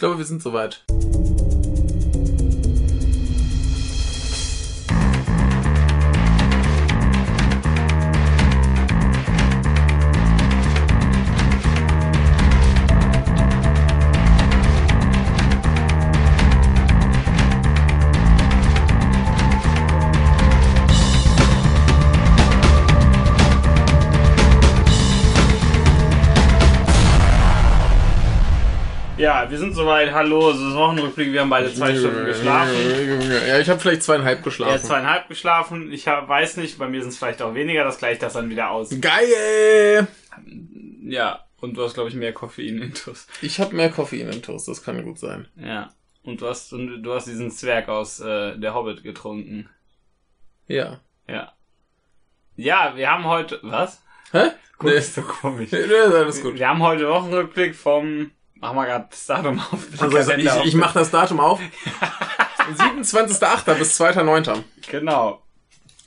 glaube, wir sind soweit. Wir sind soweit. Hallo, es ist Wochenrückblick. Wir haben beide zwei Stunden geschlafen. Ja, ich habe vielleicht zweieinhalb geschlafen. Er hat zweieinhalb geschlafen. Ich hab, weiß nicht, bei mir sind es vielleicht auch weniger. Das gleicht das dann wieder aus. Geil! Ja, und du hast, glaube ich, mehr Koffein intus. Ich habe mehr Koffein in Toast, das kann gut sein. Ja. Und du hast, und du hast diesen Zwerg aus äh, der Hobbit getrunken. Ja. Ja. Ja, wir haben heute. Was? Hä? Guck, Nee. ist so komisch. Nee, ist alles gut. Wir haben heute Wochenrückblick vom. Mach mal gerade das Datum auf. Also ich, Kalender auf. ich mache das Datum auf. 27.8. bis 2.9. Genau.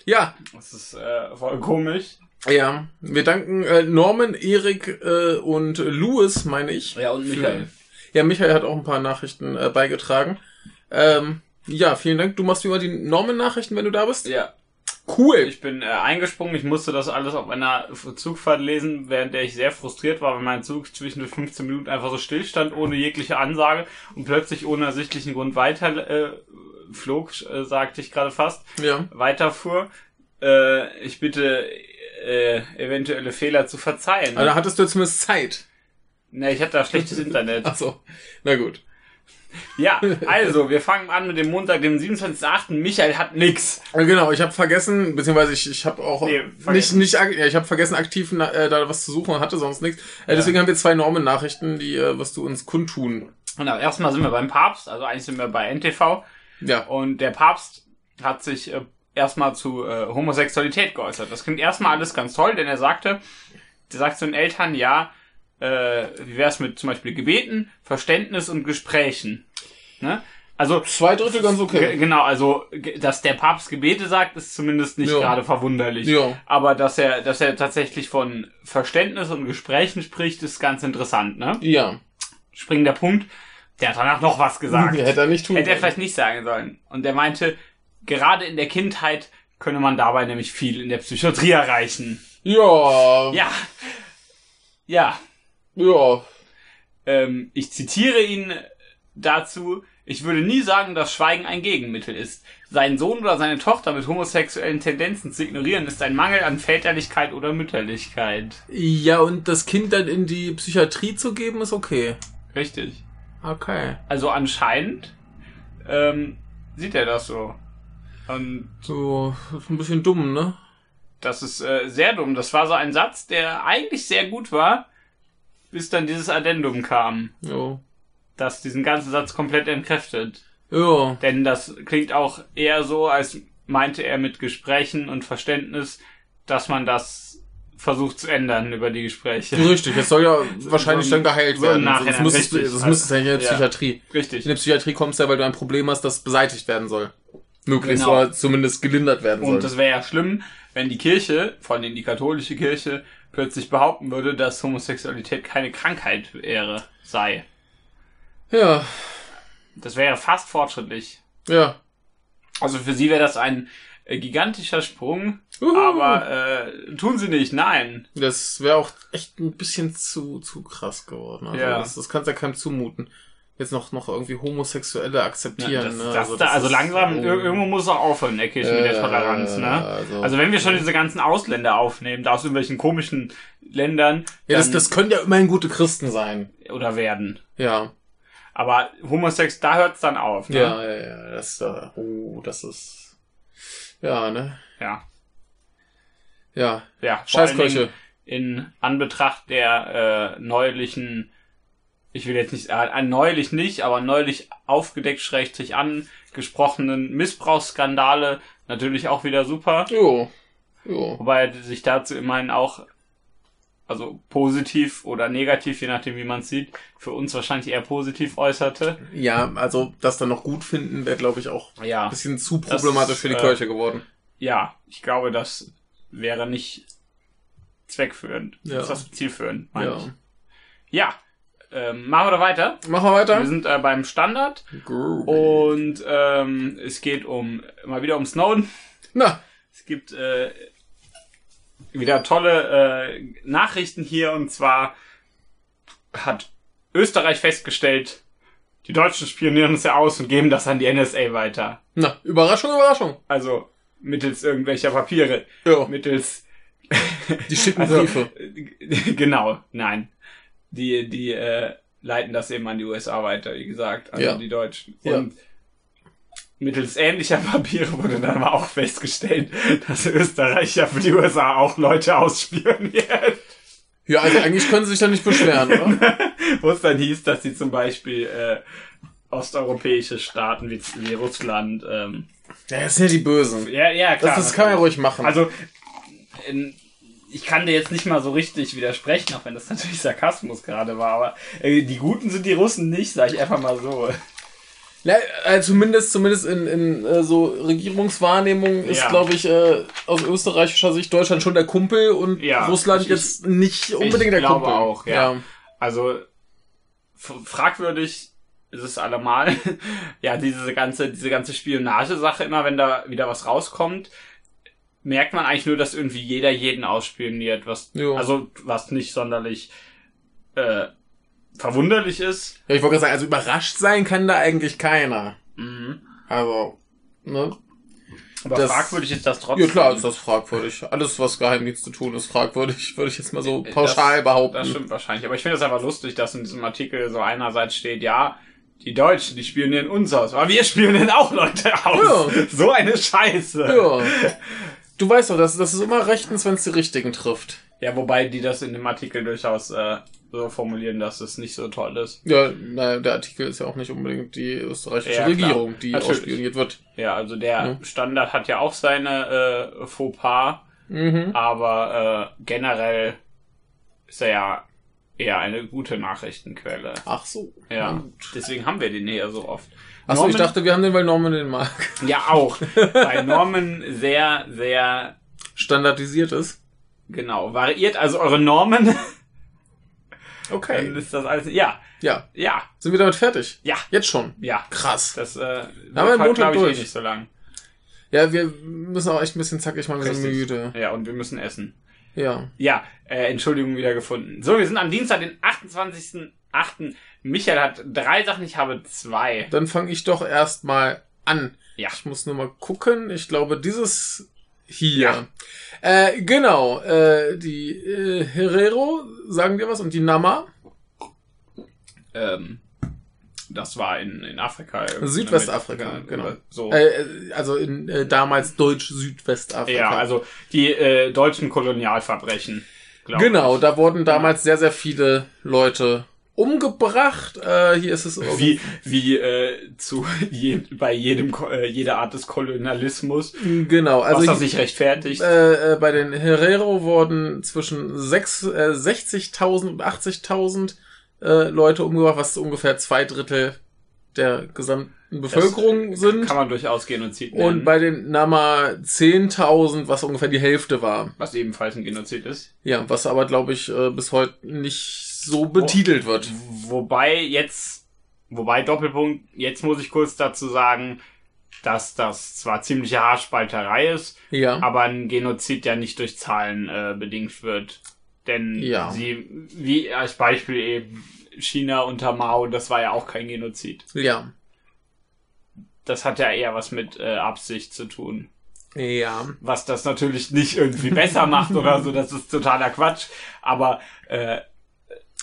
Ja, Das ist äh, voll komisch. ja. Wir danken äh, Norman, Erik äh, und Louis, meine ich. Ja, und Michael. Ja, Michael hat auch ein paar Nachrichten äh, beigetragen. Ähm, ja, vielen Dank. Du machst wie immer die Norman-Nachrichten, wenn du da bist. Ja. Cool. Ich bin äh, eingesprungen. Ich musste das alles auf einer Zugfahrt lesen, während der ich sehr frustriert war, weil mein Zug zwischendurch 15 Minuten einfach so stillstand, ohne jegliche Ansage und plötzlich ohne ersichtlichen Grund weiter äh, flog, äh, sagte ich gerade fast, Ja. weiterfuhr. Äh, ich bitte äh, eventuelle Fehler zu verzeihen. Also hattest du zumindest Zeit. Ne, ich hatte da schlechtes Internet. Ach so. Na gut. Ja, also, wir fangen an mit dem Montag, dem 27.8. Michael hat nix. Genau, ich habe vergessen, beziehungsweise ich, ich habe auch Nee, nicht, vergessen. nicht, ja, ich habe vergessen, aktiv äh, da was zu suchen und hatte sonst nichts. Äh, deswegen haben wir zwei Norman-Nachrichten, die, äh, was du uns kundtun. Genau, erstmal sind wir beim Papst, also eigentlich sind wir bei NTV. Ja. Und der Papst hat sich äh, erstmal zu äh, Homosexualität geäußert. Das klingt erstmal alles ganz toll, denn er sagte, der sagt zu den Eltern, ja, äh, wie wär's mit zum Beispiel Gebeten, Verständnis und Gesprächen. Ne? Also Zwei Drittel ganz okay. Genau, also dass der Papst Gebete sagt, ist zumindest nicht Ja. gerade verwunderlich. Ja. Aber dass er, dass er tatsächlich von Verständnis und Gesprächen spricht, ist ganz interessant, ne? Ja. Springender Punkt. Der hat danach noch was gesagt. Hätte er nicht tun Hätte er vielleicht nicht sagen sollen. Und er meinte, gerade in der Kindheit könne man dabei nämlich viel in der Psychiatrie erreichen. Ja. Ja. Ja. Ja. Ähm, ich zitiere ihn dazu. Ich würde nie sagen, dass Schweigen ein Gegenmittel ist. Seinen Sohn oder seine Tochter mit homosexuellen Tendenzen zu ignorieren, ist ein Mangel an Väterlichkeit oder Mütterlichkeit. Ja, und das Kind dann in die Psychiatrie zu geben, ist okay. Richtig. Okay. Also anscheinend ähm, sieht er das so. Und So, ist ein bisschen dumm, ne? das ist äh, sehr dumm. Das war so ein Satz, der eigentlich sehr gut war, bis dann dieses Addendum kam, Jo. Das diesen ganzen Satz komplett entkräftet. Ja. Denn das klingt auch eher so, als meinte er mit Gesprächen und Verständnis, dass man das versucht zu ändern über die Gespräche. Richtig, es soll ja wahrscheinlich so dann geheilt so werden. Nachhinein, das müsstest du, richtig. das müsstest du ja in der Ja. Psychiatrie. In Richtig. der Psychiatrie kommst du ja, weil du ein Problem hast, das beseitigt werden soll. Möglichst Genau. oder zumindest gelindert werden soll. Und das wäre ja schlimm, wenn die Kirche, vor allem die katholische Kirche, plötzlich behaupten würde, dass Homosexualität keine Krankheit wäre, sei. Ja, Das wäre fast fortschrittlich. ja. Also für sie wäre das ein äh, gigantischer Sprung, Uhu. aber äh, tun sie nicht, nein. Das wäre auch echt ein bisschen zu, zu krass geworden. Also Ja. das, das kannst du ja keinem zumuten. Jetzt noch, noch irgendwie Homosexuelle Ja, akzeptieren. das, ne? das, also, also, ist- langsam, oh. ir- irgendwo muss auch aufhören, der Kirche mit der Ja, Toleranz, ne? also- Also wenn wir schon diese ganzen Ausländer aufnehmen, da aus irgendwelchen komischen Ländern, Ja, das, das können ja immerhin gute Christen sein. oder werden. Ja. Aber Homosex, da hört's dann auf, ne? Ja, ja, ja. Das, äh, oh, das ist. Ja, ne? Ja. Ja. Ja, Scheißkirche. In Anbetracht der äh, neulichen, ich will jetzt nicht, äh, neulich nicht, aber neulich aufgedeckt, schrägstrich angesprochenen Missbrauchsskandale natürlich auch wieder super. Jo. Jo. Wobei sich dazu immerhin auch, also positiv oder negativ, je nachdem wie man es sieht, für uns wahrscheinlich eher positiv äußerte. Ja, also das dann noch gut finden, wäre, glaube ich, auch ein Ja, bisschen zu Das problematisch ist, für die äh, Kirche geworden. ja, ich glaube, das wäre nicht zweckführend. Ja. Ist das zielführend, meine Ja. ich. Ja, ähm, machen wir doch weiter. Machen wir Wir weiter. sind äh, beim Standard Groovy. und ähm, es geht um mal wieder um Snowden. Na, Es gibt äh, wieder tolle äh, Nachrichten hier und zwar hat Österreich festgestellt, die Deutschen spionieren es ja aus und geben das an die NSA weiter. na, Überraschung, Überraschung. Also mittels irgendwelcher Papiere, Ja, mittels die schicken also, Briefe. genau, nein. Die, die äh, leiten das eben an die USA weiter, wie gesagt, also Ja. die Deutschen. Ja. Mittels ähnlicher Papiere wurde dann aber auch festgestellt, dass Österreich ja für die USA auch Leute ausspioniert. Ja, also eigentlich können sie sich da nicht beschweren, oder? Wo es dann hieß, dass sie zum Beispiel äh, osteuropäische Staaten wie, wie Russland, ähm, Ja, das sind ja die Bösen. ja, ja, klar. Das, das kann man ja ruhig machen. Also, ähm, ich kann dir jetzt nicht mal so richtig widersprechen, auch wenn das natürlich Sarkasmus gerade war, aber äh, die Guten sind die Russen nicht, sag ich einfach mal so. Ja, äh, zumindest, zumindest in, in äh, so Regierungswahrnehmung ist, Ja. glaube ich, äh, aus österreichischer Sicht Deutschland schon der Kumpel und Ja, Russland ich- jetzt nicht unbedingt der glaube Kumpel. auch, ja. Also, f- fragwürdig ist es allemal. ja, diese ganze, diese ganze Spionagesache, immer wenn da wieder was rauskommt, merkt man eigentlich nur, dass irgendwie jeder jeden ausspioniert, was, Jo. also, was nicht sonderlich, äh, verwunderlich ist. Ja, ich wollte gerade sagen, also überrascht sein kann da eigentlich keiner. Mhm. Also, ne? Aber Das- fragwürdig ist das trotzdem. Ja klar ist das fragwürdig. Alles, was Geheimdienste tun, ist fragwürdig, würde ich jetzt mal so Äh, pauschal das, behaupten. Das stimmt wahrscheinlich. Aber ich finde es einfach lustig, dass in diesem Artikel so einerseits steht, ja, die Deutschen, die spionieren uns aus. Aber wir spionieren auch Leute aus. Ja. So eine Scheiße. Ja. Du weißt doch, das, das ist immer rechtens, wenn es die Richtigen trifft. Ja, wobei die das in dem Artikel durchaus äh, so formulieren, dass es nicht so toll ist. Ja, naja, der Artikel ist ja auch nicht unbedingt die österreichische Ja, klar. Regierung, die Natürlich. ausspioniert wird. Ja, also der Ja. Standard hat ja auch seine äh, Fauxpas, Mhm. aber äh, generell ist er ja eher eine gute Nachrichtenquelle. Ach so. Ja, deswegen haben wir den hier so oft. Achso, ich Norman- dachte, wir haben den, weil Norman den mag. Ja, auch. Bei Normen sehr, sehr Standardisiert ist. genau. Variiert also eure Normen. Dann Okay. ist das alles. Ja, Ja. ja, Sind wir damit fertig? ja, Jetzt schon. ja. Krass. Das äh, wir wird einen Montag glaube ich, durch. eh nicht so lang. Ja, wir müssen auch echt ein bisschen zackig machen, wir sind müde. Ja, und wir müssen essen. Ja. Ja, äh, Entschuldigung wieder gefunden. So, wir sind am Dienstag, den 28.08. Michael hat drei Sachen, ich habe zwei. Dann fange ich doch erstmal an. Ja. Ich muss nur mal gucken. Ich glaube, dieses hier. Ja. Äh, genau. Äh, die äh, Herero, sagen wir was, und die Nama. Ähm, das war in, in Afrika. irgendwie Südwestafrika, genau. So. Äh, also in äh, damals Deutsch-Südwestafrika. ja, also die äh, deutschen Kolonialverbrechen. Genau, ich. da wurden damals sehr, sehr viele Leute umgebracht. Äh, hier ist es Wie, wie äh, zu je, bei jedem äh, jeder Art des Kolonialismus, Genau, also was das nicht rechtfertigt. äh, äh, bei den Herero wurden zwischen sechs- äh, 60.000 und 80.000 äh, Leute umgebracht, was ungefähr zwei Drittel der gesamten Bevölkerung sind. Kann man durchaus Genozid nennen. Und bei den Nama 10.000, was ungefähr die Hälfte war. was ebenfalls ein Genozid ist. Ja, was aber, glaube ich, äh, bis heute nicht so betitelt wird. Wobei jetzt, wobei Doppelpunkt, jetzt muss ich kurz dazu sagen, dass das zwar ziemliche Haarspalterei ist, Ja. aber ein Genozid ja nicht durch Zahlen äh, bedingt wird. Denn Ja. sie, wie als Beispiel eben China unter Mao, das war ja auch kein Genozid. Ja. Das hat ja eher was mit äh, Absicht zu tun. Ja. Was das natürlich nicht irgendwie besser macht oder so, das ist totaler Quatsch. Aber äh,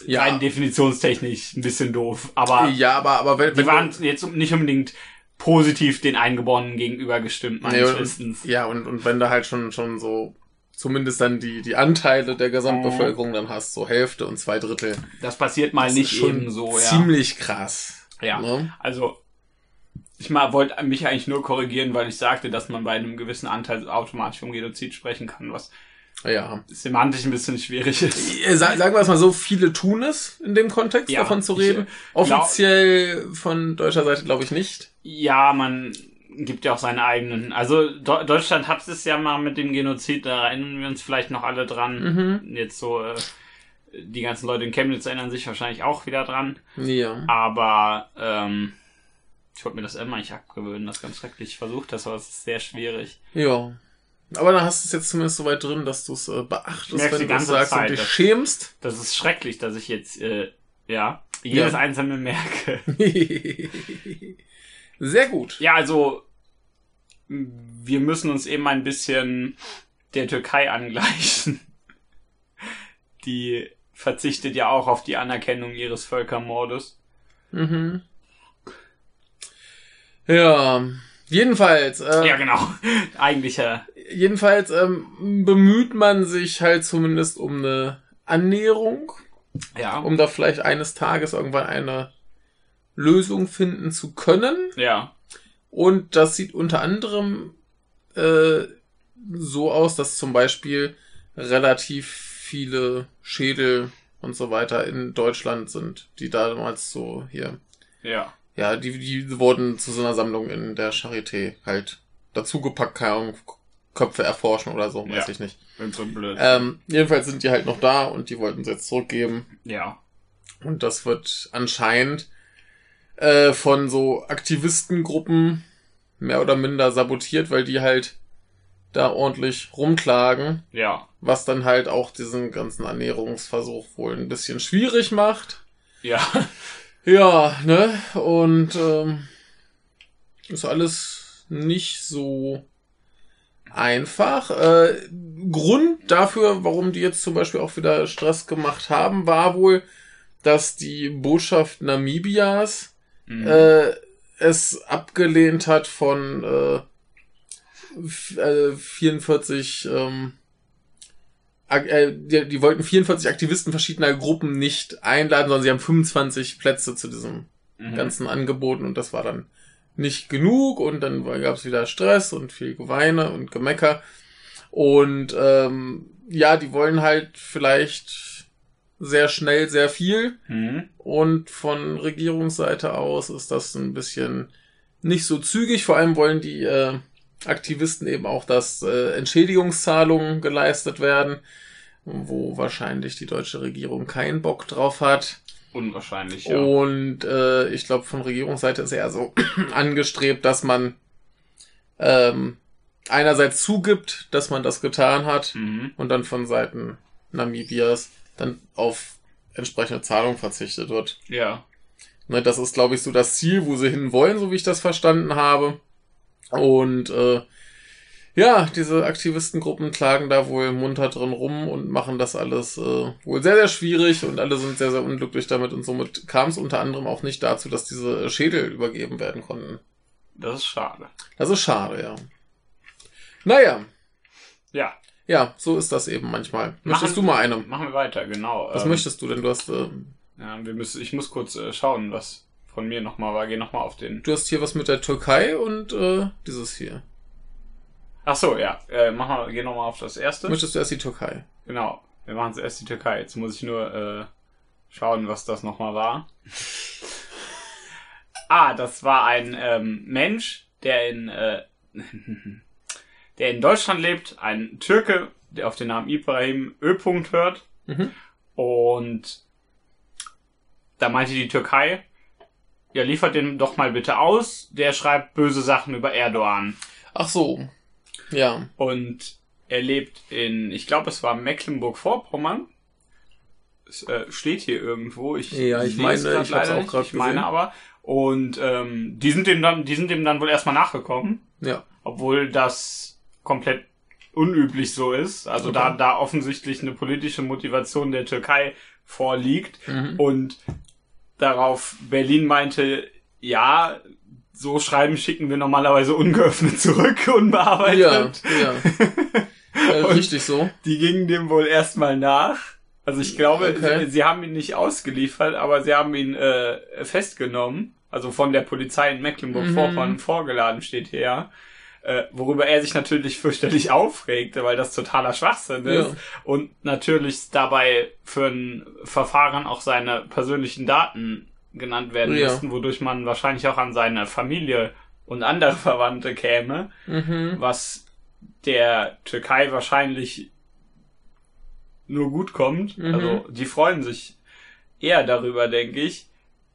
Ja. rein definitionstechnisch ein bisschen doof. Aber Ja, aber, aber wenn, die waren jetzt nicht unbedingt positiv den Eingeborenen gegenüber gestimmt, meines Ja, und- Wissens. Ja, und, und wenn du halt schon, schon so zumindest dann die, die Anteile der Gesamtbevölkerung dann hast, so Hälfte und zwei Drittel. Das passiert mal Das nicht ist schon eben so, ja. Ziemlich krass. Ja. Ne? Also, ich mal wollte mich eigentlich nur korrigieren, weil ich sagte, dass man bei einem gewissen Anteil automatisch vom Genozid sprechen kann, was Ja. semantisch ein bisschen schwierig ist. Äh, Sa- Sagen wir es mal so, viele tun es in dem Kontext, Ja, davon zu ich, reden. äh, glaub- Offiziell von deutscher Seite glaube ich nicht. Ja, man gibt ja auch seine eigenen. Also Do Deutschland hat es ja mal mit dem Genozid, da erinnern wir uns vielleicht noch alle dran. Mhm. Jetzt so äh, Die ganzen Leute in Chemnitz erinnern sich wahrscheinlich auch wieder dran. Ja. Aber ähm, ich wollte mir das immer nicht abgewöhnen, das ganz schrecklich versucht das, ist sehr schwierig. Ja. Aber dann hast du es jetzt zumindest so weit drin, dass du es äh, beachtest, wenn du es sagst Zeit, und dich dass- schämst. Das ist schrecklich, dass ich jetzt, äh, ja, jedes Ja. einzelne merke. Sehr gut. Ja, also wir müssen uns eben ein bisschen der Türkei angleichen. Die verzichtet ja auch auf die Anerkennung ihres Völkermordes. Mhm. Ja. Jedenfalls, äh, Ja, genau. Eigentlich ja. jedenfalls ähm, bemüht man sich halt zumindest um eine Annäherung, Ja. um da vielleicht eines Tages irgendwann eine Lösung finden zu können. Ja. Und das sieht unter anderem äh, so aus, dass zum Beispiel relativ viele Schädel und so weiter in Deutschland sind, die damals so hier, Ja. Ja, die, die wurden zu so einer Sammlung in der Charité halt dazugepackt, keine Ahnung, Köpfe erforschen oder so, weiß Ja. ich nicht. So blöd. Ähm, jedenfalls sind die halt noch da und die wollten sie jetzt zurückgeben. ja. Und das wird anscheinend äh, von so Aktivistengruppen mehr oder minder sabotiert, weil die halt da ordentlich rumklagen, Ja. was dann halt auch diesen ganzen Ernährungsversuch wohl ein bisschen schwierig macht. Ja. Ja, ne? Und ähm, ist alles nicht so einfach. Äh, Grund dafür, warum die jetzt zum Beispiel auch wieder Stress gemacht haben, war wohl, dass die Botschaft Namibias Mhm. äh, es abgelehnt hat von äh, f- äh, 44 ähm, äh, die, die wollten 44 Aktivisten verschiedener Gruppen nicht einladen, sondern sie haben 25 Plätze zu diesem Mhm. ganzen Angeboten und das war dann nicht genug und dann gab es wieder Stress und viel Geweine und Gemecker und ähm, ja, die wollen halt vielleicht sehr schnell sehr viel Mhm. und von Regierungsseite aus ist das ein bisschen nicht so zügig. Vor allem wollen die äh, Aktivisten eben auch, dass äh, Entschädigungszahlungen geleistet werden, wo wahrscheinlich die deutsche Regierung keinen Bock drauf hat. Unwahrscheinlich, ja. Und äh, ich glaube, von Regierungsseite ist eher so angestrebt, dass man ähm, einerseits zugibt, dass man das getan hat Mhm. und dann von Seiten Namibias dann auf entsprechende Zahlung verzichtet wird. Ja. Ne, das ist, glaube ich, so das Ziel, wo sie hin wollen, so wie ich das verstanden habe. Und äh, ja, diese Aktivistengruppen klagen da wohl munter drin rum und machen das alles äh, wohl sehr, sehr schwierig und alle sind sehr, sehr unglücklich damit und somit kam es unter anderem auch nicht dazu, dass diese Schädel übergeben werden konnten. Das ist schade. Das ist schade, ja. Naja, Ja. ja, so ist das eben manchmal. Möchtest Machen- du mal eine? Machen wir weiter, genau. Was Ähm, möchtest du denn? Du hast, äh, Ja, wir müssen, ich muss kurz äh, schauen, was von mir nochmal war. Geh nochmal auf den. du hast hier was mit der Türkei und äh, dieses hier. Ach so, ja. Äh, mach mal, geh nochmal auf das erste. Möchtest du erst die Türkei? Genau. Wir machen zuerst die Türkei. Jetzt muss ich nur äh, schauen, was das nochmal war. ah, das war ein ähm, Mensch, der in äh, der in Deutschland lebt, ein Türke, der auf den Namen Ibrahim Ö. hört. Mhm. Und da meinte die Türkei, ja, liefert den doch mal bitte aus. Der schreibt böse Sachen über Erdogan. Ach so. Ja. Und er lebt in, ich glaube, es war Mecklenburg-Vorpommern. Es äh, steht hier irgendwo. Ich Ja, ich meine, es grad ich leider auch nicht. Ich meine aber. Und ähm, die sind dem dann, die sind dem dann wohl erstmal nachgekommen, Ja. obwohl das komplett unüblich so ist. Also Okay. da, da offensichtlich eine politische Motivation der Türkei vorliegt Mhm. und darauf Berlin meinte, ja, so Schreiben schicken wir normalerweise ungeöffnet zurück, Ja, unbearbeitet. ja. Äh, Und- richtig so. Die gingen dem wohl erstmal nach. Also ich glaube, Okay. sie, sie haben ihn nicht ausgeliefert, aber sie haben ihn äh, festgenommen. Also von der Polizei in Mecklenburg-Vorpommern Mhm. vorgeladen steht hier. Äh, worüber er sich natürlich fürchterlich aufregte, weil das totaler Schwachsinn ist. Ja. Und natürlich dabei für ein Verfahren auch seine persönlichen Daten genannt werden Ja. müssten, wodurch man wahrscheinlich auch an seine Familie und andere Verwandte käme Mhm. was der Türkei wahrscheinlich nur gut kommt. Mhm. Also die freuen sich eher darüber, denke ich.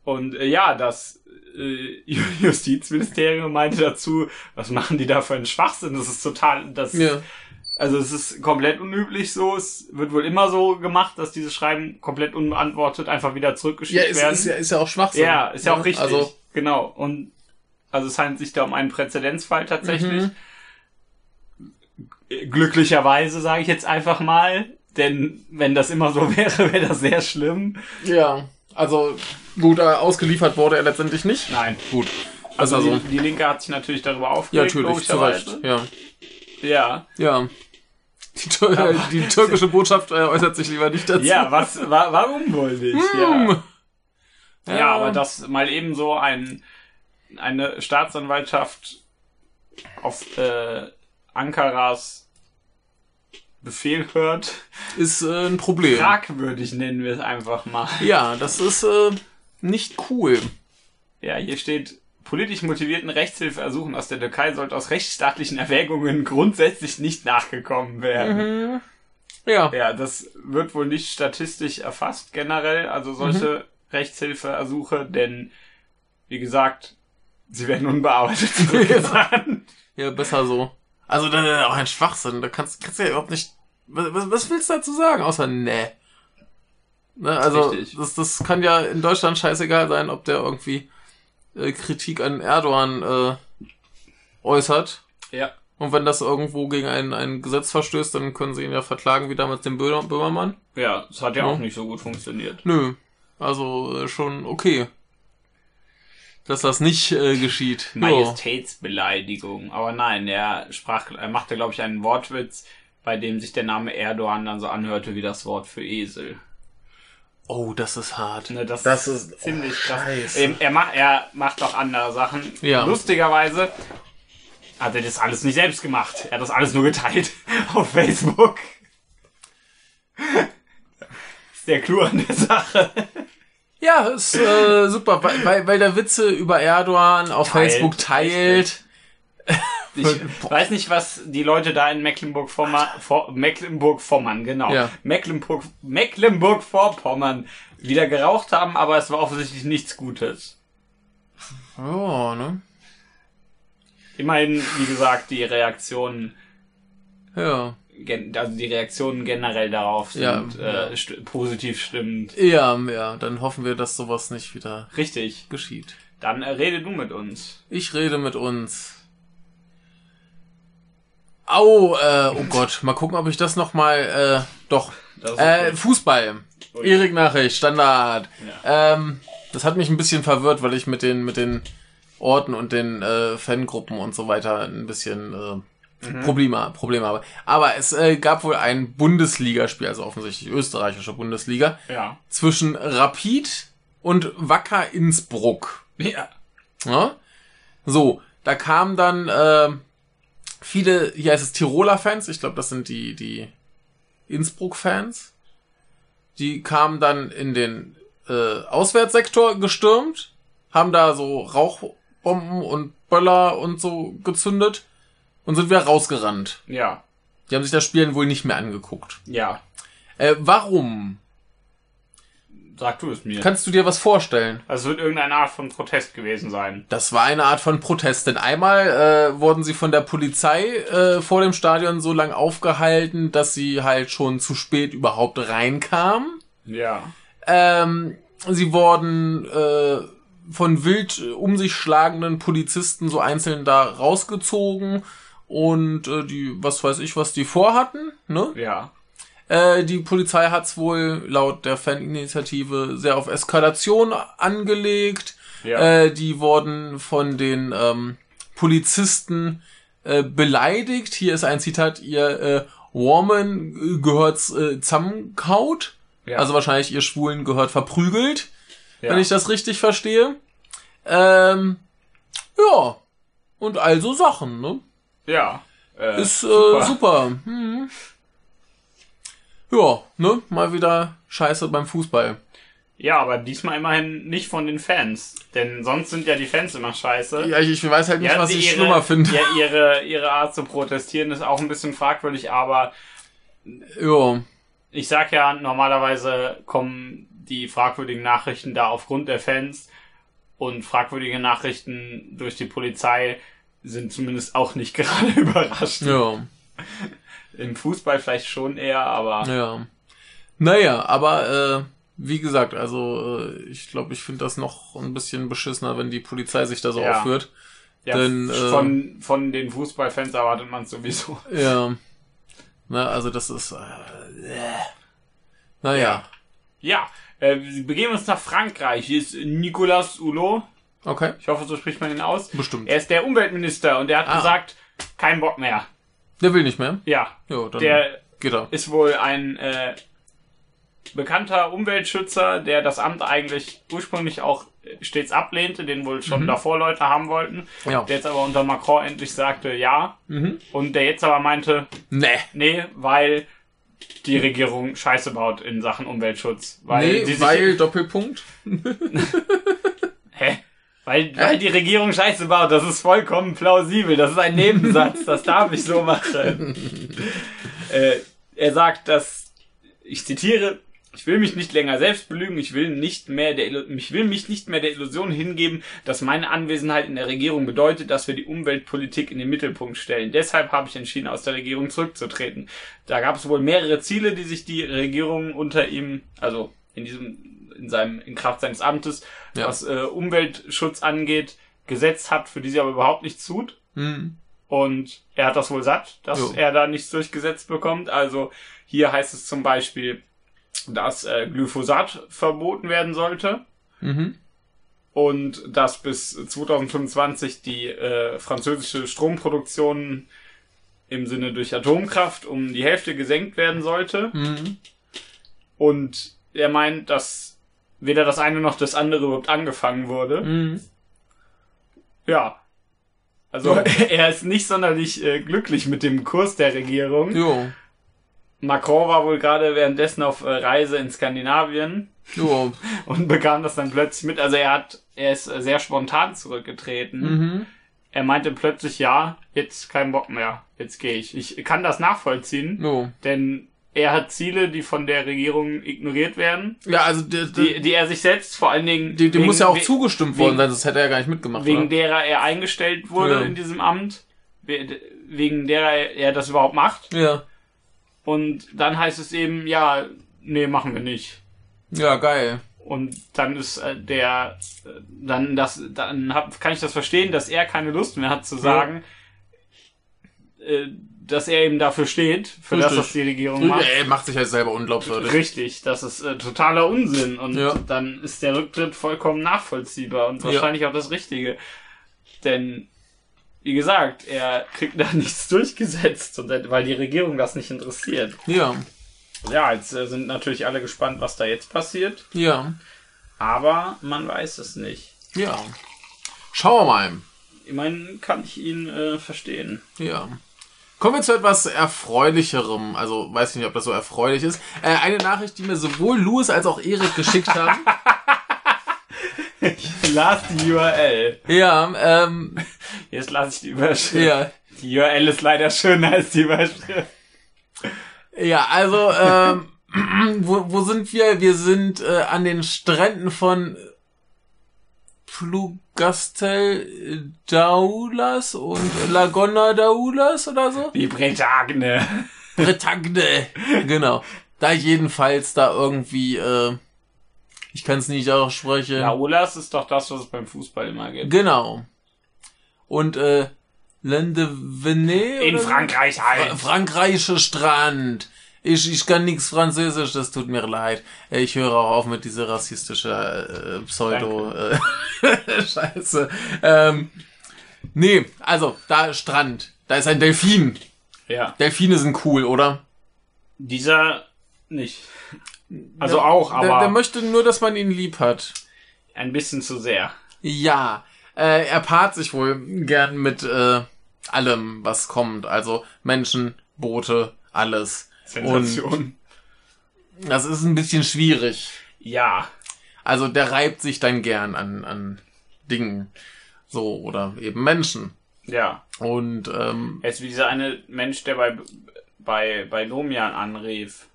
Und äh, ja, das äh, Justizministerium meinte dazu, was machen die da für einen Schwachsinn? Das ist total, das, Ja. also es ist komplett unüblich so. Es wird wohl immer so gemacht, dass diese Schreiben komplett unbeantwortet einfach wieder zurückgeschickt Ja, ist, werden. ist, ja, ist ja auch Schwachsinn. Ja, ist ja auch Ne? richtig. Also, genau. Und also es handelt sich da um einen Präzedenzfall tatsächlich. Mhm. Glücklicherweise sage ich jetzt einfach mal, denn wenn das immer so wäre, wäre das sehr schlimm. ja, also gut, äh, ausgeliefert wurde er letztendlich nicht. Nein. Gut. Also Also, die, die Linke hat sich natürlich darüber ja, aufgeregt, natürlich, zu Recht. Ja. Ja. Ja. Die, Tür die türkische Botschaft äh, äußert sich lieber nicht dazu. Ja, was, wa warum wohl nicht? Ja. Hm. ja, aber dass mal eben so ein, eine Staatsanwaltschaft auf äh, Ankaras Befehl hört, ist äh, ein Problem. fragwürdig nennen wir es einfach mal. Ja, das ist äh, nicht cool. Ja, hier steht, politisch motivierten Rechtshilfeersuchen aus der Türkei sollte aus rechtsstaatlichen Erwägungen grundsätzlich nicht nachgekommen werden. Ja. Ja, das wird wohl nicht statistisch erfasst generell, also solche Rechtshilfeersuche, denn wie gesagt, sie werden unbearbeitet zurückgesandt. Ja, besser so. Also, dann auch ein Schwachsinn. Da kannst, kannst du ja überhaupt nicht. Was, was- was willst du dazu sagen? Außer nee. Ne, also, Richtig. das, das kann ja in Deutschland scheißegal sein, ob der irgendwie äh, Kritik an Erdogan äh, äußert. Ja. Und wenn das irgendwo gegen ein, ein Gesetz verstößt, dann können sie ihn ja verklagen, wie damals den Böhmer, Böhmermann. Ja, das hat ja Ja. auch nicht so gut funktioniert. Nö. Also äh, schon okay. Dass das nicht äh, geschieht. Majestätsbeleidigung. Aber nein, er sprach, er machte, glaube ich, einen Wortwitz, bei dem sich der Name Erdogan dann so anhörte wie das Wort für Esel. Oh, das ist hart. Ne, das, Das ist ist- ziemlich oh, krass. Scheiße. Er, macht, er macht auch andere Sachen. Ja. Lustigerweise hat er das alles nicht selbst gemacht. Er hat das alles nur geteilt auf Facebook. Das ist der Clou an der Sache. Ja, ist äh, super, weil, weil, weil der Witze über Erdogan auf Teilt, Facebook teilt. Ich weiß nicht, was die Leute da in Mecklenburg-Vorpommern, Vor Mecklenburg-Vorpommern, genau, Ja. Mecklenburg, Mecklenburg-Vorpommern wieder geraucht haben, aber es war offensichtlich nichts Gutes. Oh, ne? Immerhin, wie gesagt, die Reaktionen Ja. also die Reaktionen generell darauf sind Ja, äh, ja. st positiv stimmend. Ja, ja, dann hoffen wir, dass sowas nicht wieder Richtig. geschieht. Dann äh, rede du mit uns. Ich rede mit uns. Au, äh, oh Gott, mal gucken, ob ich das nochmal, äh, doch. Äh. Fußball. Ui. Erik Nachricht, Standard. Ähm, das hat mich ein bisschen verwirrt, weil ich mit den, mit den Orten und den äh, Fangruppen und so weiter ein bisschen äh, Probleme, Probleme habe. Aber es äh, gab wohl ein Bundesligaspiel, also offensichtlich österreichische Bundesliga, Ja. zwischen Rapid und Wacker Innsbruck. Ja. Ja? So, da kamen dann äh, viele, hier heißt es Tiroler Fans, ich glaube, das sind die, die Innsbruck-Fans. Die kamen dann in den äh, Auswärtssektor gestürmt, haben da so Rauchbomben und Böller und so gezündet und sind wieder rausgerannt. Ja. Die haben sich das Spielen wohl nicht mehr angeguckt. Ja. Äh, warum? Sag du es mir. Kannst du dir was vorstellen? Also es wird irgendeine Art von Protest gewesen sein. Das war eine Art von Protest, denn einmal äh, wurden sie von der Polizei äh, vor dem Stadion so lang aufgehalten, dass sie halt schon zu spät überhaupt reinkamen. Ja. Ähm, sie wurden äh, von wild um sich schlagenden Polizisten so einzeln da rausgezogen und äh, die, was weiß ich, was die vorhatten, ne? Ja. Äh, die Polizei hat's wohl laut der Faninitiative sehr auf Eskalation angelegt. Ja. Äh, die wurden von den ähm, Polizisten äh, beleidigt. Hier ist ein Zitat, ihr äh, Woman gehört äh, zusammenkaut. Ja. Also wahrscheinlich ihr Schwulen gehört verprügelt, ja. wenn ich das richtig verstehe. Ähm, ja. Und also Sachen, ne? ja. Äh, Ist äh, super. super. Hm. Ja, ne? Mal wieder Scheiße beim Fußball. Ja, aber diesmal immerhin nicht von den Fans. Denn sonst sind ja die Fans immer scheiße. Ja, ich, ich weiß halt nicht, Ja, was ich ihre, schlimmer finde. Ja, ihre, ihre Art zu protestieren ist auch ein bisschen fragwürdig, aber Ja. ich sag ja, normalerweise kommen die fragwürdigen Nachrichten da aufgrund der Fans und fragwürdige Nachrichten durch die Polizei sind zumindest auch nicht gerade überraschend. Ja. Im Fußball vielleicht schon eher, aber Ja. Naja, aber äh, wie gesagt, also äh, ich glaube, ich finde das noch ein bisschen beschissener, wenn die Polizei sich da so Ja. aufführt. ja, denn, äh, von, von den Fußballfans erwartet man sowieso. Ja. Na, also das ist. Äh, äh. Naja. Ja, äh, wir begeben uns nach Frankreich. Hier ist Nicolas Hulot. Okay. Ich hoffe, so spricht man ihn aus. Bestimmt. Er ist der Umweltminister und der hat Ah. gesagt, kein Bock mehr. Der will nicht mehr. Ja, Ja, der geht er. ist wohl ein äh, bekannter Umweltschützer, der das Amt eigentlich ursprünglich auch stets ablehnte, den wohl schon davor Leute haben wollten. Ja. Der jetzt aber unter Macron endlich sagte ja. Mhm. Und der jetzt aber meinte, Nee. nee, weil die Regierung Scheiße baut in Sachen Umweltschutz. Weil nee, weil Doppelpunkt. Hä? Weil, weil die Regierung Scheiße baut, das ist vollkommen plausibel. Das ist ein Nebensatz, das darf ich so machen. äh, er sagt, dass, ich zitiere, ich will mich nicht länger selbst belügen, ich will nicht mehr der, ich will mich nicht mehr der Illusion hingeben, dass meine Anwesenheit in der Regierung bedeutet, dass wir die Umweltpolitik in den Mittelpunkt stellen. Deshalb habe ich entschieden, aus der Regierung zurückzutreten. Da gab es wohl mehrere Ziele, die sich die Regierung unter ihm, also in diesem, in seinem, in Kraft seines Amtes, Ja. was äh, Umweltschutz angeht, gesetzt hat, für die sie aber überhaupt nichts tut. Hm. Und er hat das wohl satt, dass Jo. er da nichts durchgesetzt bekommt. Also hier heißt es zum Beispiel, dass äh, Glyphosat verboten werden sollte Mhm. und dass bis 2025 die äh, französische Stromproduktion im Sinne durch Atomkraft um die Hälfte gesenkt werden sollte. Mhm. Und er meint, dass weder das eine noch das andere überhaupt angefangen wurde. Mhm. Ja. Also er ist nicht sonderlich äh, glücklich mit dem Kurs der Regierung. Jo. Macron war wohl gerade währenddessen auf äh, Reise in Skandinavien Jo. und bekam das dann plötzlich mit. Also er hat, er ist äh, sehr spontan zurückgetreten. Mhm. Er meinte plötzlich, ja, jetzt kein Bock mehr, jetzt gehe ich. Ich kann das nachvollziehen, Jo. denn er hat Ziele, die von der Regierung ignoriert werden, Ja, also der, der, die, die er sich setzt, vor allen Dingen. die, die wegen- muss ja auch zugestimmt worden wegen- sein, sonst hätte er gar nicht mitgemacht. wegen oder? derer er eingestellt wurde Ja. in diesem Amt, we- wegen derer er das überhaupt macht. Ja. Und dann heißt es eben, ja, nee, machen wir nicht. Ja, geil. Und dann ist äh, der, äh, dann das, dann hab, kann ich das verstehen, dass er keine Lust mehr hat zu sagen, äh, dass er eben dafür steht, für das, Richtig. was die Regierung macht. Er macht sich halt selber unglaubwürdig. Richtig, das ist äh, totaler Unsinn und Ja. dann ist der Rücktritt vollkommen nachvollziehbar und Ja. wahrscheinlich auch das Richtige. Denn, wie gesagt, er kriegt da nichts durchgesetzt, und, weil die Regierung das nicht interessiert. Ja. Ja, jetzt äh, sind natürlich alle gespannt, was da jetzt passiert, Ja. aber man weiß es nicht. Ja. Schauen wir mal. Ich meine, kann ich ihn äh, verstehen. Ja. Kommen wir zu etwas Erfreulicherem. Also, weiß ich nicht, ob das so erfreulich ist. Äh, eine Nachricht, die mir sowohl Louis als auch Erik geschickt haben. Ich las die URL. ja, ähm, Jetzt lasse ich die Überschrift. ja. Die URL ist leider schöner als die Überschrift. Ja, also, ähm, wo, wo sind wir? Wir sind äh, an den Stränden von Plugastel Daulas und Lagonna Daulas oder so? Die Bretagne. Bretagne. Genau. Da jedenfalls da irgendwie, äh, ich kann es nicht aussprechen. Laolas ist doch das, was es beim Fußball immer gibt. Genau. Und äh, Lendevenez In oder so? Frankreich halt. Fra Frankreichischer Strand. Ich, ich kann nix Französisch, das tut mir leid. Äh, Ich höre auch auf mit dieser rassistischen äh, Pseudo äh. Ähm, nee, also da Strand, da ist ein Delfin. Ja. Delfine sind cool, oder? Dieser nicht. Also auch, aber Der, der möchte nur, dass man ihn lieb hat. ein bisschen zu sehr. Ja, äh, er paart sich wohl gern mit äh, allem, was kommt. Also Menschen, Boote, alles. Sensation. Und das ist ein bisschen schwierig. ja. Also der reibt sich dann gern an, an Dingen. So, oder eben Menschen. Ja. Und ähm, Er ist wie dieser eine Mensch, der bei, bei, bei Domian anrief.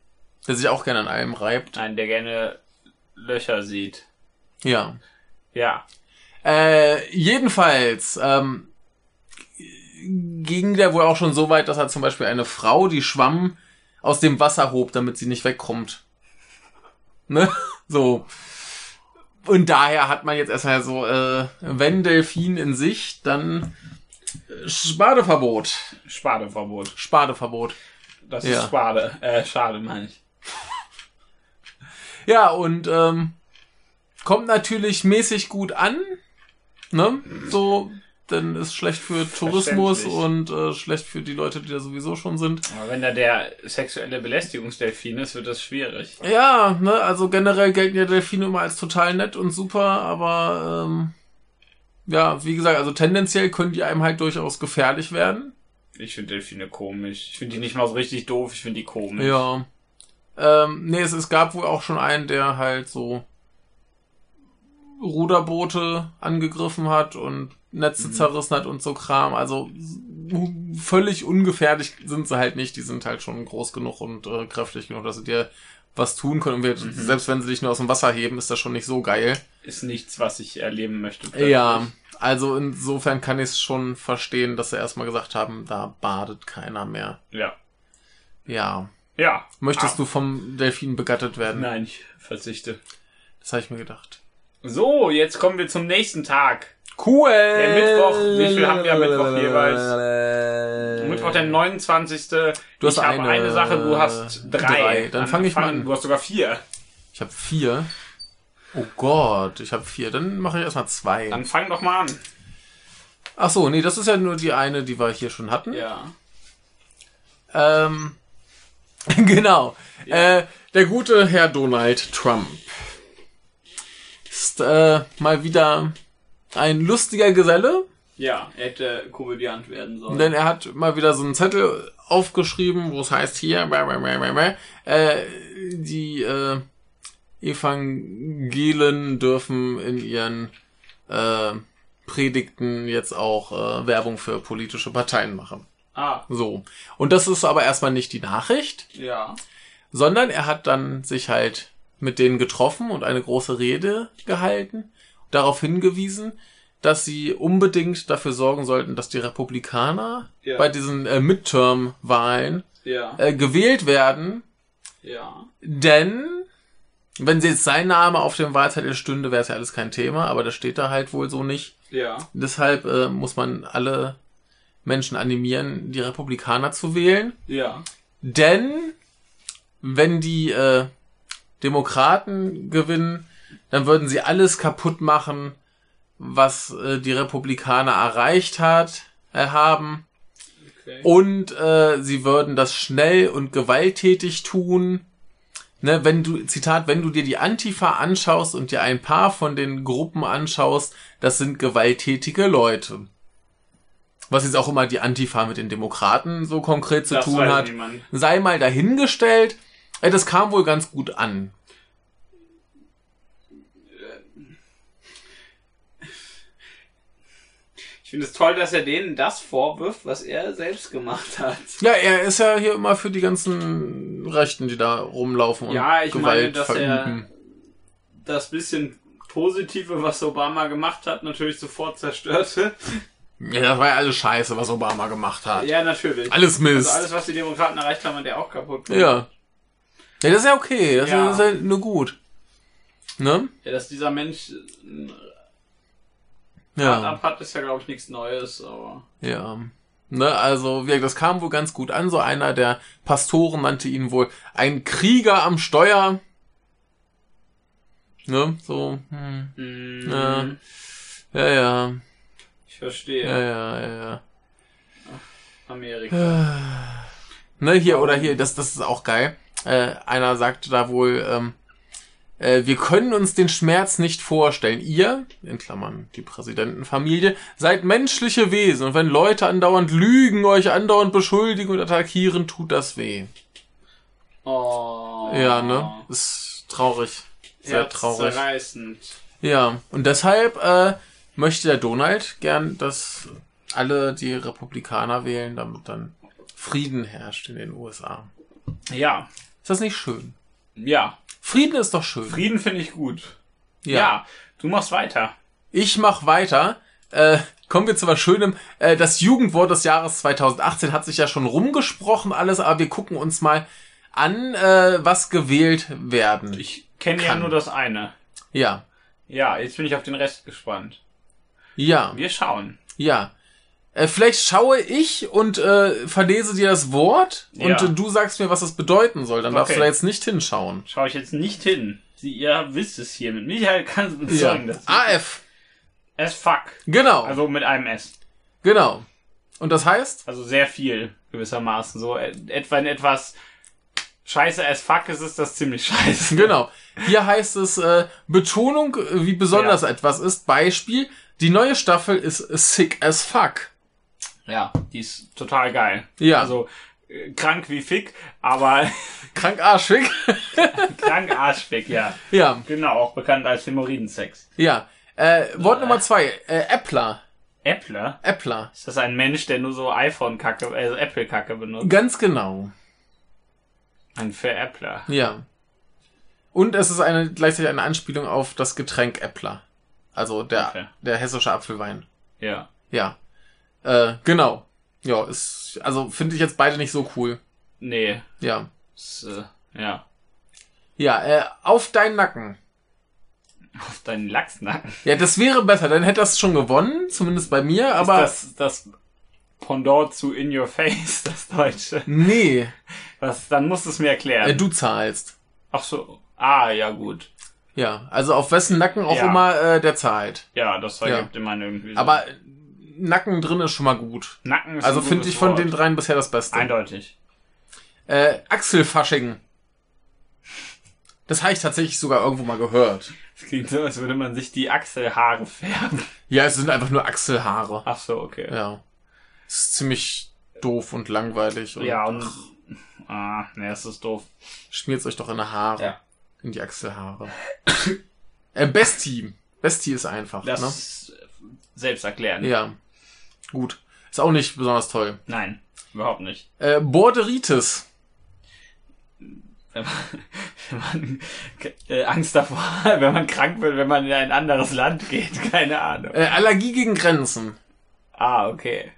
Der sich auch gerne an allem reibt. Nein, der gerne Löcher sieht. Ja. Ja. Äh, jedenfalls ähm, ging der wohl auch schon so weit, dass er zum Beispiel eine Frau, die schwamm, aus dem Wasser hob, damit sie nicht wegkommt. Ne? So. Und daher hat man jetzt erstmal so, äh, wenn Delfin in sich, dann äh, Spadeverbot. Spadeverbot. Spadeverbot. Das Ja. ist Spade. Äh, schade, meine ich. Ja, und ähm, kommt natürlich mäßig gut an. Ne? So, denn ist schlecht für Tourismus und äh, schlecht für die Leute, die da sowieso schon sind. Aber wenn da der sexuelle Belästigungsdelfin ist, wird das schwierig. Ja, ne, also generell gelten ja Delfine immer als total nett und super, aber ähm, ja, wie gesagt, also tendenziell können die einem halt durchaus gefährlich werden. Ich finde Delfine komisch. Ich finde die nicht mal so richtig doof, ich finde die komisch. Ja. Ähm, nee, es, es gab wohl auch schon einen, der halt so Ruderboote angegriffen hat und Netze Mhm. zerrissen hat und so Kram. Also völlig ungefährlich sind sie halt nicht. Die sind halt schon groß genug und äh, kräftig genug, dass sie dir was tun können. Wir, Mhm. selbst wenn sie dich nur aus dem Wasser heben, ist das schon nicht so geil. Ist nichts, was ich erleben möchte. Ja, also insofern kann ich es schon verstehen, dass sie erstmal gesagt haben, da badet keiner mehr. Ja. Ja. Ja. Möchtest Ah, du vom Delfin begattet werden? Nein, ich verzichte. Das habe ich mir gedacht. So, jetzt kommen wir zum nächsten Tag. Cool. Der Mittwoch, wie viel haben wir am Mittwoch jeweils? Mittwoch, der 29. Du hast ich habe eine- eine Sache, du hast drei. drei. Dann fang ich mal an. Du hast sogar vier. Ich habe vier. Oh Gott, ich habe vier. Dann mache ich erstmal zwei. Dann fang doch mal an. Ach so, nee, das ist ja nur die eine, die wir hier schon hatten. Ja. Ähm, genau. Äh, der gute Herr Donald Trump ist äh, mal wieder ein lustiger Geselle, Ja, er hätte Komödiant werden sollen. denn er hat mal wieder so einen Zettel aufgeschrieben, wo es heißt hier, bäh, bäh, bäh, bäh, bäh, äh, die äh, Evangelen dürfen in ihren äh, Predigten jetzt auch äh, Werbung für politische Parteien machen. Ah, So. Und das ist aber erstmal nicht die Nachricht. ja. sondern er hat dann sich halt mit denen getroffen und eine große Rede gehalten, darauf hingewiesen, dass sie unbedingt dafür sorgen sollten, dass die Republikaner Ja. bei diesen äh, Midterm-Wahlen Ja. äh, gewählt werden, Ja. denn wenn sie jetzt sein Name auf dem Wahlzettel stünde, wäre es ja alles kein Thema, aber das steht da halt wohl so nicht. Ja. Deshalb äh, muss man alle Menschen animieren, die Republikaner zu wählen. Ja. Denn wenn die äh, Demokraten gewinnen, dann würden sie alles kaputt machen, was äh, die Republikaner erreicht hat, äh, haben. Okay. Und äh, sie würden das schnell und gewalttätig tun. Ne, wenn du, Zitat, wenn du dir die Antifa anschaust und dir ein paar von den Gruppen anschaust, das sind gewalttätige Leute. Was jetzt auch immer die Antifa mit den Demokraten so konkret zu Das tun hat niemand. sei mal dahingestellt. Das kam wohl ganz gut an. Ich finde es toll, dass er denen das vorwirft, was er selbst gemacht hat. Ja, er ist ja hier immer für die ganzen Rechten, die da rumlaufen und Ja, ich meine, Gewalt dass verüben. er das bisschen Positive, was Obama gemacht hat, natürlich sofort zerstörte. Ja, das war ja alles scheiße, was Obama gemacht hat. Ja, natürlich. Alles Mist. Also alles, was die Demokraten erreicht haben, hat er auch kaputt gemacht. ja. Ja, das ist ja okay. Das Ja. ist ja nur gut. Ne? Ja, dass dieser Mensch Ja. Start-up hat, ist ja, glaube ich, nichts Neues, aber... Ja. Ne, also, das kam wohl ganz gut an. So einer der Pastoren nannte ihn wohl ein Krieger am Steuer. Ne, so, hm. Mm, Ja. Ja, ja. Ich verstehe. Ja, ja, ja, ja. Amerika. Ne, hier oder hier, das, das ist auch geil. Äh, einer sagte da wohl, ähm, äh, wir können uns den Schmerz nicht vorstellen. Ihr, in Klammern die Präsidentenfamilie, seid menschliche Wesen und wenn Leute andauernd lügen, euch andauernd beschuldigen und attackieren, tut das weh. Oh. Ja, ne? Ist traurig. Sehr traurig. Ja, und deshalb äh, möchte der Donald gern, dass alle die Republikaner wählen, damit dann Frieden herrscht in den USA. Ja. Ist das nicht schön? Ja. Frieden ist doch schön. Frieden finde ich gut. Ja. Du machst weiter. Ich mach weiter. Äh, kommen wir zu was Schönem. Äh, das Jugendwort des Jahres 2018 hat sich ja schon rumgesprochen alles, aber wir gucken uns mal an, äh, was gewählt werden. Ich kenne ja nur das eine. Ja. Ja, jetzt bin ich auf den Rest gespannt. Ja. Wir schauen. Ja. Äh, vielleicht schaue ich und äh, verlese dir das Wort Ja. und äh, du sagst mir, was es bedeuten soll. Dann darfst Okay. du da jetzt nicht hinschauen. Schaue ich jetzt nicht hin. Sie, ihr wisst es hier. Mit Michael kann es bezeugen. dass AF. As fuck. Genau. Also mit einem S. genau. Und das heißt? Also sehr viel, gewissermaßen. So äh, etwa in etwas scheiße as fuck ist es das ziemlich scheiße. Genau. Hier heißt es äh, Betonung, wie besonders etwas ist. Beispiel, die neue Staffel ist sick as fuck. Ja, die ist total geil. Ja. Also äh, krank wie Fick, aber Krank arschig. krank arschfick, ja. ja, Genau, auch bekannt als Hämorrhoidensex. ja. Äh, Wort Nummer zwei. Äh, Appler. Appler? Appler. Ist das ein Mensch, der nur so iPhone-Kacke, also Apple-Kacke benutzt? Ganz genau. Ein Veräppler. Ja. Und es ist eine, gleichzeitig eine Anspielung auf das Getränk Äppler. Also der, Okay. der hessische Apfelwein. Ja. Ja. Äh, genau. Ja, ist, also finde ich jetzt beide nicht so cool. Nee. Ja. Ist, äh, ja. Ja, äh, auf deinen Nacken. Auf deinen Lachsnacken. Ja, das wäre besser, dann hätte das schon gewonnen, zumindest bei mir, aber ist das, das Pendant zu In Your Face, das Deutsche. nee, Was, dann musst du es mir erklären. äh, du zahlst. Ach so. Ah, ja, gut. Ja, also auf wessen Nacken auch Ja. immer äh, der zahlt. Ja, das ergibt immer irgendwie Sinn. Aber Nacken drin ist schon mal gut. Nacken ist Also finde ich von Wort. den dreien bisher das Beste. Eindeutig. Äh, Achselfasching. Das habe ich tatsächlich sogar irgendwo mal gehört. Es klingt so, als würde man sich die Achselhaare färben. Ja, es sind einfach nur Achselhaare. Ach so, okay. Ja. Es ist ziemlich doof und langweilig. Und Ja, und. Ah, ne, das ist doof. Schmiert euch doch in die Haare. Ja. In die Achselhaare. äh, Bestie. Bestie ist einfach, Das ne? ist selbst erklären. Ja. Gut. Ist auch nicht besonders toll. Nein, überhaupt nicht. Äh, Borderitis. Wenn man, wenn man äh, Angst davor hat, wenn man krank wird, wenn man in ein anderes Land geht, keine Ahnung. Äh, Allergie gegen Grenzen. Ah, okay.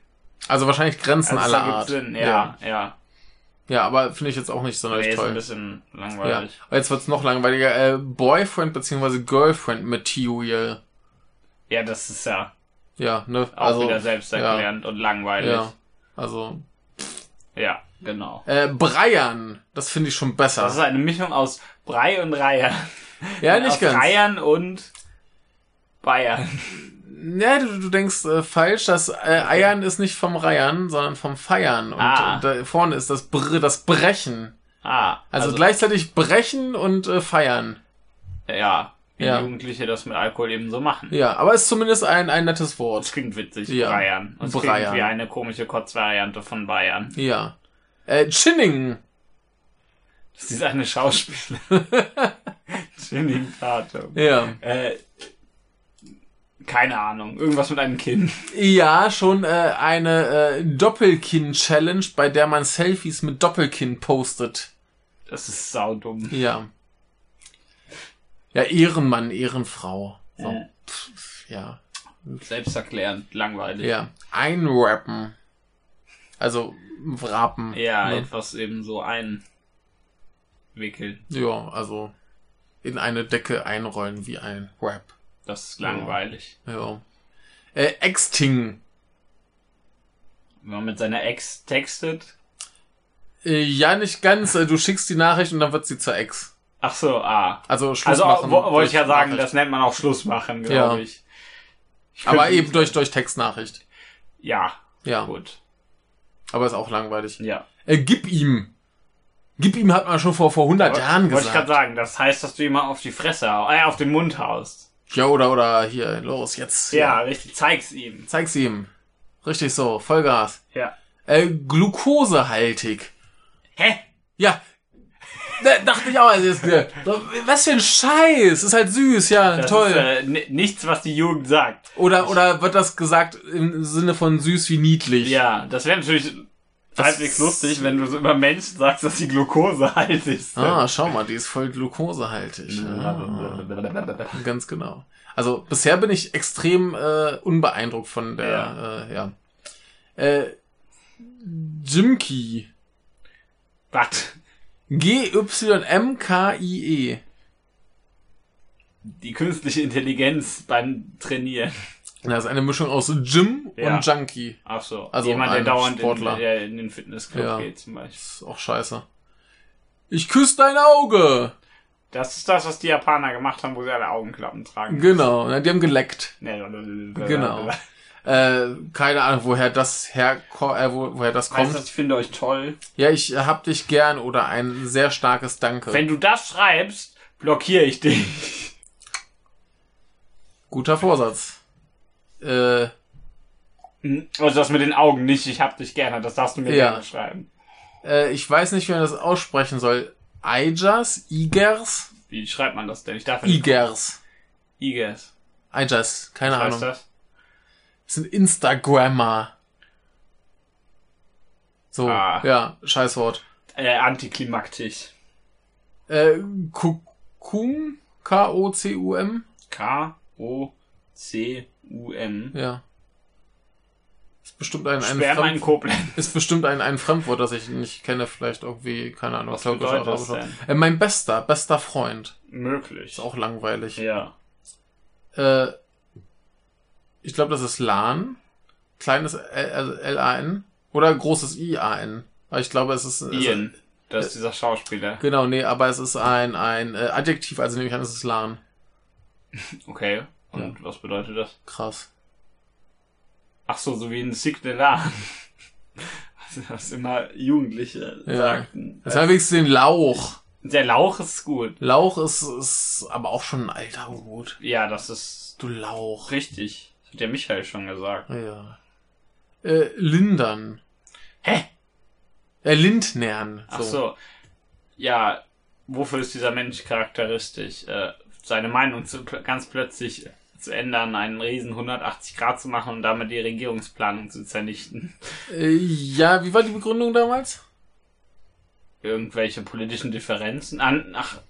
Also wahrscheinlich Grenzen Also, aller Art. Sinn. Ja, ja. Ja, aber finde ich jetzt auch nicht sonderlich Nee, ist ein toll. bisschen Ja. langweilig. Aber jetzt wird's noch langweiliger. Äh, Boyfriend bzw. Girlfriend Material. Ja. das ist ja Ja, ne? auch also, wieder selbsterklärend und langweilig. Ja. Also. Ja, genau. Äh, Breiern. Das finde ich schon besser. Das ist eine Mischung aus Brei und Reiern. ja, nicht aus ganz. Reiern und Bayern. Ja, du, du denkst äh, falsch. Das äh, Eiern ist nicht vom Reiern, sondern vom Feiern. Und Ah. äh, da vorne ist das, Br das Brechen. Ah, Also, gleichzeitig brechen und äh, feiern. ja, wie Ja. Jugendliche das mit Alkohol eben so machen. Ja, aber ist zumindest ein, ein nettes Das Wort. klingt witzig, Ja. Bayern. Das klingt Breiern. wie eine komische Kotzvariante von Bayern. Ja. Äh, Chinning. Das ist eine Schauspielerin. Channing Tatum. Ja. Äh, keine Ahnung. Irgendwas mit einem Kinn. Ja, schon äh, eine äh, Doppelkinn-Challenge, bei der man Selfies mit Doppelkinn postet. Das ist saudumm. Ja. Ja, Ehrenmann, Ehrenfrau. So. Äh. Pff, ja. Selbsterklärend, langweilig. Ja. Einrappen. Also, wrappen. Ja, ne? etwas eben so einwickeln. Ja, also in eine Decke einrollen wie ein Rap. Das ist langweilig. Ja. Äh, Exting. Wenn man mit seiner Ex textet. Äh, ja, nicht ganz. Äh, Du schickst die Nachricht und dann wird sie zur Ex. Ach so, ah. Also Schluss Also machen. wo- wollte ich ja sagen, Nachricht. das nennt man auch Schluss machen, glaube Ja. ich. ich. Aber eben durch, durch Textnachricht. Ja, Ja. gut. Aber ist auch langweilig. Ja. Äh, gib ihm. Gib ihm hat man schon vor, vor 100 Jahren Wollte ich gerade gesagt. sagen, das heißt, dass du jemand auf die Fresse, äh, auf den Mund haust. Ja, oder, oder hier, los, jetzt. Ja, richtig, zeig's ihm. Zeig's ihm. Richtig so, Vollgas. Ja. Äh, glukosehaltig. Hä? Ja. Da dachte ich auch, also was für ein Scheiß. Ist halt süß, ja, Das toll. ist äh, ni- nichts, was die Jugend sagt. Oder, oder wird das gesagt im Sinne von süß wie niedlich? Ja, das wäre natürlich halbwegs lustig, wenn du so über Menschen sagst, dass sie glukosehaltig sind. Ah, schau mal, die ist voll glukosehaltig. Ah, ganz genau. Also bisher bin ich extrem äh, unbeeindruckt von der, ja. Äh, ja. Äh, Jimky. Was? G-Y-M-K-I-E. Die künstliche Intelligenz beim Trainieren. Das ist eine Mischung aus Gym Ja. und Junkie. Ach so. Also Jemand, der dauernd in, Sportler. der in den Fitnessclub Ja. geht zum Beispiel. Das ist auch scheiße. Ich küsse dein Auge. Das ist das, was die Japaner gemacht haben, wo sie alle Augenklappen tragen. Genau, na, die haben geleckt. Genau. Äh, keine Ahnung, woher das herko äh, wo, woher das kommt. das, ich finde euch toll. Ja, ich hab dich gern oder ein sehr starkes Danke. Wenn du das schreibst, blockiere ich dich. Guter Vorsatz. Äh, Also das mit den Augen nicht, ich hab dich gerne, das darfst du mir Ja. gerne schreiben. äh, ich weiß nicht, wie man das aussprechen soll. Ijas, Igers, Wie schreibt man das denn? Ich darf nicht. Igers, Iges. Ijas, keine Was Ahnung. das? Das sind Instagrammer. So, Ah. ja, Scheißwort. Äh, antiklimaktisch. Äh, Kukum? K-O-C-U-M? K-O-C-U-M. Ja. Ist bestimmt ein, ein, Fremd, Koblenz. ist bestimmt ein, ein Fremdwort, das ich nicht kenne, vielleicht irgendwie, keine Ahnung, Was türkisch bedeutet das? Äh, mein bester, bester Freund. Möglich. Ist auch langweilig. Ja. Äh, ich glaube, das ist LAN. Kleines L- also L-A-N. Oder großes I-A-N. Ich glaube, es ist... es- Ian. Das ist dieser Schauspieler. Genau, nee, aber es ist ein, ein äh, Adjektiv, also nehme ich an, es ist LAN. Okay. Und was bedeutet das? Krass. Ach so, so wie ein Signalar. Was immer Jugendliche Ja. sagten. Das haben wenigstens den Lauch. Der Lauch ist gut. Lauch ist, ist aber auch schon ein alter Hut. Ja, das ist Du Lauch. richtig. Hat der Michael schon gesagt. Ja. Äh, lindern. Hä? Äh, lindnern. Ach so. Ja, wofür ist dieser Mensch charakteristisch? Äh, seine Meinung zu, ganz plötzlich zu ändern, einen riesen 180 Grad zu machen und damit die Regierungsplanung zu zernichten. Äh, ja, wie war die Begründung damals? Irgendwelche politischen Differenzen an, ach,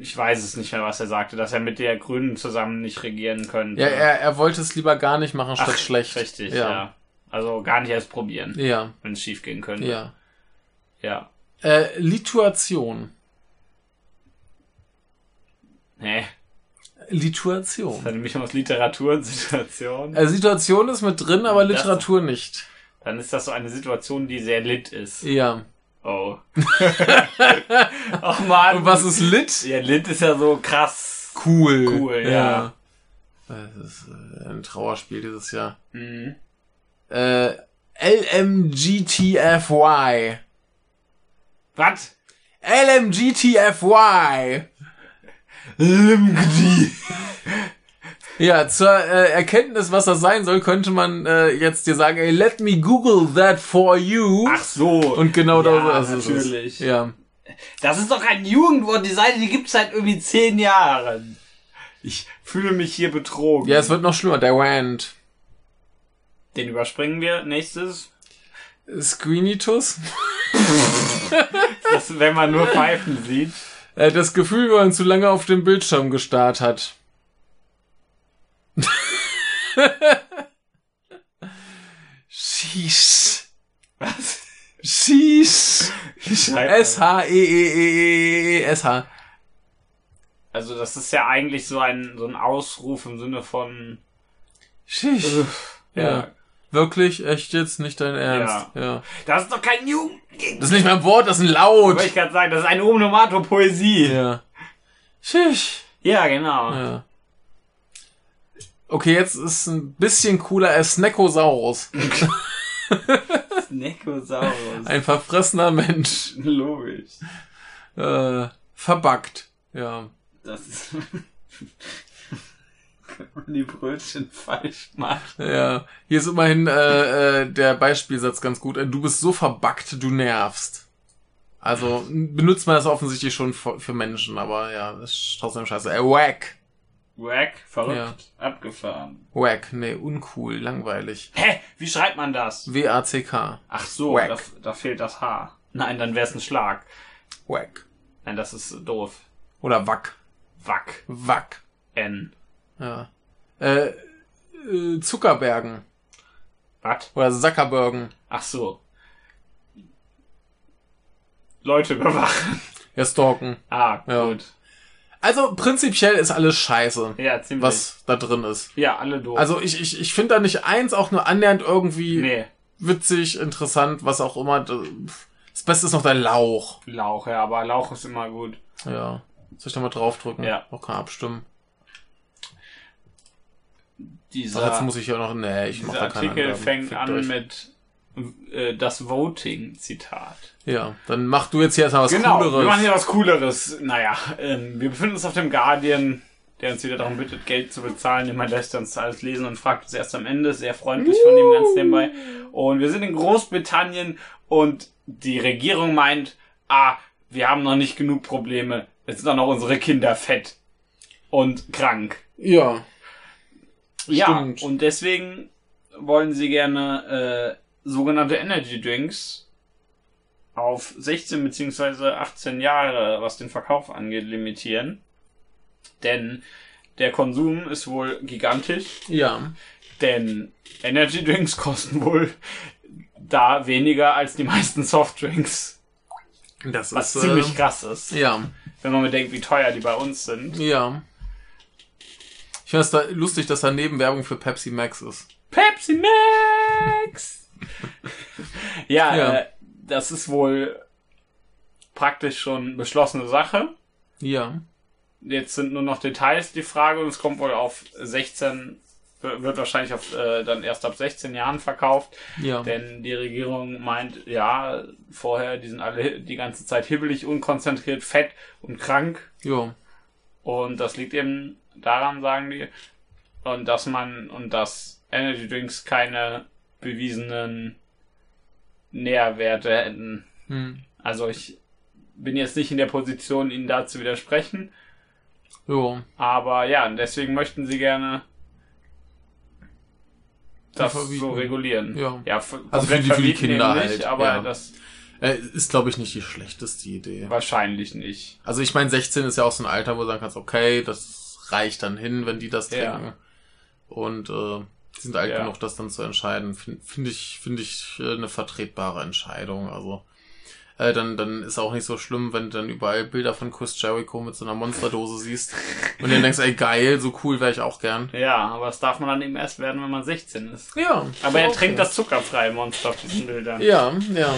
ich weiß es nicht mehr, was er sagte, dass er mit der Grünen zusammen nicht regieren könnte. Ja, er, er wollte es lieber gar nicht machen, statt Ach, schlecht. Richtig, ja. ja. Also gar nicht erst probieren, Ja, wenn es schief gehen könnte. ja. Ja. Äh, Lituation. Nee. Lituation. Das hat nämlich aus Literatur und Situation. Äh, Situation ist mit drin, aber Das- Literatur nicht. Dann ist das so eine Situation, die sehr lit ist. Ja. Oh. Ach man. Und was ist lit? Ja, lit ist ja so krass. Cool. Cool, ja. Das ist äh, ein Trauerspiel dieses Jahr. Mhm. Äh, LMGTFY. Was? LMGTFY. LMGT. Ja, zur äh, Erkenntnis, was das sein soll, könnte man äh, jetzt dir sagen, ey, let me Google that for you. Ach so. Und genau ja, das ist natürlich. es. Ja. Das ist doch ein Jugendwort. Die Seite, die gibt's seit irgendwie zehn Jahren. Ich fühle mich hier betrogen. ja, es wird noch schlimmer. Der Rand. Den überspringen wir. Nächstes. Screenitus. Das, wenn man nur Pfeifen sieht. Äh, das Gefühl, wenn man zu lange auf dem Bildschirm gestarrt hat. Sheesh. Was? Sheesh. Wie schreibt man? S-H-E-E-E-E-S-H. Also das ist ja eigentlich so ein, so ein Ausruf im Sinne von... Sheesh. Ja. Wirklich? Echt jetzt? Nicht dein Ernst? Ja. Das ist doch kein Jugend... Das ist nicht mein Wort, das ist ein Laut. Wollte ich gerade sagen, das ist eine Onomatopoesie. Ja. Sheesh. Ja, genau. Ja. Okay, jetzt ist ein bisschen cooler als Snackosaurus. Nekosaurus. Ein verfressener Mensch. Logisch. Äh, verbackt. Ja. Das ist... Kann man die Brötchen falsch machen. Ja. Hier ist immerhin äh, äh, der Beispielsatz ganz gut. Du bist so verbackt, du nervst. Also benutzt man das offensichtlich schon für für Menschen, aber ja, das ist trotzdem scheiße. Äh, wack. Wack, verrückt, abgefahren. Wack, nee, uncool, langweilig. Hä? Wie schreibt man das? W-A-C-K. Ach so, da, da fehlt das H. Nein, dann wär's ein Schlag. Wack. Nein, das ist doof. Oder Wack. Wack. Wack. N. Ja. Äh, äh, Zuckerbergen. Was? Oder Zuckerbergen. Ach so. Leute überwachen. Ja, stalken. Ah, Ja. Also prinzipiell ist alles scheiße, Ja, ziemlich. was da drin ist. Ja, alle doof. Also ich, ich, ich finde da nicht eins auch nur annähernd irgendwie nee, witzig, interessant, was auch immer. Das Beste ist noch der Lauch. Lauch, ja, aber Lauch ist immer gut. Ja. Soll ich da mal draufdrücken? Ja. Noch kann abstimmen. Dieser, Ach, jetzt muss ich ja noch. Nee, ich mach dieser da keine Artikel Angaben. fängt Fickt an euch. mit äh, das Voting-Zitat. Ja, dann mach du jetzt hier erstmal was Genau, Cooleres. wir machen hier was Cooleres. Naja, ähm, wir befinden uns auf dem Guardian, der uns wieder darum bittet, Geld zu bezahlen. Immer lässt er uns alles lesen und fragt uns erst am Ende. Sehr freundlich von ihm ganz nebenbei. Und wir sind in Großbritannien und die Regierung meint, ah, wir haben noch nicht genug Probleme. Jetzt sind auch noch unsere Kinder fett und krank. ja. Ja, Stimmt. und deswegen wollen sie gerne äh, sogenannte Energy Drinks auf 16 beziehungsweise 18 Jahre, was den Verkauf angeht, limitieren. Denn der Konsum ist wohl gigantisch, Ja. denn Energy Drinks kosten wohl da weniger als die meisten Softdrinks, Das was ist ziemlich äh, krass ist, Ja. wenn man bedenkt, wie teuer die bei uns sind. Ja. Ich finde es da lustig, dass da Nebenwerbung für Pepsi Max ist. Pepsi Max! ja, Ja. Äh, das ist wohl praktisch schon beschlossene Sache. Ja. Jetzt sind nur noch Details die Frage und es kommt wohl auf 16, wird wahrscheinlich auf, äh, dann erst ab 16 Jahren verkauft, Ja. denn die Regierung meint, ja, vorher, die sind alle die ganze Zeit hibbelig, unkonzentriert, fett und krank Jo. und das liegt eben daran, sagen die, und dass man und dass Energy Drinks keine bewiesenen Nährwerte hätten. Hm. Also ich bin jetzt nicht in der Position, ihnen da zu widersprechen, Jo. aber ja, und deswegen möchten sie gerne das so regulieren. Ja. ja Also für die- für die Kinder eben halt, nicht, aber ja. das Äh, ist, glaube ich, nicht die schlechteste Idee. wahrscheinlich nicht. Also ich meine, 16 ist ja auch so ein Alter, wo du sagen kannst, okay, das reicht dann hin, wenn die das Ja. trinken. Und äh, die sind alt Ja. genug, das dann zu entscheiden. Finde find ich, finde ich äh, eine vertretbare Entscheidung. Also äh, dann, dann ist auch nicht so schlimm, wenn du dann überall Bilder von Chris Jericho mit so einer Monsterdose siehst und dann denkst, ey geil, so cool wäre ich auch gern. Ja, aber das darf man dann eben erst werden, wenn man 16 ist. Ja. Aber er okay. trinkt das zuckerfreie Monster auf diesen Bildern. Ja, ja.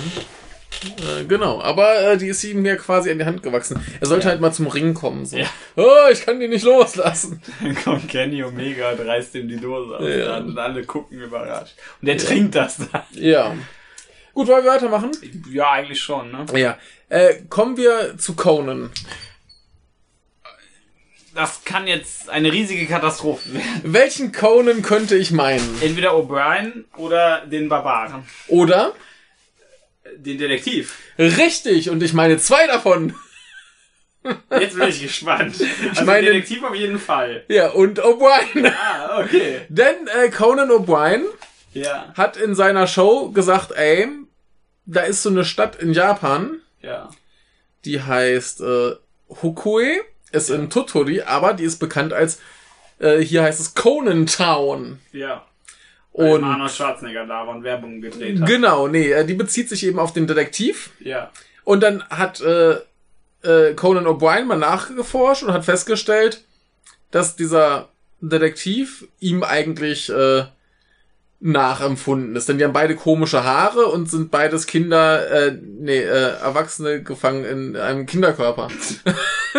Äh, genau, aber äh, die ist ihm ja quasi an die Hand gewachsen. Er sollte Ja. halt mal zum Ring kommen. So. Ja. Oh, ich kann die nicht loslassen. Dann kommt Kenny Omega und reißt ihm die Dose aus Ja. und alle gucken überrascht. Und der trinkt das dann. Ja. Gut, wollen wir weitermachen? Ja, eigentlich schon, ne? Ja. Äh, kommen wir zu Conan. Das kann jetzt eine riesige Katastrophe werden. Welchen Conan könnte ich meinen? Entweder O'Brien oder den Barbaren. Oder? Den Detektiv. Richtig, und ich meine zwei davon. Jetzt bin ich gespannt. Also meine- den Detektiv auf jeden Fall. Ja, und O'Brien. Ah, okay. Denn äh, Conan O'Brien Ja, hat in seiner Show gesagt, ey, da ist so eine Stadt in Japan, ja. die heißt äh, Hokue, ist in Tottori, aber die ist bekannt als, äh, hier heißt es Conan Town. Ja. Und Arnold Schwarzenegger da und Werbung gedreht hat. genau, nee, äh, die bezieht sich eben auf den Detektiv. Ja. Und dann hat äh, äh, Conan O'Brien mal nachgeforscht und hat festgestellt, dass dieser Detektiv ihm eigentlich äh, nachempfunden ist. Denn die haben beide komische Haare und sind beides Kinder, äh, nee, äh, Erwachsene gefangen in einem Kinderkörper.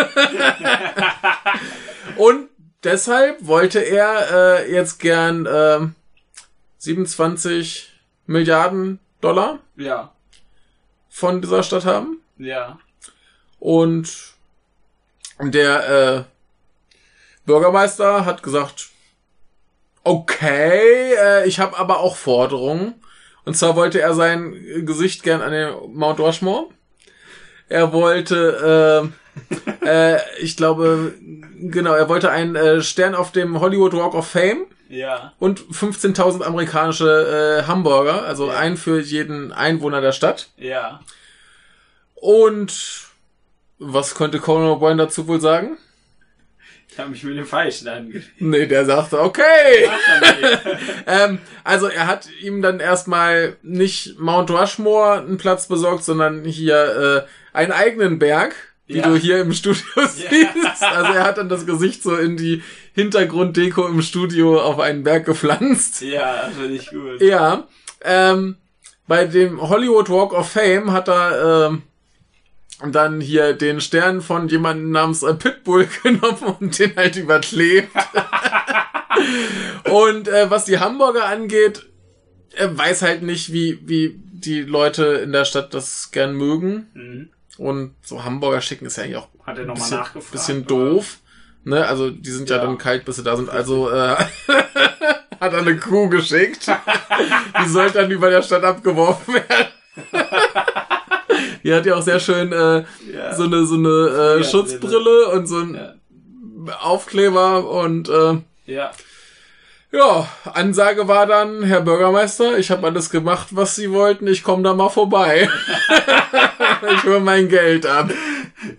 und deshalb wollte er äh, jetzt gern äh, 27 Milliarden Dollar Ja. von dieser Stadt haben. Ja. Und der äh, Bürgermeister hat gesagt, okay, äh, ich habe aber auch Forderungen. Und zwar wollte er sein Gesicht gern an den Mount Rushmore. Er wollte äh, ich glaube, genau, er wollte einen äh, Stern auf dem Hollywood Walk of Fame Ja. und 15.000 amerikanische äh, Hamburger, also Ja. ein für jeden Einwohner der Stadt. Ja. Und was könnte Conan O'Brien dazu wohl sagen? Ich habe mich mit dem Falschen angeschrieben. Nee, der sagte, okay. ähm, also er hat ihm dann erstmal nicht Mount Rushmore einen Platz besorgt, sondern hier äh, einen eigenen Berg, wie Ja. du hier im Studio siehst. Also er hat dann das Gesicht so in die Hintergrunddeko im Studio auf einen Berg gepflanzt. Ja, das finde ich gut. Ja. Ähm, bei dem Hollywood Walk of Fame hat er ähm, dann hier den Stern von jemandem namens äh, Pitbull genommen und den halt überklebt. und äh, was die Hamburger angeht, er weiß halt nicht, wie, wie die Leute in der Stadt das gern mögen. Mhm. Und so Hamburger schicken ist ja eigentlich auch ein bisschen, bisschen doof. Ne, also die sind ja, Ja. dann kalt, bis sie da sind. Also äh, hat er eine Kuh geschickt. die sollte dann über der Stadt abgeworfen werden. die hat ja auch sehr schön äh, Ja. so eine so eine äh, Schutzbrille und so ein Ja. Aufkleber und äh, ja. ja, Ansage war dann, Herr Bürgermeister, ich habe alles gemacht, was Sie wollten, ich komme da mal vorbei. ich höre mein Geld ab.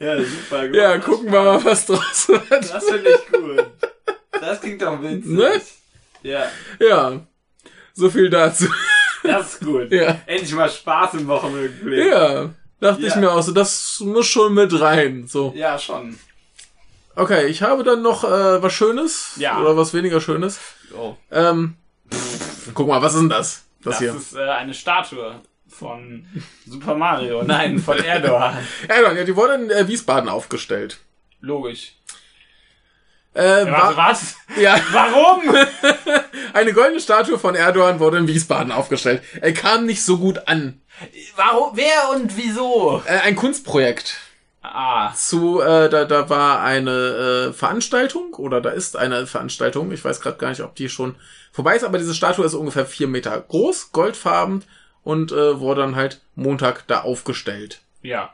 Ja, super gut. Ja, gucken wir mal, was draus wird. Das finde ich gut. Das klingt doch witzig. Ne? Ja, Ja, so viel dazu. das ist gut. Ja. Endlich mal Spaß im Wochenrückblick. Ja, dachte ich Ja. mir auch so, das muss schon mit rein. So, Ja, schon. okay, ich habe dann noch äh, was Schönes Ja. oder was weniger Schönes. Oh. Ähm, guck mal, was ist denn das? Das, Das hier. ist äh, eine Statue von Super Mario. Nein, von Erdogan. Erdogan, ja, die wurde in äh, Wiesbaden aufgestellt. Logisch. Äh, Ja, warte, was? ja, Warum? eine goldene Statue von Erdogan wurde in Wiesbaden aufgestellt. Er kam nicht so gut an. Warum? Wer und wieso? Äh, ein Kunstprojekt. Ah, zu, äh, da, da war eine äh, Veranstaltung oder da ist eine Veranstaltung. Ich weiß gerade gar nicht, ob die schon vorbei ist, aber diese Statue ist ungefähr vier Meter groß, goldfarben und äh, wurde dann halt Montag da aufgestellt. ja.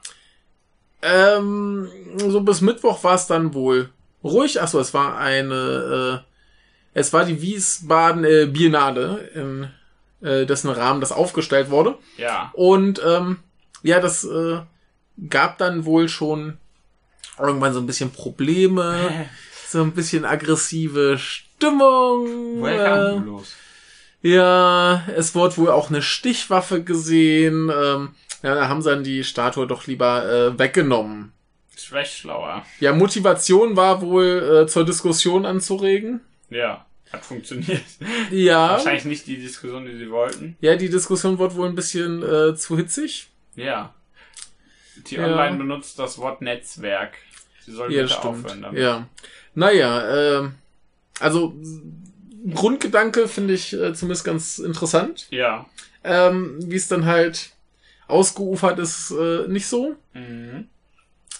Ähm, so bis Mittwoch war es dann wohl ruhig. Achso, es war eine, äh, es war die Wiesbaden äh, Biennale, in äh, dessen Rahmen das aufgestellt wurde. Ja. Und ähm, ja, das äh, gab dann wohl schon irgendwann so ein bisschen Probleme, so ein bisschen aggressive Stimmung. Woher kam Äh, bloß? Ja, es wurde wohl auch eine Stichwaffe gesehen. Ähm, ja, da haben sie dann die Statue doch lieber äh, weggenommen. Ist vielleicht schlauer. Ja, Motivation war wohl äh, zur Diskussion anzuregen. Ja. Hat funktioniert. Ja. Wahrscheinlich nicht die Diskussion, die sie wollten. Ja, die Diskussion wurde wohl ein bisschen äh, zu hitzig. Ja. Die Ja. Online benutzt das Wort Netzwerk. Sie soll Ja, bitte stimmt. aufhören damit. Ja. Naja, ähm, also Grundgedanke finde ich äh, zumindest ganz interessant. Ja. Ähm, Wie es dann halt ausgeufert ist, äh, nicht so. Mhm.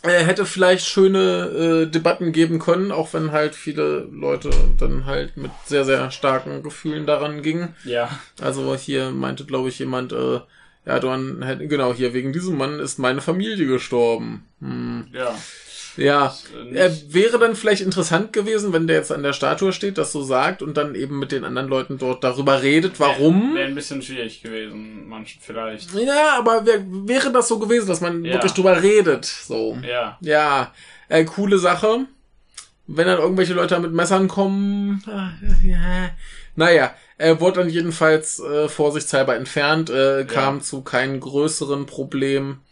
Er hätte vielleicht schöne äh, Debatten geben können, auch wenn halt viele Leute dann halt mit sehr, sehr starken Gefühlen daran gingen. Ja. Also hier meinte, glaube ich, jemand, äh, ja, dann hätte, genau, hier, wegen diesem Mann ist meine Familie gestorben. Hm. Ja. Ja, Äh, er wäre dann vielleicht interessant gewesen, wenn der jetzt an der Statue steht, das so sagt und dann eben mit den anderen Leuten dort darüber redet, warum. Wäre ein bisschen schwierig gewesen, manchen vielleicht. Ja, aber wär, wäre das so gewesen, dass man Ja. wirklich drüber redet, so. Ja. Ja, äh, coole Sache. Wenn dann irgendwelche Leute mit Messern kommen, äh, ja. naja, er wurde dann jedenfalls äh, vorsichtshalber entfernt, äh, kam zu keinen größeren Problemen.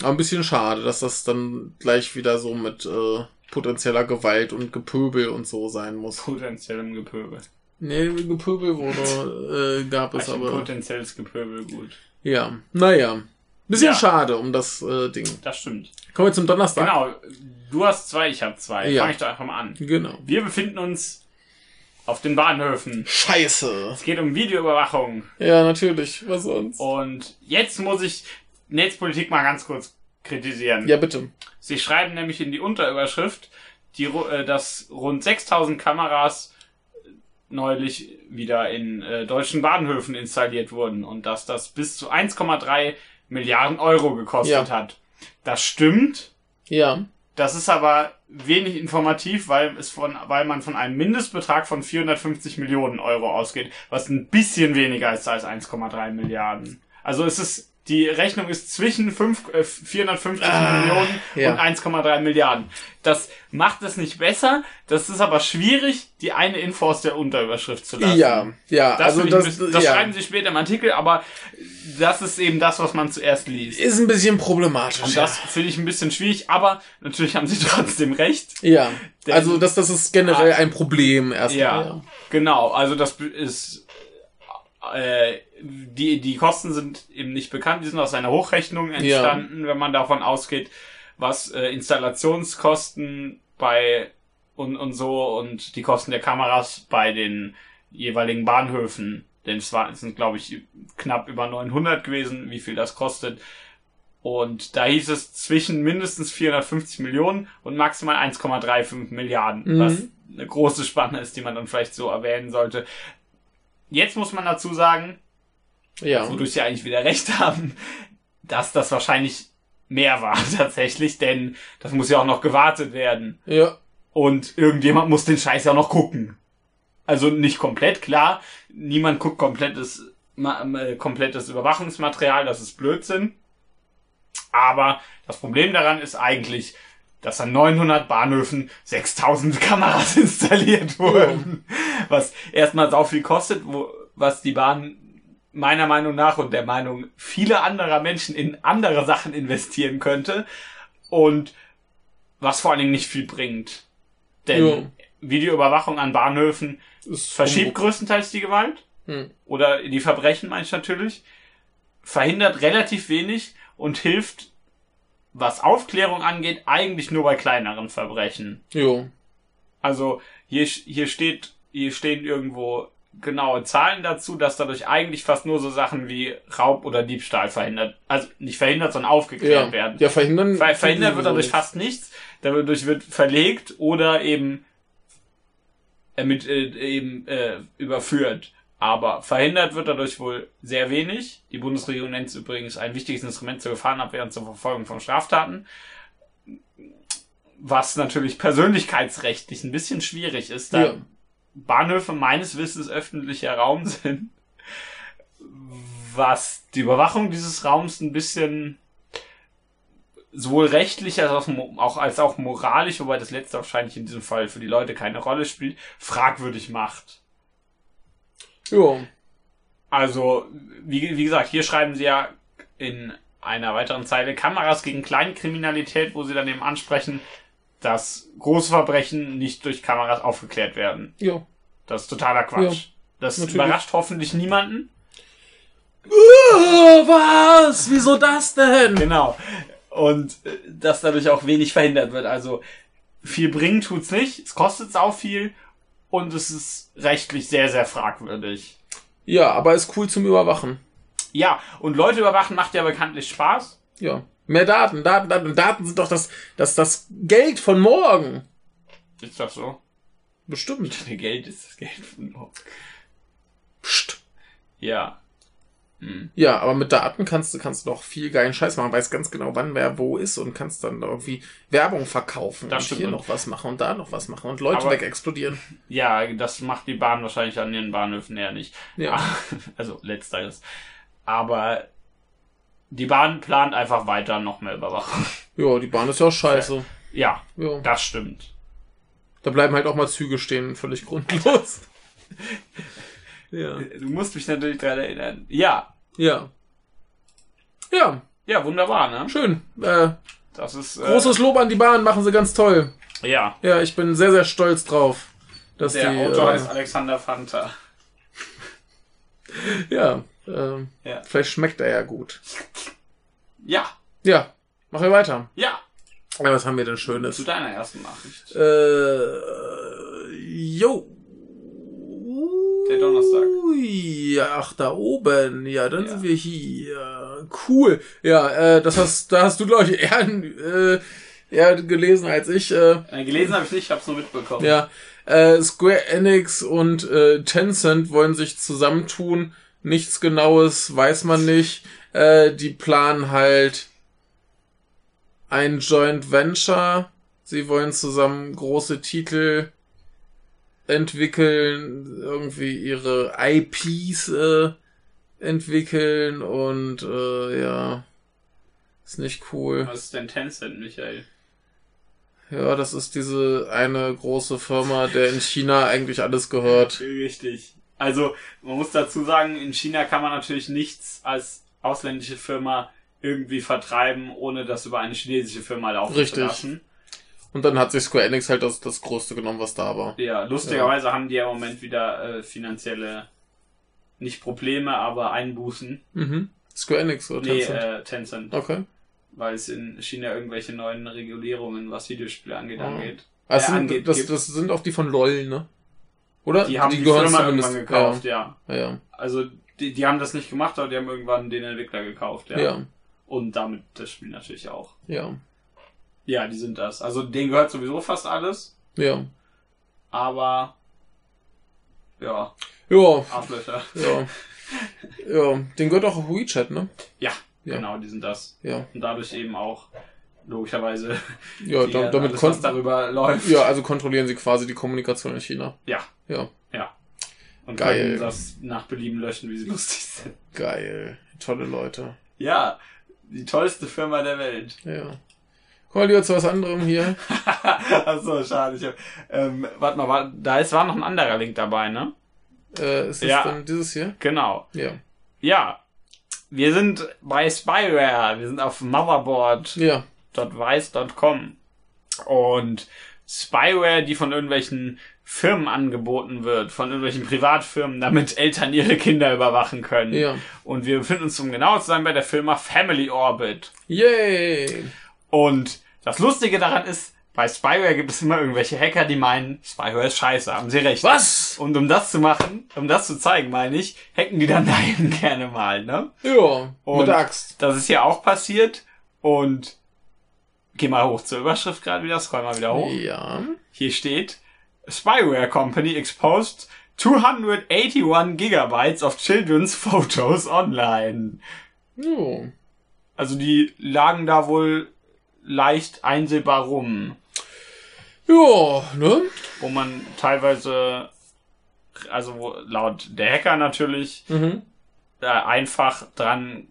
Aber ein bisschen schade, dass das dann gleich wieder so mit äh, potenzieller Gewalt und Gepöbel und so sein muss. Potenziellem Gepöbel. Nee, Gepöbel wurde, äh, gab es aber. potenzielles Gepöbel gut. Ja, naja. Bisschen Ja. schade um das äh, Ding. Das stimmt. Kommen wir zum Donnerstag. Genau. Du hast zwei, ich habe zwei. Ja. Fang ich doch einfach mal an. Genau. Wir befinden uns auf den Bahnhöfen. Scheiße. Es geht um Videoüberwachung. Ja, natürlich. Was sonst? Und jetzt muss ich Netzpolitik mal ganz kurz kritisieren. Ja, bitte. Sie schreiben nämlich in die Unterüberschrift, die, äh, dass rund 6000 Kameras neulich wieder in äh, deutschen Bahnhöfen installiert wurden und dass das bis zu 1,3 Milliarden Euro gekostet Ja. hat. Das stimmt, Ja. Das ist aber wenig informativ, weil es von, weil man von einem Mindestbetrag von 450 Millionen Euro ausgeht, was ein bisschen weniger ist als 1,3 Milliarden. Also es ist, die Rechnung ist zwischen 5, äh, 450 Ah, Millionen ja. und 1,3 Milliarden. Das macht es nicht besser. Das ist aber schwierig, die eine Info aus der Unterüberschrift zu lassen. Ja, ja, Das, also das, bisschen- das ja, schreiben sie später im Artikel, aber das ist eben das, was man zuerst liest. ist ein bisschen problematisch. Und das finde ich ein bisschen schwierig, aber natürlich haben sie trotzdem recht. ja, also das, das ist generell ein Problem erstmal. Ja, genau. Also das ist äh, die die Kosten sind eben nicht bekannt. Die sind aus einer Hochrechnung entstanden, wenn man davon ausgeht, was äh, Installationskosten bei und und so und die Kosten der Kameras bei den jeweiligen Bahnhöfen. Denn es war, es sind glaube ich knapp über 900 gewesen, wie viel das kostet. Und da hieß es zwischen mindestens 450 Millionen und maximal 1,35 Milliarden, Mhm. was eine große Spanne ist, die man dann vielleicht so erwähnen sollte. Jetzt muss man dazu sagen, Ja, wodurch sie eigentlich wieder recht haben, dass das wahrscheinlich mehr war tatsächlich, denn das muss ja auch noch gewartet werden. ja, Und irgendjemand muss den Scheiß ja noch gucken. Also nicht komplett, klar. Niemand guckt komplettes, äh, komplettes Überwachungsmaterial, das ist Blödsinn. Aber das Problem daran ist eigentlich, dass an 900 Bahnhöfen 6000 Kameras installiert wurden. Was erstmal sau viel kostet, wo, was die Bahn meiner Meinung nach und der Meinung vieler anderer Menschen in andere Sachen investieren könnte. Und was vor allen Dingen nicht viel bringt. Denn Ja. Videoüberwachung an Bahnhöfen ist verschiebt größtenteils die Gewalt. Hm. Oder die Verbrechen meine ich natürlich. Verhindert relativ wenig und hilft, was Aufklärung angeht, eigentlich nur bei kleineren Verbrechen. Jo. Also hier, hier steht, hier stehen irgendwo genaue Zahlen dazu, dass dadurch eigentlich fast nur so Sachen wie Raub oder Diebstahl verhindert, also nicht verhindert, sondern aufgeklärt Ja. werden. ja, verhindern. Ver verhindert wird dadurch fast nichts. Dadurch wird verlegt oder eben äh, mit äh, eben äh, überführt. Aber verhindert wird dadurch wohl sehr wenig. Die Bundesregierung nennt es übrigens ein wichtiges Instrument zur Gefahrenabwehr und zur Verfolgung von Straftaten. Was natürlich persönlichkeitsrechtlich ein bisschen schwierig ist, da Ja. Bahnhöfe meines Wissens öffentlicher Raum sind, was die Überwachung dieses Raums ein bisschen sowohl rechtlich als auch, als auch moralisch, wobei das letzte wahrscheinlich in diesem Fall für die Leute keine Rolle spielt, fragwürdig macht. Jo. Also, wie, wie gesagt, hier schreiben sie ja in einer weiteren Zeile Kameras gegen Kleinkriminalität, wo sie dann eben ansprechen, dass große Verbrechen nicht durch Kameras aufgeklärt werden. Jo. Das ist totaler Quatsch. Ja, das natürlich. überrascht hoffentlich niemanden. Oh, was? Wieso das denn? Genau. Und äh, dass dadurch auch wenig verhindert wird. Also viel bringen tut's nicht, es kostet auch viel und es ist rechtlich sehr, sehr fragwürdig. Ja, aber ist cool zum Überwachen. Ja, und Leute überwachen macht ja bekanntlich Spaß. Ja. Mehr Daten, Daten, Daten. Daten sind doch das, das, das Geld von morgen. Ist das so? Bestimmt. Geld ist das Geld von morgen. Psst. Ja. Hm. Ja, aber mit Daten kannst du, kannst du doch viel geilen Scheiß machen, weißt ganz genau, wann wer wo ist und kannst dann irgendwie Werbung verkaufen Das und stimmt. hier noch was machen und da noch was machen und Leute Aber- wegexplodieren. Ja, das macht die Bahn wahrscheinlich an ihren Bahnhöfen eher nicht. Ja. Also letzteres. Aber die Bahn plant einfach weiter noch mehr Überwachung. Ja, die Bahn ist ja auch scheiße. Ja, Ja. das stimmt. Da bleiben halt auch mal Züge stehen, völlig grundlos. ja. Du musst mich natürlich dran erinnern. Ja, Ja. Ja, ja, wunderbar, ne? schön. Äh, Das ist äh, großes Lob an die Bahn, machen sie ganz toll. Ja, Ja, ich bin sehr, sehr stolz drauf. Dass der die, Autor äh, heißt Alexander Fanta. ja, ähm, Ja. vielleicht schmeckt er ja gut. Ja, Ja, machen wir weiter. ja. Ja, was haben wir denn Schönes? Zu deiner ersten Nachricht. Äh, jo. Der Donnerstag. Ja, ach, da oben. Ja, dann Ja. sind wir hier. Cool. Ja, äh, das hast, da hast du, glaube ich, eher, äh, eher gelesen als ich. Äh, Äh, gelesen habe ich nicht, ich habe es nur mitbekommen. ja, äh, Square Enix und äh, Tencent wollen sich zusammentun. Nichts Genaues weiß man nicht. Äh, die planen halt ein Joint Venture. Sie wollen zusammen große Titel entwickeln, irgendwie ihre IPs äh, entwickeln und äh, ja, ist nicht cool. Was ist denn Tencent, Michael? Ja, das ist diese eine große Firma, der in China eigentlich alles gehört. Richtig. Also, man muss dazu sagen, in China kann man natürlich nichts als ausländische Firma irgendwie vertreiben, ohne das über eine chinesische Firma laufen Richtig. zu lassen. Und dann hat sich Square Enix halt das, das Größte genommen, was da war. Ja, lustigerweise haben die ja im Moment wieder äh, finanzielle, nicht Probleme, aber Einbußen. Mhm. Square Enix oder Nee, Tencent? äh, Tencent. Okay. Weil es in China irgendwelche neuen Regulierungen, was Videospiele angeht, Oh. angeht. Das, Äh, sind, angeht, das, das sind auch die von LOL, ne? Oder? Die haben die, gehören Firma irgendwann gekauft, ja. Ja, ja. Also, die, die haben das nicht gemacht, aber die haben irgendwann den Entwickler gekauft, ja. Ja, Und damit das Spiel natürlich auch. ja. Ja, die sind das. Also, denen gehört sowieso fast alles, Ja. aber, ja, Ja, Arschlöcher. ja. Ja, den gehört auch WeChat, ne? Ja, Ja. genau, die sind das. Ja. Und dadurch eben auch, logischerweise, Ja, da, damit alles, was darüber läuft. ja, also kontrollieren sie quasi die Kommunikation in China. Ja. Ja. Ja. Und Geil. können das nach Belieben löschen, wie sie lustig sind. Geil. Tolle Leute. Ja, die tollste Firma der Welt. Ja. Wir lieber zu was anderem hier. Achso, schade. Ich hab, ähm, warte mal, war, da ist, war noch ein anderer Link dabei, ne? Äh, ist das Ja. dann dieses hier? Genau. Ja. Ja. Wir sind bei Spyware. Wir sind auf Ja. motherboard.weiß.com. Und Spyware, die von irgendwelchen Firmen angeboten wird, von irgendwelchen Privatfirmen, damit Eltern ihre Kinder überwachen können. Ja. Und wir befinden uns, um genau zu sein, bei der Firma Family Orbit. Yay! Und das Lustige daran ist, bei Spyware gibt es immer irgendwelche Hacker, die meinen, Spyware ist scheiße, haben sie recht. Was? Und um das zu machen, um das zu zeigen, meine ich, hacken die dann dahin gerne mal, ne? Ja. Und- mit Axt. Das ist hier auch passiert und geh mal hoch zur Überschrift gerade wieder, scroll mal wieder hoch. Ja. Hier steht, Spyware Company exposed 281 Gigabytes of children's photos online. Jo. Also die lagen da wohl leicht einsehbar rum, Ja, ne? wo man teilweise, also laut der Hacker natürlich, Mhm. äh, einfach dran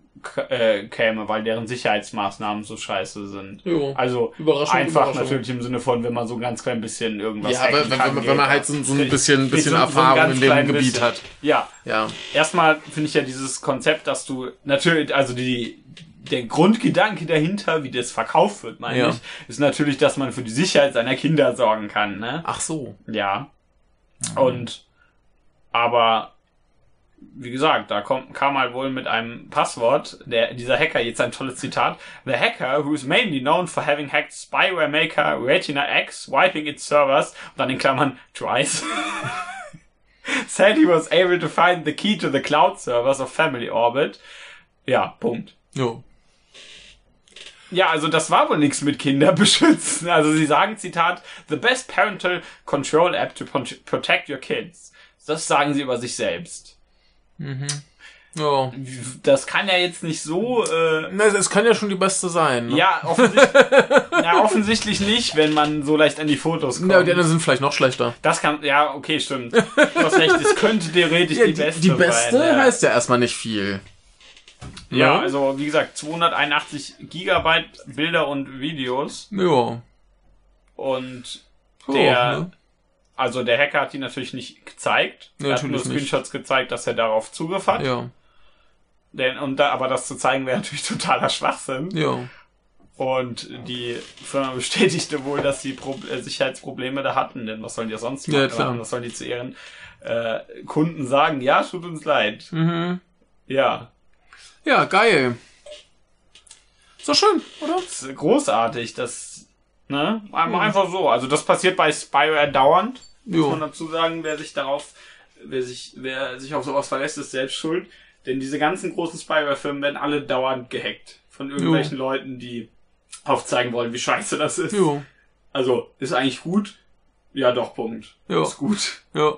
äh, käme, weil deren Sicherheitsmaßnahmen so scheiße sind. Jo. Also Überraschung, einfach Überraschung. natürlich im Sinne von, wenn man so ein ganz klein bisschen irgendwas Ja, aber wenn, kann, wenn, wenn man halt so, so ein bisschen, bisschen So- so Erfahrung ganz in dem Gebiet bisschen. hat. Ja, Ja. erstmal finde ich ja dieses Konzept, dass du natürlich, also die, der Grundgedanke dahinter, wie das verkauft wird, meine Ja. ich, ist natürlich, dass man für die Sicherheit seiner Kinder sorgen kann, ne? Ach so. Ja. Und, aber, wie gesagt, da kommt, kam halt wohl mit einem Passwort, der, dieser Hacker, jetzt ein tolles Zitat, The hacker, who is mainly known for having hacked Spyware Maker Retina X, wiping its servers, und dann in Klammern, twice, said he was able to find the key to the cloud servers of Family Orbit. Ja, Punkt. Jo. Ja, also das war wohl nichts mit Kinder beschützen. Also sie sagen, Zitat, the best parental control app to pro- protect your kids. Das sagen sie über sich selbst. Ja. Das kann ja jetzt nicht so, äh, Na, es kann ja schon die beste sein. Ne? ja, offensichtlich, ja, offensichtlich nicht, wenn man so leicht an die Fotos kommt. Ja, die anderen sind vielleicht noch schlechter. das kann, ja, okay, stimmt. Du hast recht, es könnte theoretisch die, beste die beste sein. ja. heißt ja erstmal nicht viel. Ja, Ne? also wie gesagt, 281 Gigabyte Bilder und Videos Ja. und So, der, ne? also der Hacker hat die natürlich nicht gezeigt. Ja, er hat nur natürlich nicht. Screenshots gezeigt, dass er darauf Zugriff hat. Ja. Denn, und da, aber das zu zeigen wäre natürlich totaler Schwachsinn. Ja. Und die Firma bestätigte wohl, dass sie Pro äh, Sicherheitsprobleme da hatten, denn was sollen die sonst Ja, machen? klar. Was sollen die zu ihren äh, Kunden sagen? Ja, tut uns leid. Mhm. Ja, Ja, geil. Ist doch schön, oder? das ist großartig. Das, ne? Einfach, einfach so. Also das passiert bei Spyware dauernd. Muss man Jo. dazu sagen, wer sich darauf, wer sich, wer sich auf sowas verlässt, ist selbst schuld. Denn diese ganzen großen Spyware-Firmen werden alle dauernd gehackt. Von irgendwelchen Leuten, die aufzeigen wollen, wie scheiße das ist. Jo. Also, ist eigentlich gut? Ja, doch, Punkt. Ja. Ist gut. Ja.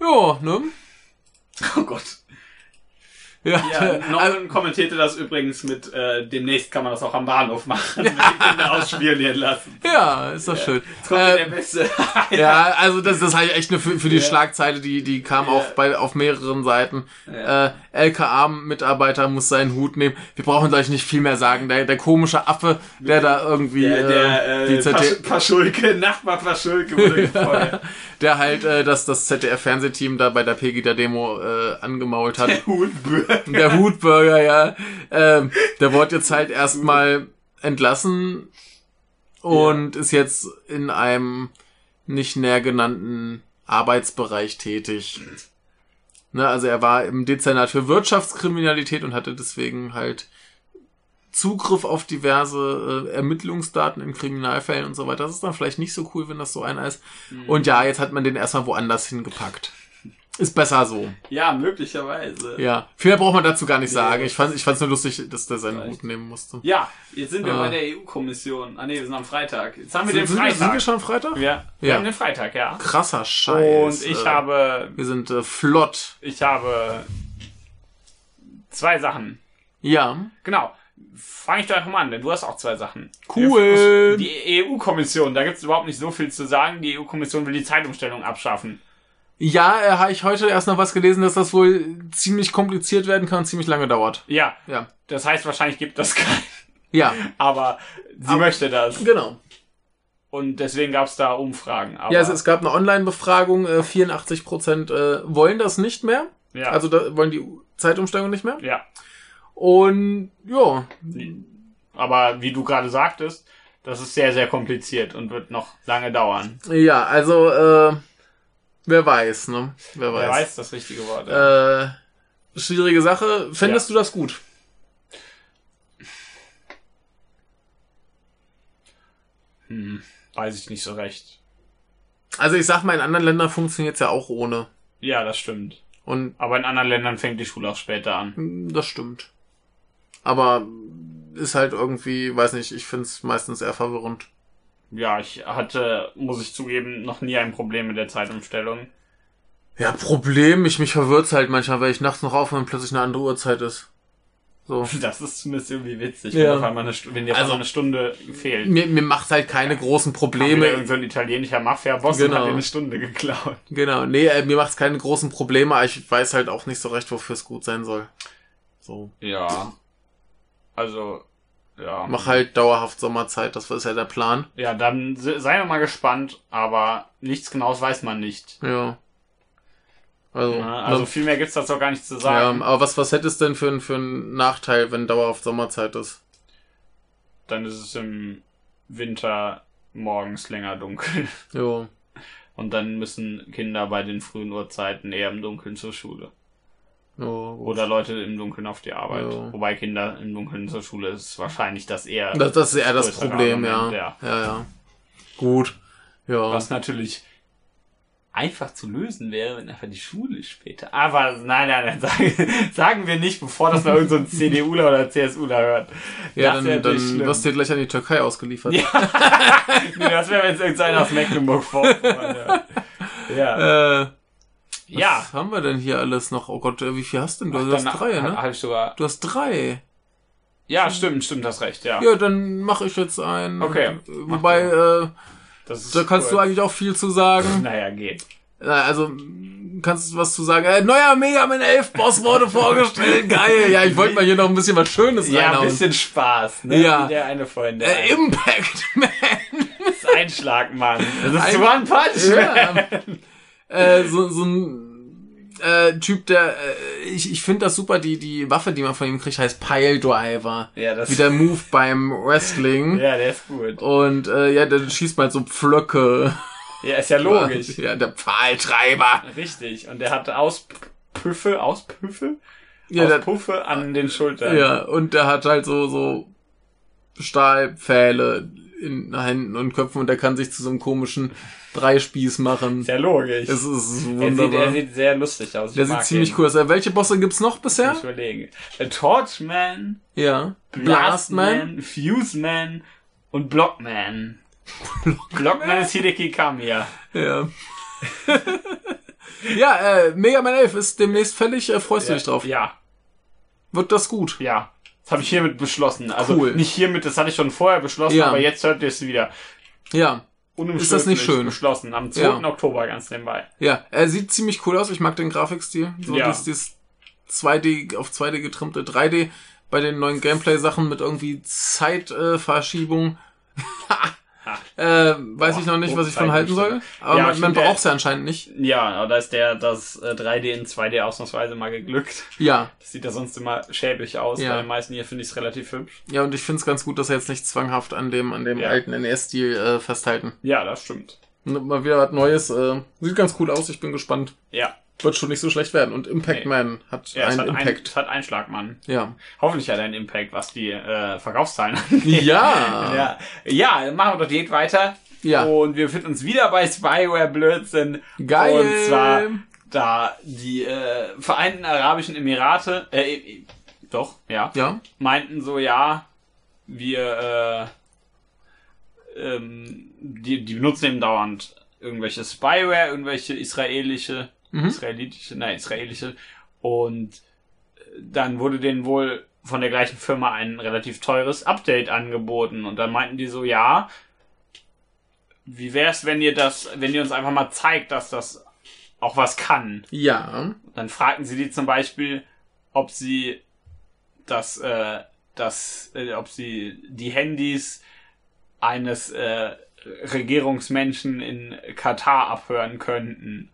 Ja, ne? Oh Gott. Ja, Ja, also, Norman kommentierte das übrigens mit, äh, demnächst kann man das auch am Bahnhof machen, mit die Kinder ausspionieren lassen. ja ist doch schön. Jetzt kommt Äh, der Beste. Ja, also das, das habe ich echt nur für, für die Ja. Schlagzeile, die, die kam Ja. auf, bei, auf mehreren Seiten. Ja. Äh, LKA-Mitarbeiter muss seinen Hut nehmen. Wir brauchen gleich nicht viel mehr sagen. Der, der komische Affe, der da irgendwie Der, der äh, äh, die ZD Pasch Paschulke, Nachbar Paschulke wurde gefeuert. der halt äh, das, das ZDF-Fernsehteam da bei der Pegida-Demo äh, angemault hat. Der Der Hutburger, ja. Ähm, der wurde jetzt halt erstmal entlassen und ist jetzt in einem nicht näher genannten Arbeitsbereich tätig. Ne, also er war im Dezernat für Wirtschaftskriminalität und hatte deswegen halt Zugriff auf diverse äh, Ermittlungsdaten in Kriminalfällen und so weiter. Das ist dann vielleicht nicht so cool, wenn das so einer ist. Und ja, jetzt hat man den erstmal woanders hingepackt. Ist besser so. Ja, möglicherweise. Ja, viel mehr braucht man dazu gar nicht sagen. Nee. Ich fand ich fand's nur lustig, dass der seinen. Hut nehmen musste. Ja, jetzt sind wir Ah. bei der EU-Kommission. Ah nee, wir sind am Freitag. Jetzt haben wir Sind, den sind, wir, sind wir Freitag. schon am Freitag? Ja, wir Ja. haben den Freitag, ja. Krasser Scheiß. Und ich äh, habe, Wir sind äh, flott. ich habe zwei Sachen. Ja. Genau. Fange ich doch einfach mal an, denn du hast auch zwei Sachen. Cool. Die EU-Kommission, da gibt es überhaupt nicht so viel zu sagen. Die EU-Kommission will die Zeitumstellung abschaffen. Ja, äh, habe ich heute erst noch was gelesen, dass das wohl ziemlich kompliziert werden kann und ziemlich lange dauert. Ja, Ja. das heißt, wahrscheinlich gibt das kein. Ja, Aber sie Aber- möchte das. genau. Und deswegen gab es da Umfragen. Aber, Ja, es, es gab eine Online-Befragung, äh, 84 Prozent äh, wollen das nicht mehr. ja, Also da wollen die Zeitumstellung nicht mehr. ja. Und ja, Aber wie du gerade sagtest, das ist sehr, sehr kompliziert und wird noch lange dauern. ja, also äh, wer weiß, ne? Wer weiß. Wer weiß das richtige Wort. ja. Äh, schwierige Sache. Fändest du das gut? Hm, weiß ich nicht so recht. Also ich sag mal, in anderen Ländern funktioniert's ja auch ohne. Ja, das stimmt. Und Aber in anderen Ländern fängt die Schule auch später an. mm, das stimmt. Aber ist halt irgendwie, weiß nicht, ich find's meistens eher verwirrend. Ja, ich hatte, muss ich zugeben, noch nie ein Problem mit der Zeitumstellung. Ja, Problem, ich mich verwirrt's halt manchmal, weil ich nachts noch aufhöre und plötzlich eine andere Uhrzeit ist. So. Das ist zumindest irgendwie witzig, Ja. wenn, auf einmal eine, wenn dir Also- eine Stunde fehlt. Mir, mir macht halt keine großen Kam wieder Probleme. irgend so ein italienischer Mafia-Boss Genau. hat dir eine Stunde geklaut. Genau, nee, äh, mir macht's keine großen Probleme, aber ich weiß halt auch nicht so recht, wofür es gut sein soll. So. Ja. Also, ja. Mach halt dauerhaft Sommerzeit, das ist ja der Plan. Ja, dann se- seien wir mal gespannt, aber nichts Genaues weiß man nicht. Ja. Also, Ja, also ne? viel mehr gibt's dazu auch gar nicht zu ja, sagen. aber was, was hättest du denn für, einen- für einen Nachteil, wenn dauerhaft Sommerzeit ist? Dann ist es im Winter morgens länger dunkel. Jo. Und dann müssen Kinder bei den frühen Uhrzeiten eher im Dunkeln zur Schule. Gut. Oder Leute im Dunkeln auf die Arbeit. Ja. Wobei Kinder im Dunkeln zur Schule ist wahrscheinlich das eher. Das, das ist eher das Problem, ja. Argument, ja. ja. Ja, Gut. Ja. Was natürlich einfach zu lösen wäre, wenn einfach die Schule später. Aber nein, nein, nein, sagen, wir nicht, bevor das mal irgend so CDUler oder CSUler hört. ja, das dann, dann schlimm. wirst du dir gleich an die Türkei ausgeliefert. Ja. nee, das wäre, es irgendeiner aus Mecklenburg vorkommt. Ja. Äh, was ja. haben wir denn hier alles noch? Oh Gott, äh, wie viel hast du denn? Du hast drei, ne? Habe ich sogar. Du hast drei. Ja, stimmt, stimmt, hast recht, ja. Ja, dann mache ich jetzt einen. Okay. Wobei, äh, ist da kannst du cool. eigentlich auch viel zu sagen. Naja, geht. Also, kannst du was zu sagen? Äh, neuer Mega Man 11 Boss wurde vorgestellt. Geil. Ja, ich wollte mal hier noch ein bisschen was Schönes Ja, ein reinhauen. bisschen Spaß, ne? Ja. Wie der eine Freund, der Äh, Impact Man. das Einschlagmann. Das ist Ein- One Punch Man. Ja. Äh, so, so ein äh, Typ, der, äh, ich, ich finde das super, die, die Waffe, die man von ihm kriegt, heißt Pile Driver. Ja, das Wie der Move beim Wrestling. Ja, der ist gut. Und äh, ja, der schießt mal so Pflöcke. Ja, ist ja logisch. Ja, der Pfahltreiber. Richtig. Und der hatte Auspüffe, Auspüffe? Ja, der, Auspuffe an den Schultern. ja, und der hat halt so, so Stahlpfähle in Händen und Köpfen und der kann sich zu so einem komischen Dreispieß machen. Ja logisch. Es ist er, sieht, wunderbar. er sieht sehr lustig aus. Der sieht ziemlich ihn. cool aus. Äh, Welche Bosse gibt's noch bisher? Ich überlegen. Der Torchman, Ja. Blastman, Blastman. Fuseman und Blockman. Blockman ist Hideki Kamiya. Ja. ja, äh, Mega Man 11 ist demnächst fällig. Äh, freust du dich drauf? Ja. wird das gut. Ja. Das habe ich hiermit beschlossen. Also Cool. nicht hiermit, das hatte ich schon vorher beschlossen, Ja. aber jetzt hört ihr es wieder. Ja, Ist das nicht schön? Beschlossen. Am 2. Ja. Oktober ganz nebenbei. ja. Er sieht ziemlich cool aus. Ich mag den Grafikstil. So Ja. das, das 2D auf 2D getrimmte 3D bei den neuen Gameplay-Sachen mit irgendwie Zeitverschiebung. Äh. äh, weiß Boah, ich noch nicht, was ich von halten soll. Aber Ja, man, man braucht es ja anscheinend nicht. Ja, da ist der, das äh, 3D in 2D ausnahmsweise mal geglückt. Ja, Das sieht ja sonst immer schäbig aus. Ja. Bei den meisten hier finde ich es relativ hübsch. ja, und ich finde es ganz gut, dass er jetzt nicht zwanghaft an dem, an dem Ja. alten NES-Stil äh, festhalten. Ja, das stimmt. Mal wieder was Neues. Äh, sieht ganz cool aus. Ich bin gespannt. Ja. Wird schon nicht so schlecht werden. Und Impact Nee. Man hat Ja, es einen hat, ein, Impact. es hat Einschlag, Mann. Ja. Hoffentlich hat er einen Impact, was die äh, Verkaufszahlen angeht. Ja. Ja, ja, machen wir doch direkt weiter. Ja. Und wir finden uns wieder bei Spyware Blödsinn. Geil. Und zwar da die äh, Vereinten Arabischen Emirate, äh, äh, doch, ja, Ja. meinten so, ja, wir, äh, ähm, die, die benutzen eben dauernd irgendwelche Spyware, irgendwelche israelische, Mhm. israelitische, nein, israelische. Und äh, dann wurde denen wohl von der gleichen Firma ein relativ teures Update angeboten. Und dann meinten die so, ja, wie wär's, wenn ihr das, wenn ihr uns einfach mal zeigt, dass das auch was kann? Ja. Dann fragten sie die zum Beispiel, ob sie das, äh, das, äh, ob sie die Handys eines äh, Regierungsmenschen in Katar abhören könnten.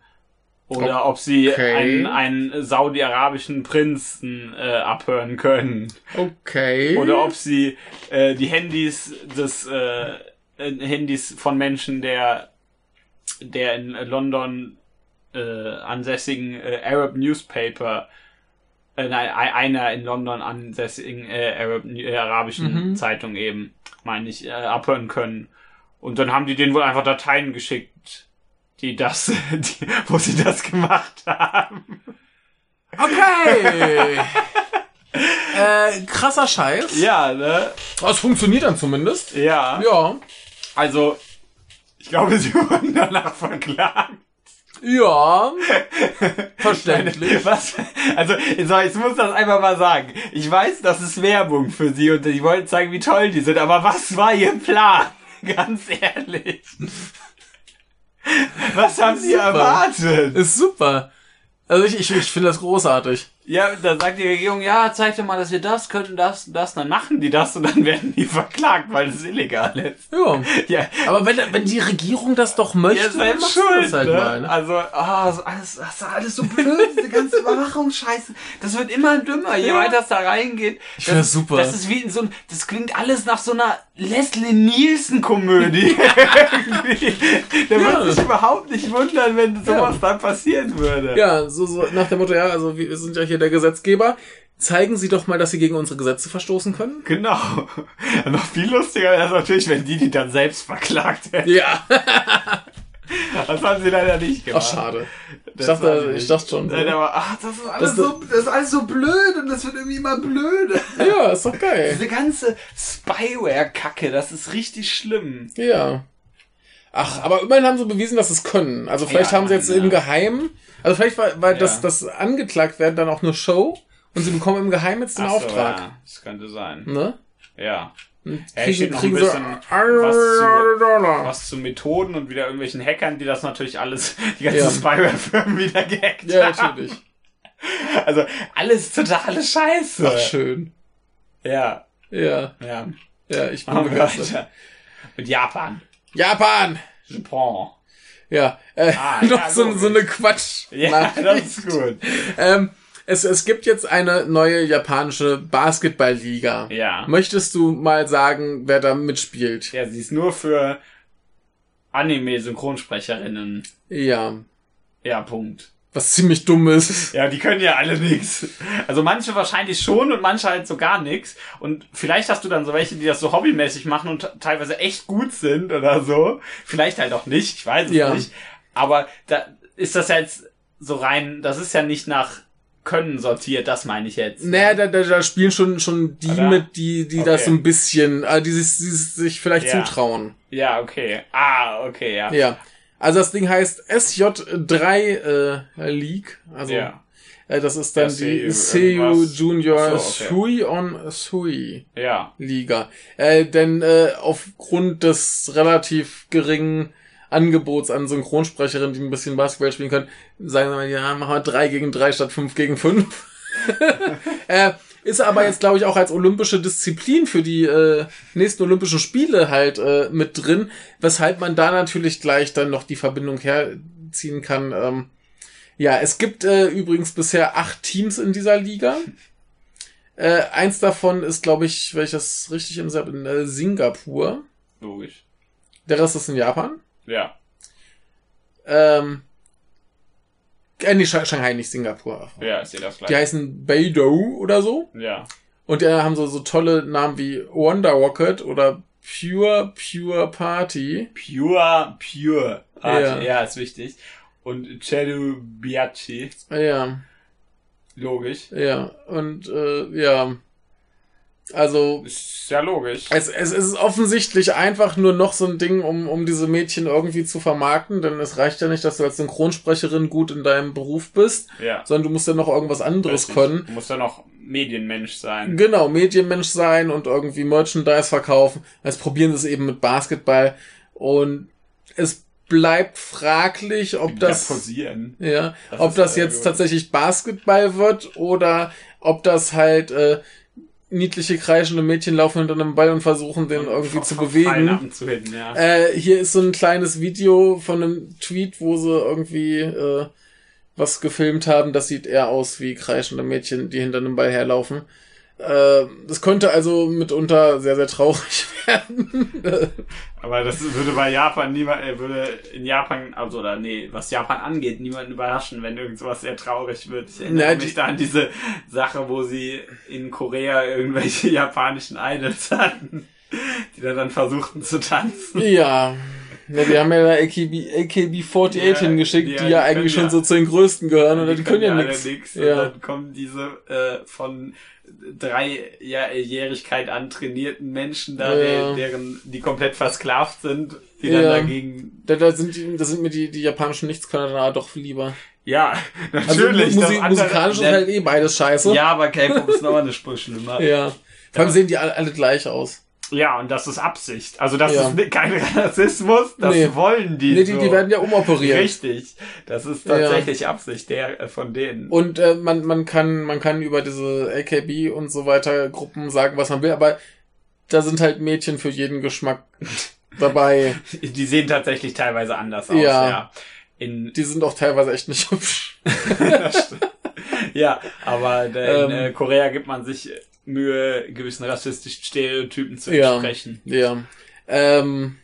Oder ob sie Okay. einen, einen saudi-arabischen Prinzen äh, abhören können. Okay. Oder ob sie äh, die Handys des äh, äh, Handys von Menschen der der in London äh, ansässigen äh, Arab Newspaper äh, nein, ei- einer in London ansässigen äh, Arab, äh, arabischen Mhm. Zeitung eben, meine ich, äh, abhören können. Und dann haben die denen wohl einfach Dateien geschickt, die das, die, wo sie das gemacht haben. Okay. äh, krasser Scheiß. Ja, ne? Aber es funktioniert dann zumindest. Ja. Ja. Also, ich glaube, sie wurden danach verklagt. Ja. Verständlich. Was? Also, so, ich muss das einfach mal sagen. Ich weiß, das ist Werbung für sie und die wollten zeigen, wie toll die sind, aber was war ihr Plan? Ganz ehrlich. Was haben sie erwartet? Ist super. Also ich, ich, ich finde das großartig. Ja, dann sagt die Regierung, ja, zeig doch mal, dass wir das können, das, das, dann machen die das und dann werden die verklagt, weil es illegal ist. Ja. Ja, Aber wenn, wenn die Regierung das doch möchte, Ihr dann seid machst du schuld, das halt ne? mal. Also, ah, so alles, das ist alles so blöd, diese ganze Überwachungsscheiße. Das wird immer dümmer, je Ja. weiter es da reingeht. Ich find das super. Das ist wie in so ein, das klingt alles nach so einer Leslie Nielsen Komödie. Irgendwie. Der Ja. würde sich überhaupt nicht wundern, wenn sowas dann passieren würde. Ja, so, so nach dem Motto, ja, also wir sind ja hier der Gesetzgeber. Zeigen Sie doch mal, dass Sie gegen unsere Gesetze verstoßen können. Genau. Noch viel lustiger wäre es natürlich, wenn die die dann selbst verklagt hätten. Ja. Das haben sie leider nicht Ach, gemacht. schade. Ich Das dachte, ich dachte schon. Nein, aber ach, das ist alles Das- so, das ist alles so blöd und das wird irgendwie immer blöder. Ja, ist doch geil. Diese ganze Spyware-Kacke, das ist richtig schlimm. Ja. Ach, aber immerhin haben sie bewiesen, dass sie es können. Also vielleicht Ja, haben sie jetzt ja. im Geheimen, also vielleicht war, weil das, Ja. das angeklagt werden dann auch nur Show und sie bekommen im Geheimen jetzt den Ach so, Auftrag. Ja, das könnte sein. Ne? Ja. Und Ja, kriegen, noch kriegen ein bisschen was zu-. Was Methoden und wieder irgendwelchen Hackern, die das natürlich alles, die ganzen Ja. Spyware-Firmen wieder gehackt Ja, haben. natürlich. Also, alles totale Scheiße. Ach, schön. Ja, Ja, ja. ja, ich bin begeistert. Mit Japan. Japan! Japan. Ja, äh, Ah, noch ja, so, so eine Quatsch. Ja, das ist gut. Ähm, es, es gibt jetzt eine neue japanische Basketballliga. Ja. Möchtest du mal sagen, wer da mitspielt? Ja, sie ist nur für Anime-Synchronsprecherinnen. Ja. Ja, Punkt. Was ziemlich dumm ist. Ja, die können ja alle nix. Also manche wahrscheinlich schon und manche halt so gar nix. Und vielleicht hast du dann so welche, die das so hobbymäßig machen und teilweise echt gut sind oder so. Vielleicht halt auch nicht, ich weiß es Ja. nicht. Aber da ist das ja jetzt so rein, das ist ja nicht nach Können sortiert, das meine ich jetzt. Naja, da, da, da spielen schon, schon die Oder? mit, die, die das Okay. so ein bisschen, äh, die sich, die sich vielleicht Ja. zutrauen. Ja, okay. Ah, okay, ja. Ja. Also das Ding heißt SJ3 äh, League. Also Ja. Äh, das ist dann Ja, die Seiyu. Junior so, okay. Sui on Sui Ja. Liga. Äh, denn äh, aufgrund des relativ geringen Angebots an Synchronsprecherinnen, die ein bisschen Basketball spielen können, sagen wir mal, ja, machen wir drei gegen drei statt fünf gegen fünf. äh, ist aber jetzt, glaube ich, auch als olympische Disziplin für die äh, nächsten Olympischen Spiele halt äh, mit drin, weshalb man da natürlich gleich dann noch die Verbindung herziehen kann. Ähm, ja, es gibt äh, übrigens bisher acht Teams in dieser Liga. Äh, eins davon ist, glaube ich, wenn ich das richtig im habe, in äh, Singapur. Logisch. Der Rest ist in Japan. Ja. Ähm, äh, nee, Shanghai, nicht Singapur. Ja, ist ja das Die gleiche. heißen Beidou oder so. Ja. Und die haben so, so tolle Namen wie Wonder Rocket oder Pure Pure Party. Pure, pure. Ah, Ja. ja. ist wichtig. Und Cedu Biachi. Ja, Logisch. ja. Und äh, ja. Also Ist ja logisch. Es, es ist offensichtlich einfach nur noch so ein Ding, um, um diese Mädchen irgendwie zu vermarkten, denn es reicht ja nicht, dass du als Synchronsprecherin gut in deinem Beruf bist, Ja. sondern du musst ja noch irgendwas anderes Richtig. können. Du musst ja noch Medienmensch sein. Genau, Medienmensch sein und irgendwie Merchandise verkaufen. Jetzt probieren sie es eben mit Basketball und es bleibt fraglich, ob das, posieren. ja, Das ob das jetzt gut. tatsächlich Basketball wird oder ob das halt äh, niedliche kreischende Mädchen laufen hinter einem Ball und versuchen, den irgendwie zu bewegen. Zu hin, ja. Äh, hier ist so ein kleines Video von einem Tweet, wo sie irgendwie äh, was gefilmt haben. Das sieht eher aus wie kreischende Mädchen, die hinter einem Ball herlaufen. Äh, das könnte also mitunter sehr, sehr traurig werden. Aber das würde bei Japan niemand, äh, würde in Japan, also oder nee, was Japan angeht, niemanden überraschen, wenn irgendwas sehr traurig wird. Ich erinnere Na, mich die- da an diese Sache, wo sie in Korea irgendwelche japanischen Idols hatten, die da dann versuchten zu tanzen. ja. Ja, wir haben ja da AKB, AKB48 Ja, hingeschickt, die- die, die ja eigentlich schon ja- so zu den größten gehören und die, können ja nichts. Und Ja. dann kommen diese äh, von Dreijährigkeit an trainierten Menschen da, Ja. der, deren, die komplett versklavt sind, die Ja. dann dagegen, Da, da, sind, die- da sind mir die, die japanischen Nichtskönner doch lieber. ja, Also natürlich. Das andere- musikalisch ist halt eh beides scheiße. Ja, aber K-Pop ist noch eine Spur schlimmer. Ja. Ja. Vor allem sehen die alle, alle gleich aus. Und das ist Absicht. Also das Ja. ist kein Rassismus, das Nee. wollen die Nee, die, so. die werden ja umoperiert. Richtig. Das ist tatsächlich Absicht der äh, von denen. Und äh, man, man, kann, man kann über diese AKB und so weiter Gruppen sagen, was man will, aber da sind halt Mädchen für jeden Geschmack dabei. die sehen tatsächlich teilweise anders aus, Ja. ja. In, Die sind auch teilweise echt nicht hübsch. ja, aber in Ähm. äh, Korea gibt man sich Mühe, gewissen rassistischen Stereotypen zu Ja. entsprechen. Ja. Ähm,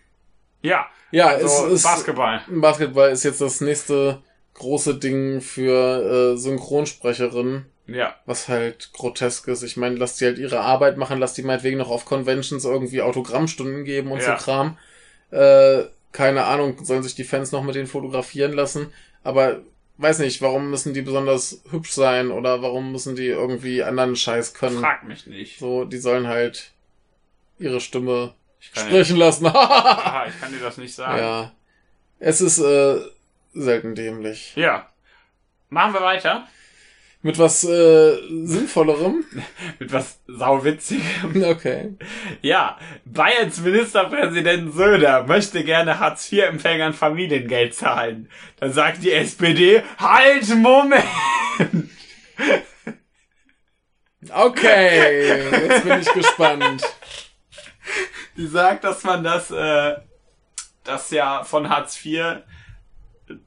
Ja, ja, so es ist. Basketball. Basketball ist jetzt das nächste große Ding für äh, Synchronsprecherinnen. Ja, Was halt grotesk ist. Ich meine, lass die halt ihre Arbeit machen, lass die meinetwegen noch auf Conventions irgendwie Autogrammstunden geben und Ja. so Kram. Äh, keine Ahnung, sollen sich die Fans noch mit denen fotografieren lassen. Aber weiß nicht, warum müssen die besonders hübsch sein oder warum müssen die irgendwie anderen Scheiß können? frag mich nicht. So, die sollen halt ihre Stimme sprechen lassen. Aha, ich kann dir das nicht sagen. ja. Es ist äh, selten dämlich. ja. Machen wir weiter Mit was äh, Sinnvollerem? mit was sauwitzigem. Okay. Ja, Bayerns Ministerpräsident Söder möchte gerne Hartz-IV-Empfängern Familiengeld zahlen. Dann sagt die SPD, halt, Moment! Okay, jetzt bin ich gespannt. Die sagt, dass man das, äh, das ja von Hartz IV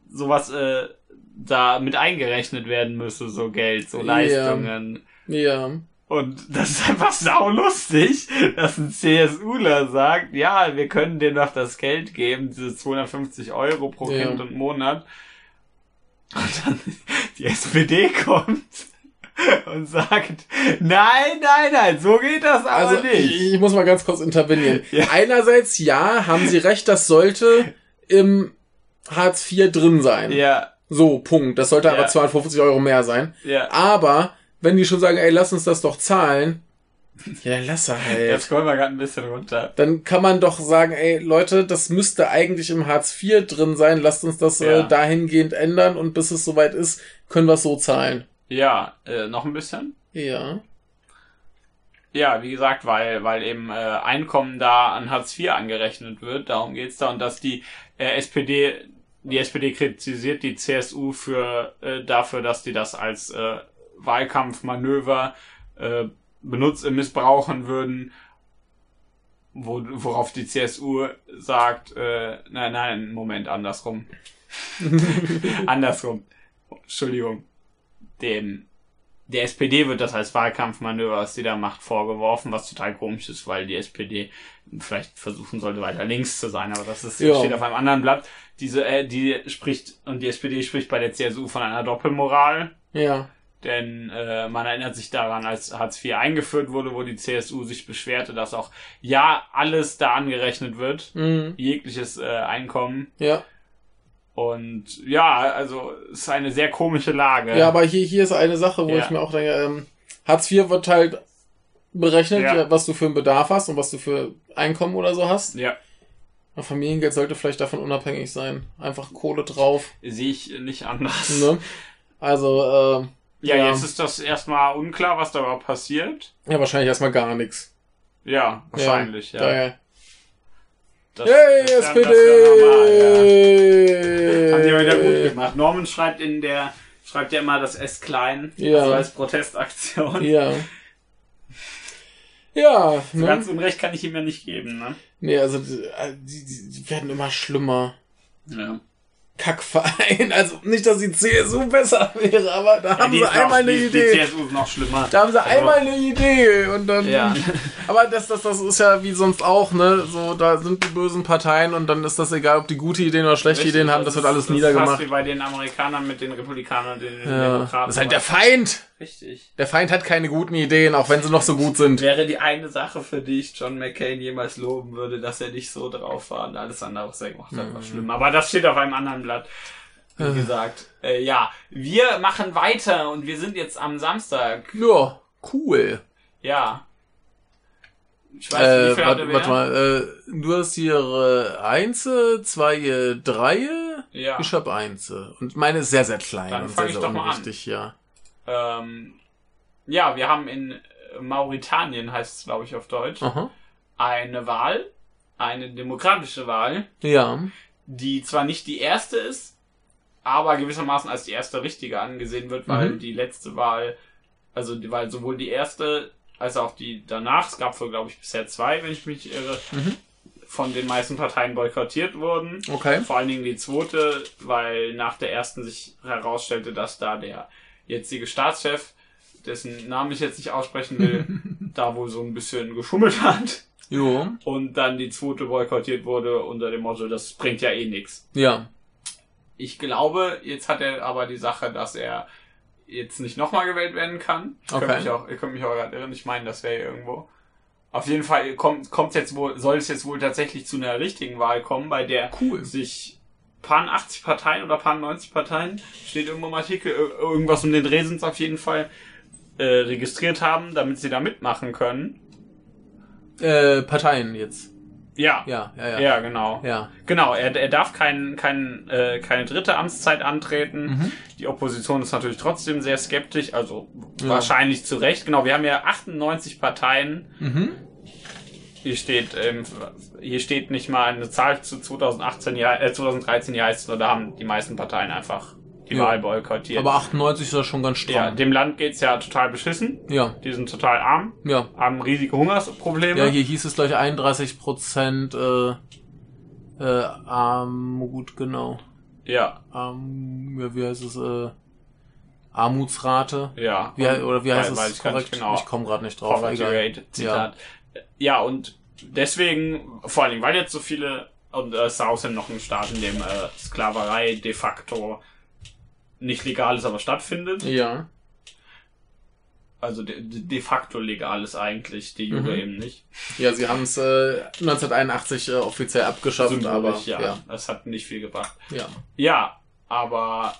sowas, äh, da mit eingerechnet werden müsse, so Geld, so Ja. Leistungen. Ja. Und das ist einfach saulustig, dass ein CSUler sagt, ja, wir können dir noch das Geld geben, diese 250 Euro pro Ja. Kind und Monat. Und dann die SPD kommt und sagt, nein, nein, nein, so geht das aber Also nicht. ich, ich muss mal ganz kurz intervenieren. Ja. Einerseits ja, haben Sie recht, das sollte im Hartz IV drin sein. Ja, So, Punkt. Das sollte Ja. aber 250 Euro mehr sein. ja. Aber wenn die schon sagen, ey, lass uns das doch zahlen, ja, lass er halt. Jetzt kommen wir gerade ein bisschen runter. Dann kann man doch sagen, ey, Leute, das müsste eigentlich im Hartz IV drin sein. Lasst uns das Ja. äh, dahingehend ändern und bis es soweit ist, können wir es so zahlen. Ja, äh, noch ein bisschen. Ja. Ja, wie gesagt, weil, weil eben äh, Einkommen da an Hartz IV angerechnet wird, darum geht's da und dass die äh, SPD, die SPD kritisiert die CSU für äh, dafür, dass die das als äh, Wahlkampfmanöver äh, benutzt, äh, missbrauchen würden, wo, worauf die CSU sagt, äh, nein, nein, Moment, andersrum. andersrum. Entschuldigung. Dem der SPD wird das als Wahlkampfmanöver, was sie da macht, vorgeworfen, was total komisch ist, weil die SPD vielleicht versuchen sollte, weiter links zu sein, aber das ist, Ja. steht auf einem anderen Blatt. Diese, äh, die spricht, und die SPD spricht bei der CSU von einer Doppelmoral, Ja. denn äh, man erinnert sich daran, als Hartz IV eingeführt wurde, wo die CSU sich beschwerte, dass auch ja alles da angerechnet wird, Mhm. jegliches äh, Einkommen. Ja. Und ja, also es ist eine sehr komische Lage. Ja, aber hier, hier ist eine Sache, wo Ja. ich mir auch denke, ähm, Hartz IV wird halt berechnet, ja, was du für einen Bedarf hast und was du für Einkommen oder so hast. ja, Aber Familiengeld sollte vielleicht davon unabhängig sein. Einfach Kohle drauf. sehe ich nicht anders. Ne? Also, äh, Ja, Ja. jetzt ist das erstmal unklar, was da überhaupt passiert. ja, wahrscheinlich erstmal gar nichts. Ja, wahrscheinlich, ja. Daher. Das, Yay, das SPD! normal, ja. Haben die ja wieder gut gemacht. Norman schreibt in der, schreibt ja immer das S klein, Ja. also als Protestaktion. Ja. Ja, So ne? Ganz Unrecht kann ich ihm ja nicht geben, ne? Nee, also die, die, die werden immer schlimmer. Ja. Kackverein. Also nicht, dass die CSU besser wäre, aber da haben die sie ist noch- einmal eine die, Idee. Die CSU ist noch schlimmer. Da haben sie Also- einmal eine Idee und dann. Ja. Aber das, das, das ist ja wie sonst auch, ne? So, da sind die bösen Parteien und dann ist das egal, ob die gute Ideen oder schlechte Richtig, Ideen haben, das, ist- wird alles das niedergemacht. Ist fast wie bei den Amerikanern mit den Republikanern und den Ja. Demokraten. Das ist halt der Feind. Richtig. Der Feind hat keine guten Ideen, auch wenn sie noch so gut sind. Wäre die eine Sache, für die ich John McCain jemals loben würde, dass er nicht so drauf war und alles andere, was er gemacht hat, Mhm. war schlimm. Aber das steht auf einem anderen Blatt. Wie gesagt, äh, ja, wir machen weiter und wir sind jetzt am Samstag. Ja, cool. Ja. Ich weiß nicht, wie Äh, warte, warte mal, äh, du hast hier äh, Einze, zwei, äh, drei. Ja. Ich hab Einze. Und meine ist sehr, sehr klein Dann und sehr, ich sehr doch mal an. unwichtig, ja. Ähm, ja, wir haben in Mauretanien, heißt es glaube ich auf Deutsch, Aha. eine Wahl, eine demokratische Wahl, Ja. die zwar nicht die erste ist, aber gewissermaßen als die erste richtige angesehen wird, weil Mhm. die letzte Wahl, also die, weil sowohl die erste als auch die danach, es gab wohl glaube ich bisher zwei, wenn ich mich irre, Mhm. von den meisten Parteien boykottiert wurden. Okay. Vor allen Dingen die zweite, weil nach der ersten sich herausstellte, dass da der jetzige Staatschef, dessen Namen ich jetzt nicht aussprechen will, da wohl so ein bisschen geschummelt hat. Jo. Und dann die zweite boykottiert wurde unter dem Motto, das bringt ja eh nichts. Ja. Ich glaube, jetzt hat er aber die Sache, dass er jetzt nicht nochmal gewählt werden kann. Ich Okay. mich auch, ich könnte mich auch gerade irren, ich meine, das wäre irgendwo. Auf jeden Fall kommt, kommt jetzt wohl, soll es jetzt wohl tatsächlich zu einer richtigen Wahl kommen, bei der Cool. sich paar 80 Parteien oder paar 90 Parteien, steht irgendwo im Artikel, ir- irgendwas um den Dreh sind es auf jeden Fall, äh, registriert haben, damit sie da mitmachen können. Äh, Parteien jetzt. Ja. Ja, ja, ja. Ja, genau. Ja. Genau, er, er darf kein, kein, äh, keine dritte Amtszeit antreten. Mhm. Die Opposition ist natürlich trotzdem sehr skeptisch, also Ja. wahrscheinlich zu Recht. Genau, wir haben ja 98 Parteien. Mhm. Hier steht, ähm, hier steht nicht mal eine Zahl zu 2018, ja, äh, 2013, hier heißt es nur, da haben die meisten Parteien einfach die Ja. Wahl boykottiert. Aber 98 ist ja schon ganz ja, stramm. dem Land geht's ja total beschissen. Ja. Die sind total arm, Ja. haben riesige Hungersprobleme. Ja, hier hieß es gleich 31 Prozent äh, äh, Armut, genau. ja, Arm, ja, wie heißt es? Äh, Armutsrate. ja. Wie, oder wie heißt weiß es ich korrekt? genau. Ich komme gerade nicht drauf. Poverty. Rate, Zitat. Ja. Und deswegen, vor allem, weil jetzt so viele, und äh, es ist außerdem noch ein Staat, in dem äh, Sklaverei de facto nicht legal ist, aber stattfindet. Ja. Also de, de facto legal ist eigentlich, die Jure Mhm. eben nicht. Ja, sie haben es äh, 1981 äh, offiziell abgeschafft, aber Symbolisch, ja, ja. das hat nicht viel gebracht. ja. Ja, aber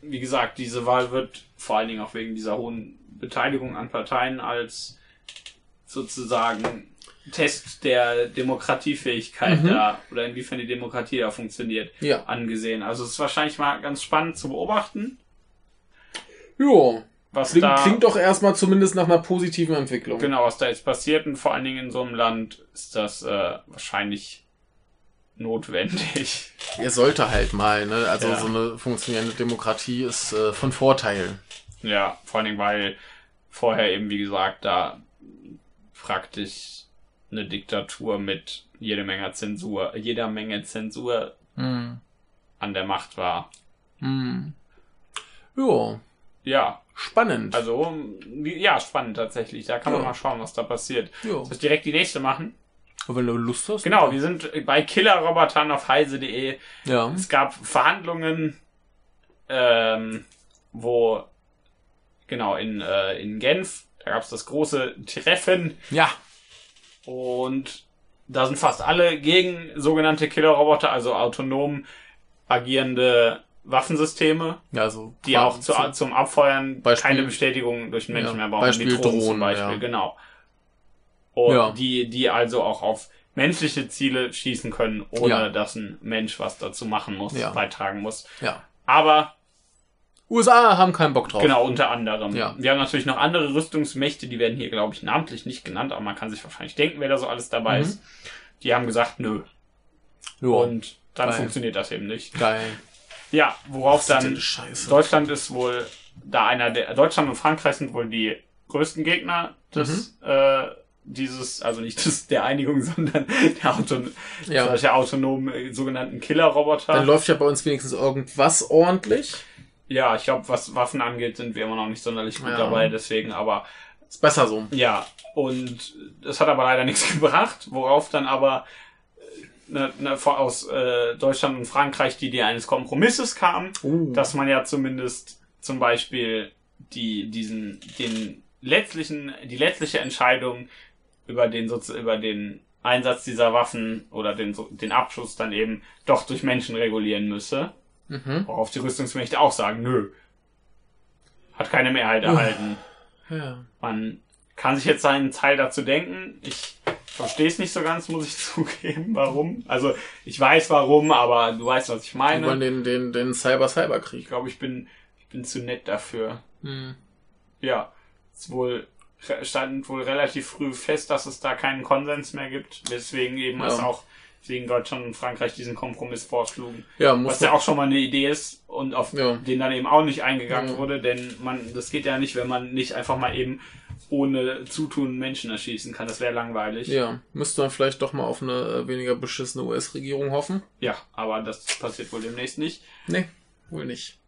wie gesagt, diese Wahl wird vor allen Dingen auch wegen dieser hohen Beteiligung an Parteien als sozusagen Test der Demokratiefähigkeit Mhm. da oder inwiefern die Demokratie da funktioniert Ja. angesehen. Also es ist wahrscheinlich mal ganz spannend zu beobachten. Jo. was Klingt, da klingt doch erstmal zumindest nach einer positiven Entwicklung. genau, was da jetzt passiert und vor allen Dingen in so einem Land ist das äh, wahrscheinlich notwendig. Er sollte halt mal, ne? Also Ja. so eine funktionierende Demokratie ist äh, von Vorteil. Ja, vor allen Dingen, weil vorher eben, wie gesagt, da praktisch eine Diktatur mit jede Menge Zensur, jeder Menge Zensur Hm. an der Macht war. Hm. Ja, Ja, spannend. also, ja, spannend tatsächlich. Da kann man Ja. mal schauen, was da passiert. ja. Soll ich direkt die nächste machen? Aber wenn du Lust hast. Genau, wir sind bei Killerrobotern auf heise.de. Ja. Es gab Verhandlungen, ähm, wo, genau, in, äh, in Genf, da gab es das große Treffen Ja. und da sind fast alle gegen sogenannte Killerroboter, also autonom agierende Waffensysteme, Ja, also. die auch zu, zum Abfeuern Beispiel- keine Bestätigung durch den Menschen Ja, mehr brauchen. Beispiel wie Drohnen zum Beispiel, ja. genau. Und Ja. die, die also auch auf menschliche Ziele schießen können, ohne dass ein Mensch was dazu machen muss, beitragen muss. Ja. Aber USA haben keinen Bock drauf. genau, unter anderem. Ja. Wir haben natürlich noch andere Rüstungsmächte, die werden hier, glaube ich, namentlich nicht genannt, aber man kann sich wahrscheinlich denken, wer da so alles dabei Mhm. ist. Die haben gesagt, nö. Ja. Und dann Geil. funktioniert das eben nicht. Geil. Ja, worauf dann Scheiße. Deutschland ist wohl da einer der Deutschland und Frankreich sind wohl die größten Gegner des Mhm. äh, dieses also nicht des, der Einigung, sondern der Auton Ja. solcher autonomen äh, sogenannten Killerroboter. Dann läuft ja bei uns wenigstens irgendwas ordentlich. Ja, ich glaube, was Waffen angeht, sind wir immer noch nicht sonderlich gut Ja. dabei, deswegen aber Ist besser so. ja, und das hat aber leider nichts gebracht, worauf dann aber äh, ne, ne, aus äh, Deutschland und Frankreich die Idee eines Kompromisses kam, Uh. dass man ja zumindest zum Beispiel die diesen den letztlichen die letztliche Entscheidung über den über den Einsatz dieser Waffen oder den den Abschuss dann eben doch durch Menschen regulieren müsse, Mhm. worauf die Rüstungsmächte auch sagen, nö, hat keine Mehrheit erhalten. Ja. Man kann sich jetzt seinen Teil dazu denken. Ich verstehe es nicht so ganz, muss ich zugeben, warum. Also ich weiß warum, aber du weißt, was ich Die wollen meine. den, den, den Cyber-Cyber-Krieg. Ich glaube, ich bin, ich bin zu nett dafür. Hm. Ja, es wohl stand wohl relativ früh fest, dass es da keinen Konsens mehr gibt, weswegen eben Ja. es auch weswegen Deutschland und Frankreich diesen Kompromiss vorschlugen. Ja, muss Was ja auch schon mal eine Idee ist und auf Ja. den dann eben auch nicht eingegangen Ja. wurde, denn man, das geht ja nicht, wenn man nicht einfach mal eben ohne Zutun Menschen erschießen kann. Das wäre langweilig. Ja, müsste man vielleicht doch mal auf eine äh, weniger beschissene US-Regierung hoffen. Ja, aber das passiert wohl demnächst nicht. Nee, wohl nicht.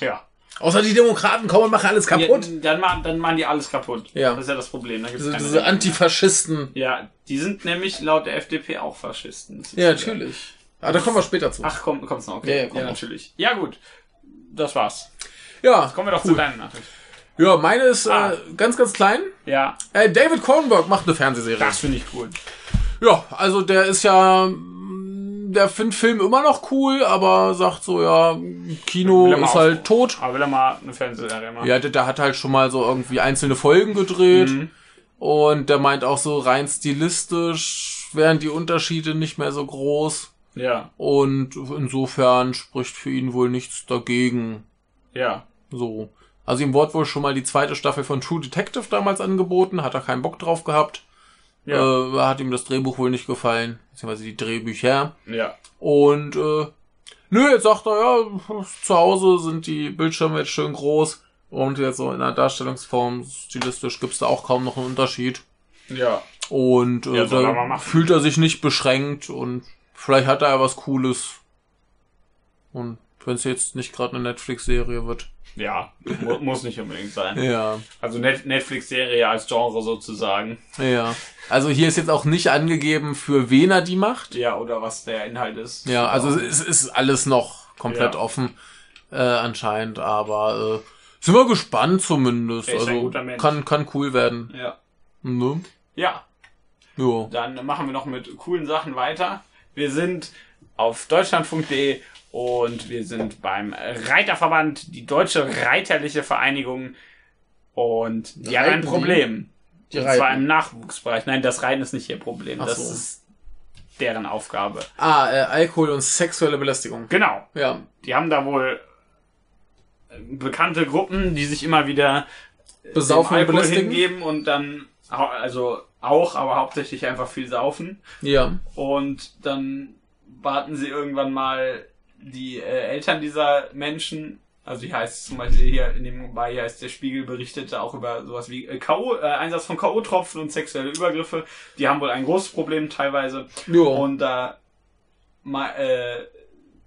Ja. Außer die Demokraten kommen und machen alles kaputt. Ja, dann, machen, dann machen die alles kaputt. Ja. Das ist ja das Problem. Da gibt's Diese, diese. Antifaschisten. Ja, die sind nämlich laut der FDP auch Faschisten. Ja, natürlich. Aber da kommen wir später zu. Ach, komm, kommt's noch. Ja, Okay. ja, Ja, komm noch. natürlich. Ja, gut. Das war's. ja, Kommen wir doch zu deiner Nachricht. ja, meine ist Ah. äh, ganz, ganz klein. Ja, Äh, David Cronenberg macht eine Fernsehserie. das finde ich cool. Ja, also der ist ja, der findet Film immer noch cool, aber sagt so, ja, Kino ist halt tot. Aber will er mal eine Fernsehserie machen? Ja, der, der hat halt schon mal so irgendwie einzelne Folgen gedreht. Mhm. Und der meint auch so rein stilistisch wären die Unterschiede nicht mehr so groß. Ja, Und insofern spricht für ihn wohl nichts dagegen. ja. So. Also ihm wurde wohl schon mal die zweite Staffel von True Detective damals angeboten, hat er keinen Bock drauf gehabt. Ja. Äh, hat ihm das Drehbuch wohl nicht gefallen, beziehungsweise die Drehbücher. Ja. Und äh, nö, jetzt sagt er, ja, zu Hause sind die Bildschirme jetzt schön groß. Und jetzt so in der Darstellungsform, stilistisch gibt's da auch kaum noch einen Unterschied. Ja. Und äh, Ja, da fühlt er sich nicht beschränkt und vielleicht hat er ja was Cooles. Und wenn es jetzt nicht gerade eine Netflix-Serie wird. Ja, mu muss nicht unbedingt sein. Ja, Also Net Netflix-Serie als Genre sozusagen. ja. Also hier ist jetzt auch nicht angegeben, für wen er die macht. Ja, oder was der Inhalt ist. Ja, also es ist alles noch komplett Ja. offen äh, anscheinend, aber äh, sind wir gespannt zumindest. Also kann kann cool werden. Ja. Ne? Ja, Jo. dann machen wir noch mit coolen Sachen weiter. Wir sind auf deutschlandfunk.de und wir sind beim Reiterverband, die Deutsche Reiterliche Vereinigung. Und die haben ein Reiten die? Problem. Die und zwar reiten. im Nachwuchsbereich. Nein, das Reiten ist nicht ihr Problem. Ach das so. ist deren Aufgabe. Ah, äh, Alkohol und sexuelle Belästigung. Genau. Ja. Die haben da wohl bekannte Gruppen, die sich immer wieder Besaufen dem und Alkohol belästigen? hingeben und dann, also auch, aber hauptsächlich einfach viel saufen. Ja. Und dann baten sie irgendwann mal die äh, Eltern dieser Menschen, also die heißt zum Beispiel hier in dem bei heißt der Spiegel berichtete auch über sowas wie äh, K.O., äh, Einsatz von K.O.-Tropfen und sexuelle Übergriffe. Die haben wohl ein großes Problem teilweise. Jo. Und da äh,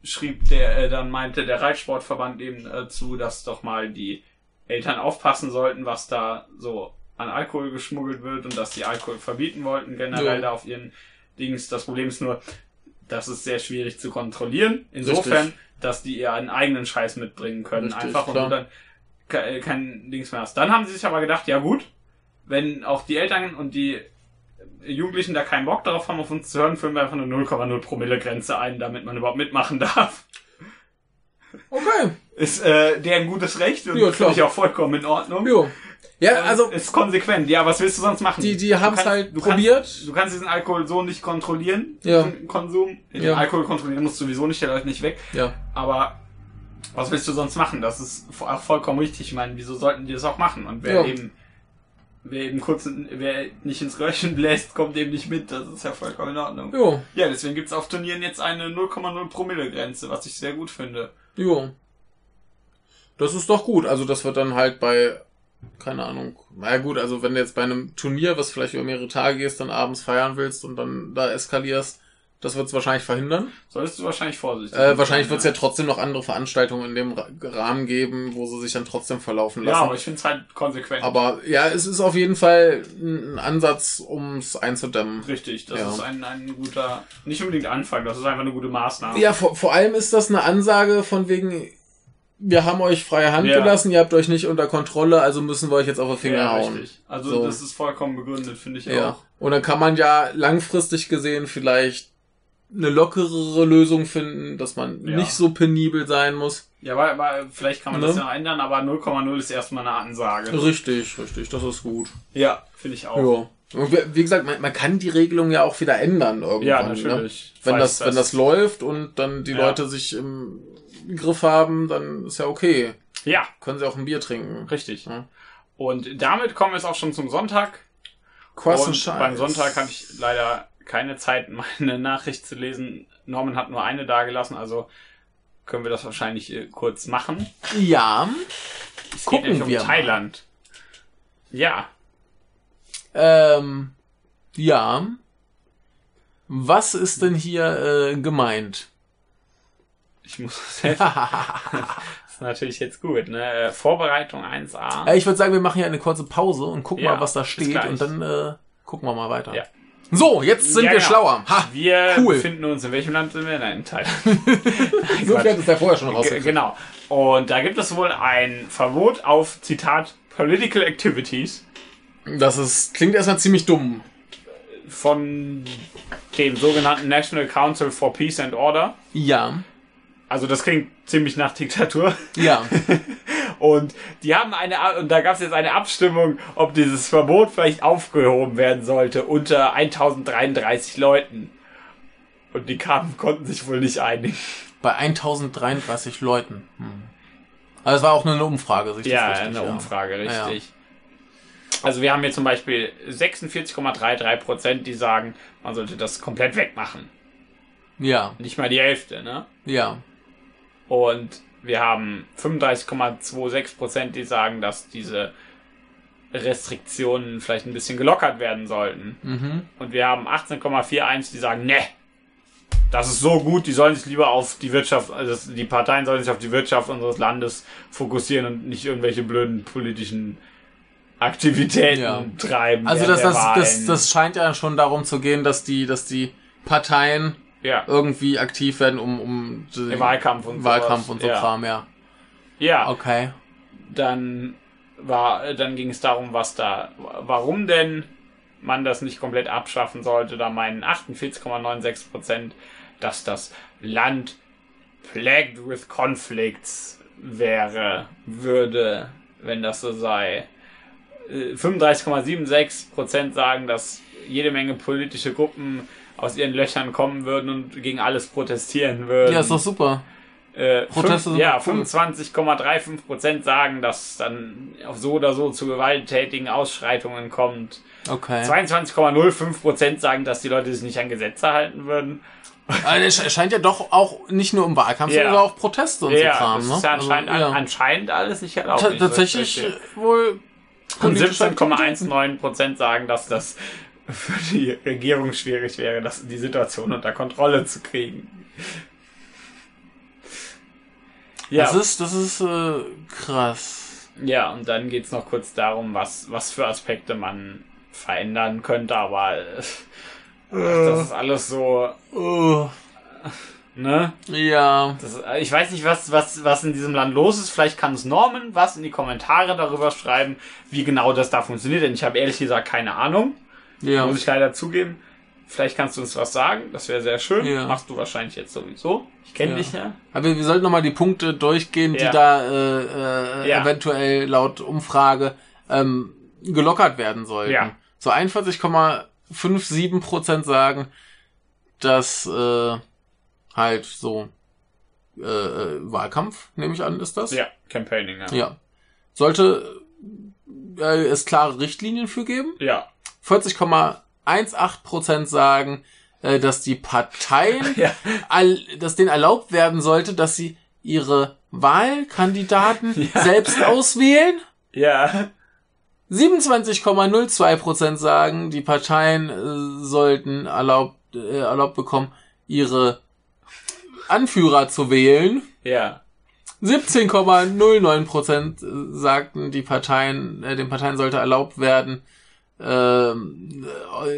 schrieb der, äh, dann meinte der Reitsportverband eben äh, zu, dass doch mal die Eltern aufpassen sollten, was da so an Alkohol geschmuggelt wird und dass die Alkohol verbieten wollten, generell Ja. da auf ihren Dings. Das Problem ist nur, das ist sehr schwierig zu kontrollieren. Insofern, Richtig. dass die ihren eigenen Scheiß mitbringen können, Richtig, einfach und klar. du dann äh, kein Dings mehr hast. Dann haben sie sich aber gedacht, ja gut, wenn auch die Eltern und die Jugendlichen da keinen Bock darauf haben, auf uns zu hören, führen wir einfach eine 0,0 Promille Grenze ein, damit man überhaupt mitmachen darf. Okay. Ist äh, deren gutes Recht und Ja, finde ich auch vollkommen in Ordnung. Jo. Ja, also ist konsequent. Ja, was willst du sonst machen? die, die haben es halt du probiert. Kannst, du kannst diesen Alkohol so nicht kontrollieren, Ja. Konsum. Den Ja. Alkohol kontrollieren musst du sowieso nicht, der läuft nicht weg. ja. Aber was willst du sonst machen? Das ist auch vollkommen richtig. Ich meine, wieso sollten die das auch machen? Und wer Ja. eben, wer eben kurz, wer nicht ins Röhrchen bläst, kommt eben nicht mit. Das ist ja vollkommen in Ordnung. Jo. Ja, deswegen gibt's auf Turnieren jetzt eine 0,0 Promille Grenze, was ich sehr gut finde. Jo. Das ist doch gut. Also das wird dann halt bei, keine Ahnung, na ja gut, also wenn du jetzt bei einem Turnier, was vielleicht über mehrere Tage gehst, dann abends feiern willst und dann da eskalierst, das wird es wahrscheinlich verhindern. Solltest du wahrscheinlich vorsichtig Äh, wahrscheinlich sein, wird es ja trotzdem noch andere Veranstaltungen in dem Ra- Rahmen geben, wo sie sich dann trotzdem verlaufen Ja, lassen. aber ich finde es halt konsequent. aber ja, es ist auf jeden Fall ein ein Ansatz, um es einzudämmen. Richtig, das Ja. ist ein, ein guter, nicht unbedingt Anfang, das ist einfach eine gute Maßnahme. Ja, vor, vor allem ist das eine Ansage von wegen, wir haben euch freie Hand Ja. gelassen, ihr habt euch nicht unter Kontrolle, also müssen wir euch jetzt auf die Finger ja, hauen. richtig. Also So. das ist vollkommen begründet, finde ich Ja. auch. Und dann kann man ja langfristig gesehen vielleicht eine lockerere Lösung finden, dass man Ja. nicht so penibel sein muss. Ja, weil, weil vielleicht kann man Ne? das ja ändern, aber 0,0 ist erstmal eine Ansage. Richtig, richtig, das ist gut. Ja, finde ich auch. Ja. Und wie- gesagt, man, man kann die Regelung ja auch wieder ändern irgendwann. Ja, Ne? natürlich. Wenn Falls das, wenn das läuft und dann die Ja. Leute sich im Griff haben, dann ist ja okay. Ja, Können sie auch ein Bier trinken. richtig. Ja. Und damit kommen wir jetzt auch schon zum Sonntag. Krass und beim Sonntag hatte ich leider keine Zeit, meine Nachricht zu lesen. Norman hat nur eine dagelassen, also können wir das wahrscheinlich äh, kurz machen. Ja. Es Gucken geht um wir mal. Thailand. Ja, Ähm, ja. Was ist denn hier äh, gemeint? Ich muss das jetzt. das ist natürlich jetzt gut, ne? Äh, Vorbereitung 1a. Äh, ich würde sagen, wir machen hier eine kurze Pause und gucken Ja, mal, was da steht und dann äh, gucken wir mal weiter. Ja. So, jetzt sind Ja, wir genau. schlauer. Ha, Wir cool. befinden uns in welchem Land sind wir? Nein, in Thailand. so Quatsch. fährt es ja vorher schon rausgekriegt. genau. Und da gibt es wohl ein Verbot auf, Zitat, Political Activities Das ist, klingt erstmal ziemlich dumm. von dem sogenannten National Council for Peace and Order. Ja. Also das klingt ziemlich nach Diktatur. Ja. Und die haben eine, und da gab es jetzt eine Abstimmung, ob dieses Verbot vielleicht aufgehoben werden sollte unter 1033 Leuten. Und die kamen, konnten sich wohl nicht einigen. Bei 1033 Leuten. Hm. Also es war auch nur eine Umfrage, sich Ja, richtig, eine ja. Umfrage, Ja, richtig. Also wir haben hier zum Beispiel 46,33 Prozent, die sagen, man sollte das komplett wegmachen. Ja, Nicht mal die Hälfte, ne? ja. Und wir haben 35,26 Prozent, die sagen, dass diese Restriktionen vielleicht ein bisschen gelockert werden sollten. Mhm. Und wir haben 18,41, die sagen, ne, das ist so gut, die sollen sich lieber auf die Wirtschaft, also die Parteien sollen sich auf die Wirtschaft unseres Landes fokussieren und nicht irgendwelche blöden politischen Aktivitäten Ja. treiben. Also das, das, das, das scheint ja schon darum zu gehen, dass die, dass die Parteien ja, irgendwie aktiv werden, um, um den Wahlkampf und Wahlkampf sowas. und so ja. Kram, ja. Ja, Okay. dann war, dann ging es darum, was da, warum denn man das nicht komplett abschaffen sollte. Da meinen 48,96 Prozent, dass das Land plagued with conflicts wäre, würde, wenn das so sei. Äh, 35,76 Prozent sagen, dass jede Menge politische Gruppen aus ihren Löchern kommen würden und gegen alles protestieren würden. Ja, ist doch super. Äh, Proteste fünf, ja, noch cool. 25,35 Prozent sagen, dass dann auf so oder so zu gewalttätigen Ausschreitungen kommt. Okay. 22,05 Prozent sagen, dass die Leute sich nicht an Gesetze halten würden. Also es sch- scheint ja doch auch nicht nur im Wahlkampf, Ja. sondern auch Proteste und Ja, so Kram, das ne? ist ja anscheinend, Also, ja. anscheinend alles nicht erlaubt. Ta- wenn ich das tatsächlich äh, wohl Und politische Aktivitäten. 17,19 Prozent sagen, dass das für die Regierung schwierig wäre, das, die Situation unter Kontrolle zu kriegen. Ja, Das ist, das ist äh, krass. ja, und dann geht's noch kurz darum, was, was für Aspekte man verändern könnte, aber äh, das ist alles so, Oh, ne? ja. Das, äh, ich weiß nicht, was, was, was in diesem Land los ist. Vielleicht kann es Norman was in die Kommentare darüber schreiben, wie genau das da funktioniert, denn ich habe ehrlich gesagt keine Ahnung. Ja. Muss ich leider zugeben. Vielleicht kannst du uns was sagen, das wäre sehr schön. Ja. Machst du wahrscheinlich jetzt sowieso. Ich kenne Ja. dich ja. Aber wir sollten nochmal die Punkte durchgehen, die Ja. da äh, äh, eventuell laut Umfrage ähm, gelockert werden sollten. Ja. So 41,57 Prozent sagen, dass äh, halt so äh, äh, Wahlkampf, nehme ich an, ist das? Ja, Campaigning, ja. Ja. Sollte äh, es klare Richtlinien für geben? Ja. 40,18 Prozent sagen, äh, dass die Parteien, Ja. all, dass denen erlaubt werden sollte, dass sie ihre Wahlkandidaten Ja. selbst auswählen. Ja. 27,02 Prozent sagen, die Parteien äh, sollten erlaubt, äh, erlaubt bekommen, ihre Anführer zu wählen. Ja. 17,09 Prozent sagten, die Parteien, äh, den Parteien sollte erlaubt werden, ähm,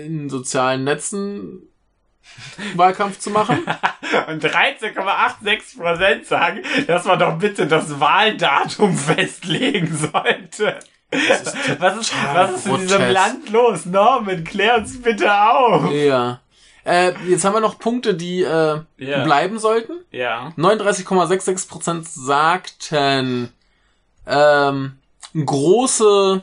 in sozialen Netzen Wahlkampf zu machen. Und 13,86 Prozent sagen, dass man doch bitte das Wahldatum festlegen sollte. Was ist, was ist in diesem. Land los? Norman, klär uns bitte auf. ja. Äh, jetzt haben wir noch Punkte, die äh, Ja. bleiben sollten. Ja. 39,66 Prozent sagten ähm, große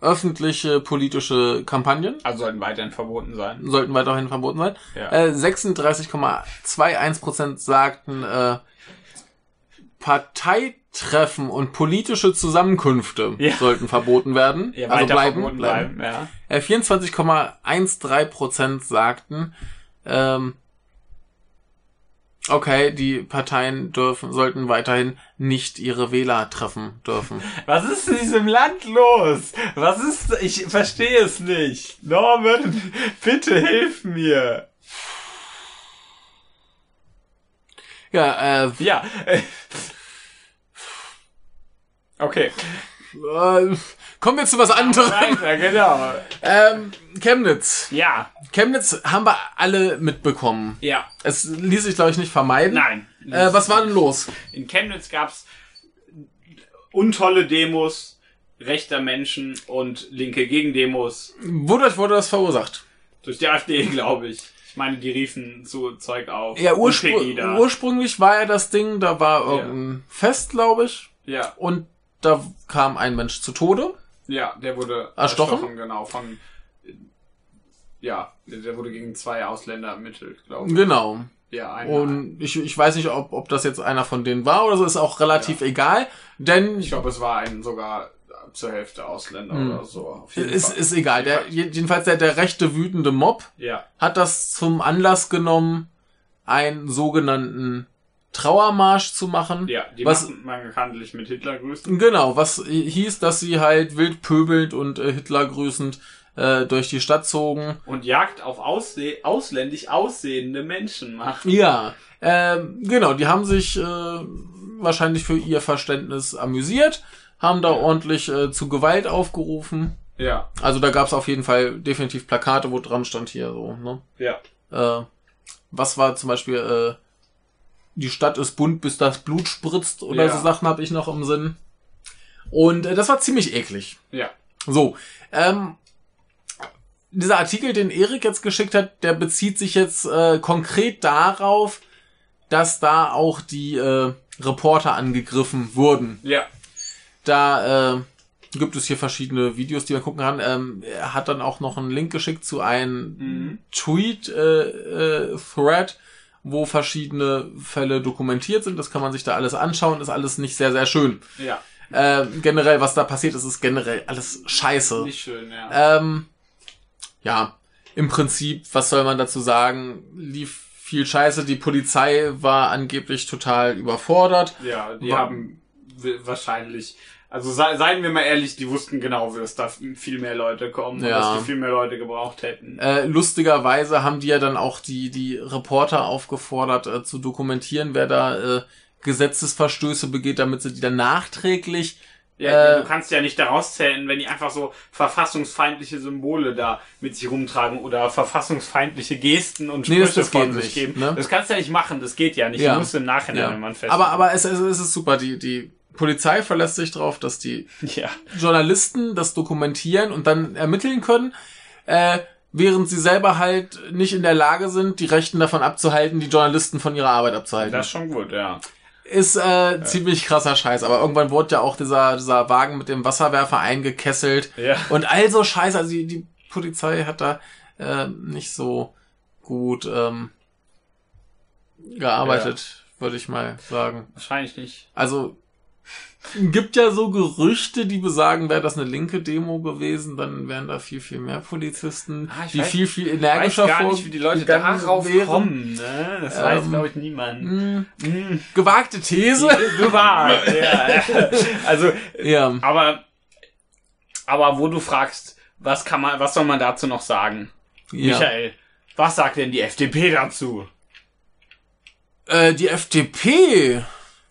öffentliche politische Kampagnen Also sollten weiterhin verboten sein. sollten weiterhin verboten sein. Ja. Äh, 36,21 Prozent sagten äh, Parteitreffen und politische Zusammenkünfte Ja. sollten verboten werden. Ja, also bleiben, verboten bleiben. bleiben. Ja. Äh, 24,13 Prozent sagten, ähm, okay, die Parteien dürfen, sollten weiterhin nicht ihre Wähler treffen dürfen. Was ist in diesem Land los? Was ist, ich verstehe es nicht. Norman, bitte hilf mir. Ja, äh, Ja. äh, Okay. äh kommen wir zu was anderem. Weiter, genau. Ähm, Chemnitz. Ja. Chemnitz haben wir alle mitbekommen. Ja. Es ließ sich, glaube ich, nicht vermeiden. Nein. Äh, was war denn los? In Chemnitz gab's untolle Demos rechter Menschen und linke Gegendemos Wodurch wurde das verursacht? durch die AfD, glaube ich. Ich meine, die riefen so Zeug auf. Ja, urspr ursprünglich war ja das Ding, da war irgendein Fest, glaube ich, Ja, und da kam ein Mensch zu Tode. Ja, der wurde Erstochen? genau, von, ja, der wurde gegen zwei Ausländer ermittelt, glaube ich. Genau. Ja, ein, Und ich, ich weiß nicht, ob, ob das jetzt einer von denen war oder so, ist auch relativ egal, denn ich glaube, es war ein sogar zur Hälfte Ausländer Hm. oder so. Ist, Fall. ist egal. Der, jedenfalls der, der rechte wütende Mob ja, hat das zum Anlass genommen, einen sogenannten Trauermarsch zu machen. ja, die was, bekanntlich mit Hitler grüßen. Genau, was hieß, dass sie halt wild pöbelnd und äh, Hitler grüßend äh, durch die Stadt zogen. Und Jagd auf ausse ausländisch aussehende Menschen machen. Ja, ähm, genau, die haben sich äh, wahrscheinlich für ihr Verständnis amüsiert, haben da ordentlich äh, zu Gewalt aufgerufen. Ja, Also da gab es auf jeden Fall definitiv Plakate, wo dran stand hier so, ne? ja. Äh, was war zum Beispiel, äh, die Stadt ist bunt, bis das Blut spritzt oder Ja. so Sachen habe ich noch im Sinn. Und äh, das war ziemlich eklig. Ja. So, ähm, dieser Artikel, den Erik jetzt geschickt hat, der bezieht sich jetzt äh, konkret darauf, dass da auch die äh, Reporter angegriffen wurden. Ja. Da äh, gibt es hier verschiedene Videos, die man gucken kann. Ähm, er hat dann auch noch einen Link geschickt zu einem Mhm. Tweet-Thread. Wo verschiedene Fälle dokumentiert sind. Das kann man sich da alles anschauen. Ist alles nicht sehr, sehr schön. Ja. Äh, generell, was da passiert ist, ist generell alles scheiße. Nicht schön, ja. Ähm, ja, im Prinzip, was soll man dazu sagen? Lief viel Scheiße. Die Polizei war angeblich total überfordert. Ja, die Wa- haben wahrscheinlich, also sei, seien wir mal ehrlich, die wussten genau, dass da viel mehr Leute kommen und Ja. dass die viel mehr Leute gebraucht hätten. Äh, lustigerweise haben die ja dann auch die, die Reporter aufgefordert äh, zu dokumentieren, wer da äh, Gesetzesverstöße begeht, damit sie die dann nachträglich Ja, äh, du kannst ja nicht daraus zählen, wenn die einfach so verfassungsfeindliche Symbole da mit sich rumtragen oder verfassungsfeindliche Gesten und Nee, das- Sprüche das von sich nicht, geben. ne? Das kannst du ja nicht machen, das geht ja nicht. Ja. Du musst im Nachhinein, Ja. wenn man fest. Aber, aber es, es, es ist super. Die, die Polizei verlässt sich darauf, dass die ja. Journalisten das dokumentieren und dann ermitteln können, äh, während sie selber halt nicht in der Lage sind, die Rechten davon abzuhalten, die Journalisten von ihrer Arbeit abzuhalten. Das ist schon gut, ja. ist äh, ziemlich krasser Scheiß. Aber irgendwann wurde ja auch dieser, dieser Wagen mit dem Wasserwerfer eingekesselt. Ja. Und also Scheiß, also die, die Polizei hat da äh, nicht so gut ähm, gearbeitet, würde ich mal sagen. Wahrscheinlich nicht. Also gibt ja so Gerüchte, die besagen, wäre das eine linke Demo gewesen, dann wären da viel, viel mehr Polizisten, Ah, ich die weiß- viel, viel Ich weiß energischer gar nicht, wie die Leute darauf wären. kommen. Ne? Das weiß, Ähm, glaube ich, niemand. Hm, Hm. gewagte These. Warst, ja. Also, ja. aber, aber wo du fragst, was kann man, was soll man dazu noch sagen? ja. Michael, was sagt denn die FDP dazu? Äh, die FDP.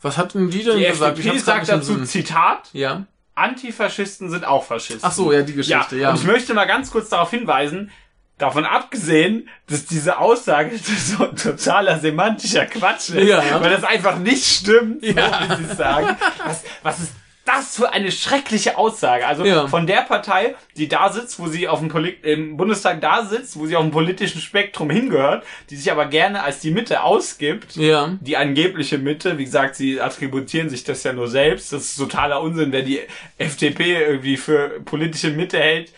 Was hat denn die denn Die gesagt? FDP sagt dazu, Sinn. Zitat, Ja. Antifaschisten sind auch Faschisten. Ach so, ja, die Ja, Geschichte, ja. und ich möchte mal ganz kurz darauf hinweisen, davon abgesehen, dass diese Aussage so totaler semantischer Quatsch ist, Ja. weil das einfach nicht stimmt, Ja. so wie sie sagen. Was, was ist das für eine schreckliche Aussage? Also Ja. von der Partei, die da sitzt, wo sie auf dem Polit im Bundestag da sitzt, wo sie auf dem politischen Spektrum hingehört, die sich aber gerne als die Mitte ausgibt, ja. die angebliche Mitte, wie gesagt, sie attributieren sich das ja nur selbst. Das ist totaler Unsinn, wer die FDP irgendwie für politische Mitte hält,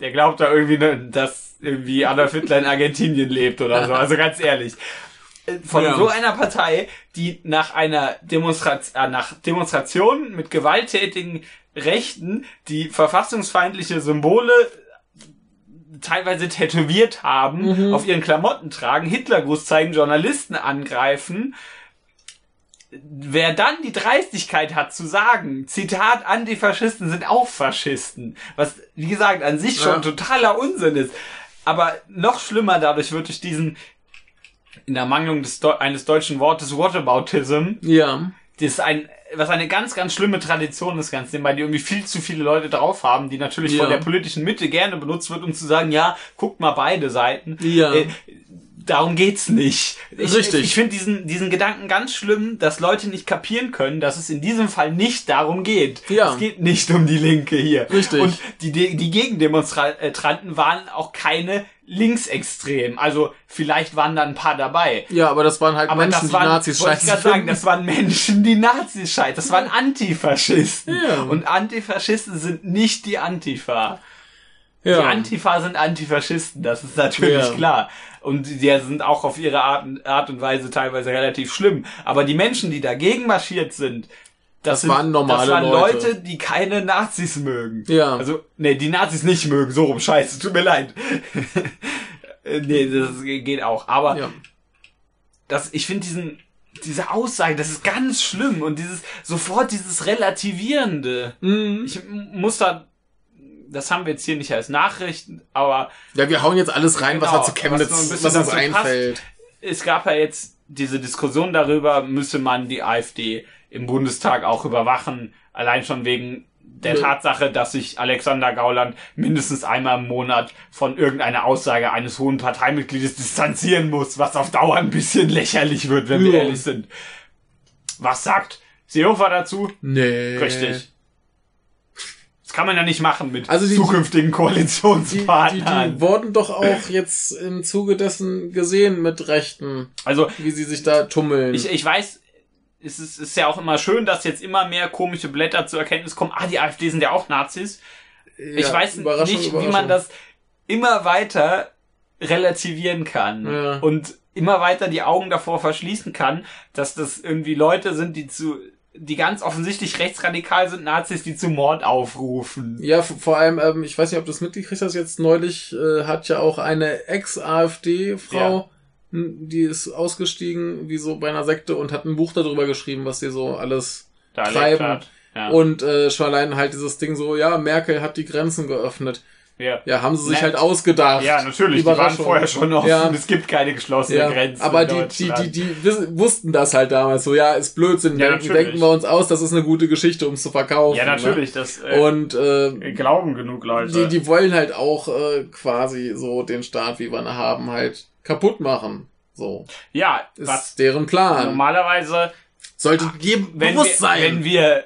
der glaubt da irgendwie, ne, dass irgendwie Adolf Hitler in Argentinien lebt oder so. Also ganz ehrlich. Äh, Von Ja. so einer Partei, die nach einer Demonstration, äh, nach Demonstrationen mit gewalttätigen Rechten, die verfassungsfeindliche Symbole teilweise tätowiert haben, auf ihren Klamotten tragen, Hitlergruß zeigen, Journalisten angreifen. Wer dann die Dreistigkeit hat zu sagen, Zitat, Antifaschisten sind auch Faschisten, was, wie gesagt, an sich schon Ja. totaler Unsinn ist. Aber noch schlimmer dadurch wird durch diesen, in der Mangelung des, Deu- eines deutschen Wortes, Whataboutism, Ja. das ist ein, was eine ganz, ganz schlimme Tradition ist, ganz weil die irgendwie viel zu viele Leute drauf haben, die natürlich Ja. von der politischen Mitte gerne benutzt wird, um zu sagen, ja, guckt mal beide Seiten. Ja. Äh, darum geht's nicht. Ich, Richtig. Ich finde diesen, diesen Gedanken ganz schlimm, dass Leute nicht kapieren können, dass es in diesem Fall nicht darum geht. Ja. Es geht nicht um die Linke hier. Richtig. Und die, die Gegendemonstranten waren auch keine linksextrem. Also vielleicht waren da ein paar dabei. Ja, aber das waren halt Aber Menschen, das die waren, Nazis ich scheiße grad sagen, das waren Menschen, die Nazis scheiße. Das waren Antifaschisten. Ja. Und Antifaschisten sind nicht die Antifa. Die ja. Antifa sind Antifaschisten, das ist natürlich Ja. klar. Und die sind auch auf ihre Art, Art und Weise teilweise relativ schlimm. Aber die Menschen, die dagegen marschiert sind, das, sind, waren normale das waren Leute. Leute, die keine Nazis mögen. Ja. Also, nee, die Nazis nicht mögen, so rum, scheiße, tut mir leid. Äh, nee, das geht auch. Aber ja. das, ich finde diesen, diese Aussage, das ist ganz schlimm und dieses, sofort dieses Relativierende. Mhm. Ich muss da, das haben wir jetzt hier nicht als Nachrichten, aber Ja, wir hauen jetzt alles rein, was Genau, da zu Chemnitz, was was uns einfällt. es gab ja jetzt diese Diskussion darüber, müsse man die AfD im Bundestag auch überwachen, allein schon wegen der Ja. Tatsache, dass sich Alexander Gauland mindestens einmal im Monat von irgendeiner Aussage eines hohen Parteimitgliedes distanzieren muss, was auf Dauer ein bisschen lächerlich wird, wenn wir Ja. ehrlich sind. Was sagt Seehofer dazu? Nee. Richtig. Kann man ja nicht machen mit Also die- zukünftigen Die, die, Koalitionspartnern. die wurden doch auch jetzt im Zuge dessen gesehen mit Rechten, also wie sie sich da tummeln. Ich, ich weiß, es ist, ist ja auch immer schön, dass jetzt immer mehr komische Blätter zur Erkenntnis kommen, ah, die AfD sind ja auch Nazis. ich Ja, weiß Überraschung, nicht, wie Überraschung. man das immer weiter relativieren kann. Ja. Und immer weiter die Augen davor verschließen kann, dass das irgendwie Leute sind, die zu die ganz offensichtlich rechtsradikal sind, Nazis, die zu Mord aufrufen. Ja, vor allem, ähm, ich weiß nicht, ob du es mitgekriegt hast, jetzt neulich äh, hat ja auch eine Ex-AfD-Frau, n- die ist ausgestiegen, wie so bei einer Sekte und hat ein Buch darüber geschrieben, was sie so alles Da treiben. Ja. Und äh, schon allein halt dieses Ding so, ja, Merkel hat die Grenzen geöffnet. Ja. Ja, haben sie sich Nett. halt ausgedacht. Ja, natürlich, die waren vorher schon offen. Ja. Es gibt keine geschlossenen Ja, Grenzen. aber die, die, die, die wussten das halt damals so, ja, ist Blödsinn, Ja, denken, denken wir uns aus, das ist eine gute Geschichte, um es zu verkaufen. Ja, natürlich, das äh, Ne? Und äh, glauben genug Leute. die, die wollen halt auch äh, quasi so den Staat, wie wir ihn haben, halt kaputt machen. So. ja, Ist was deren Plan. normalerweise, Sollte jedem wenn bewusst wir, sein. wenn wir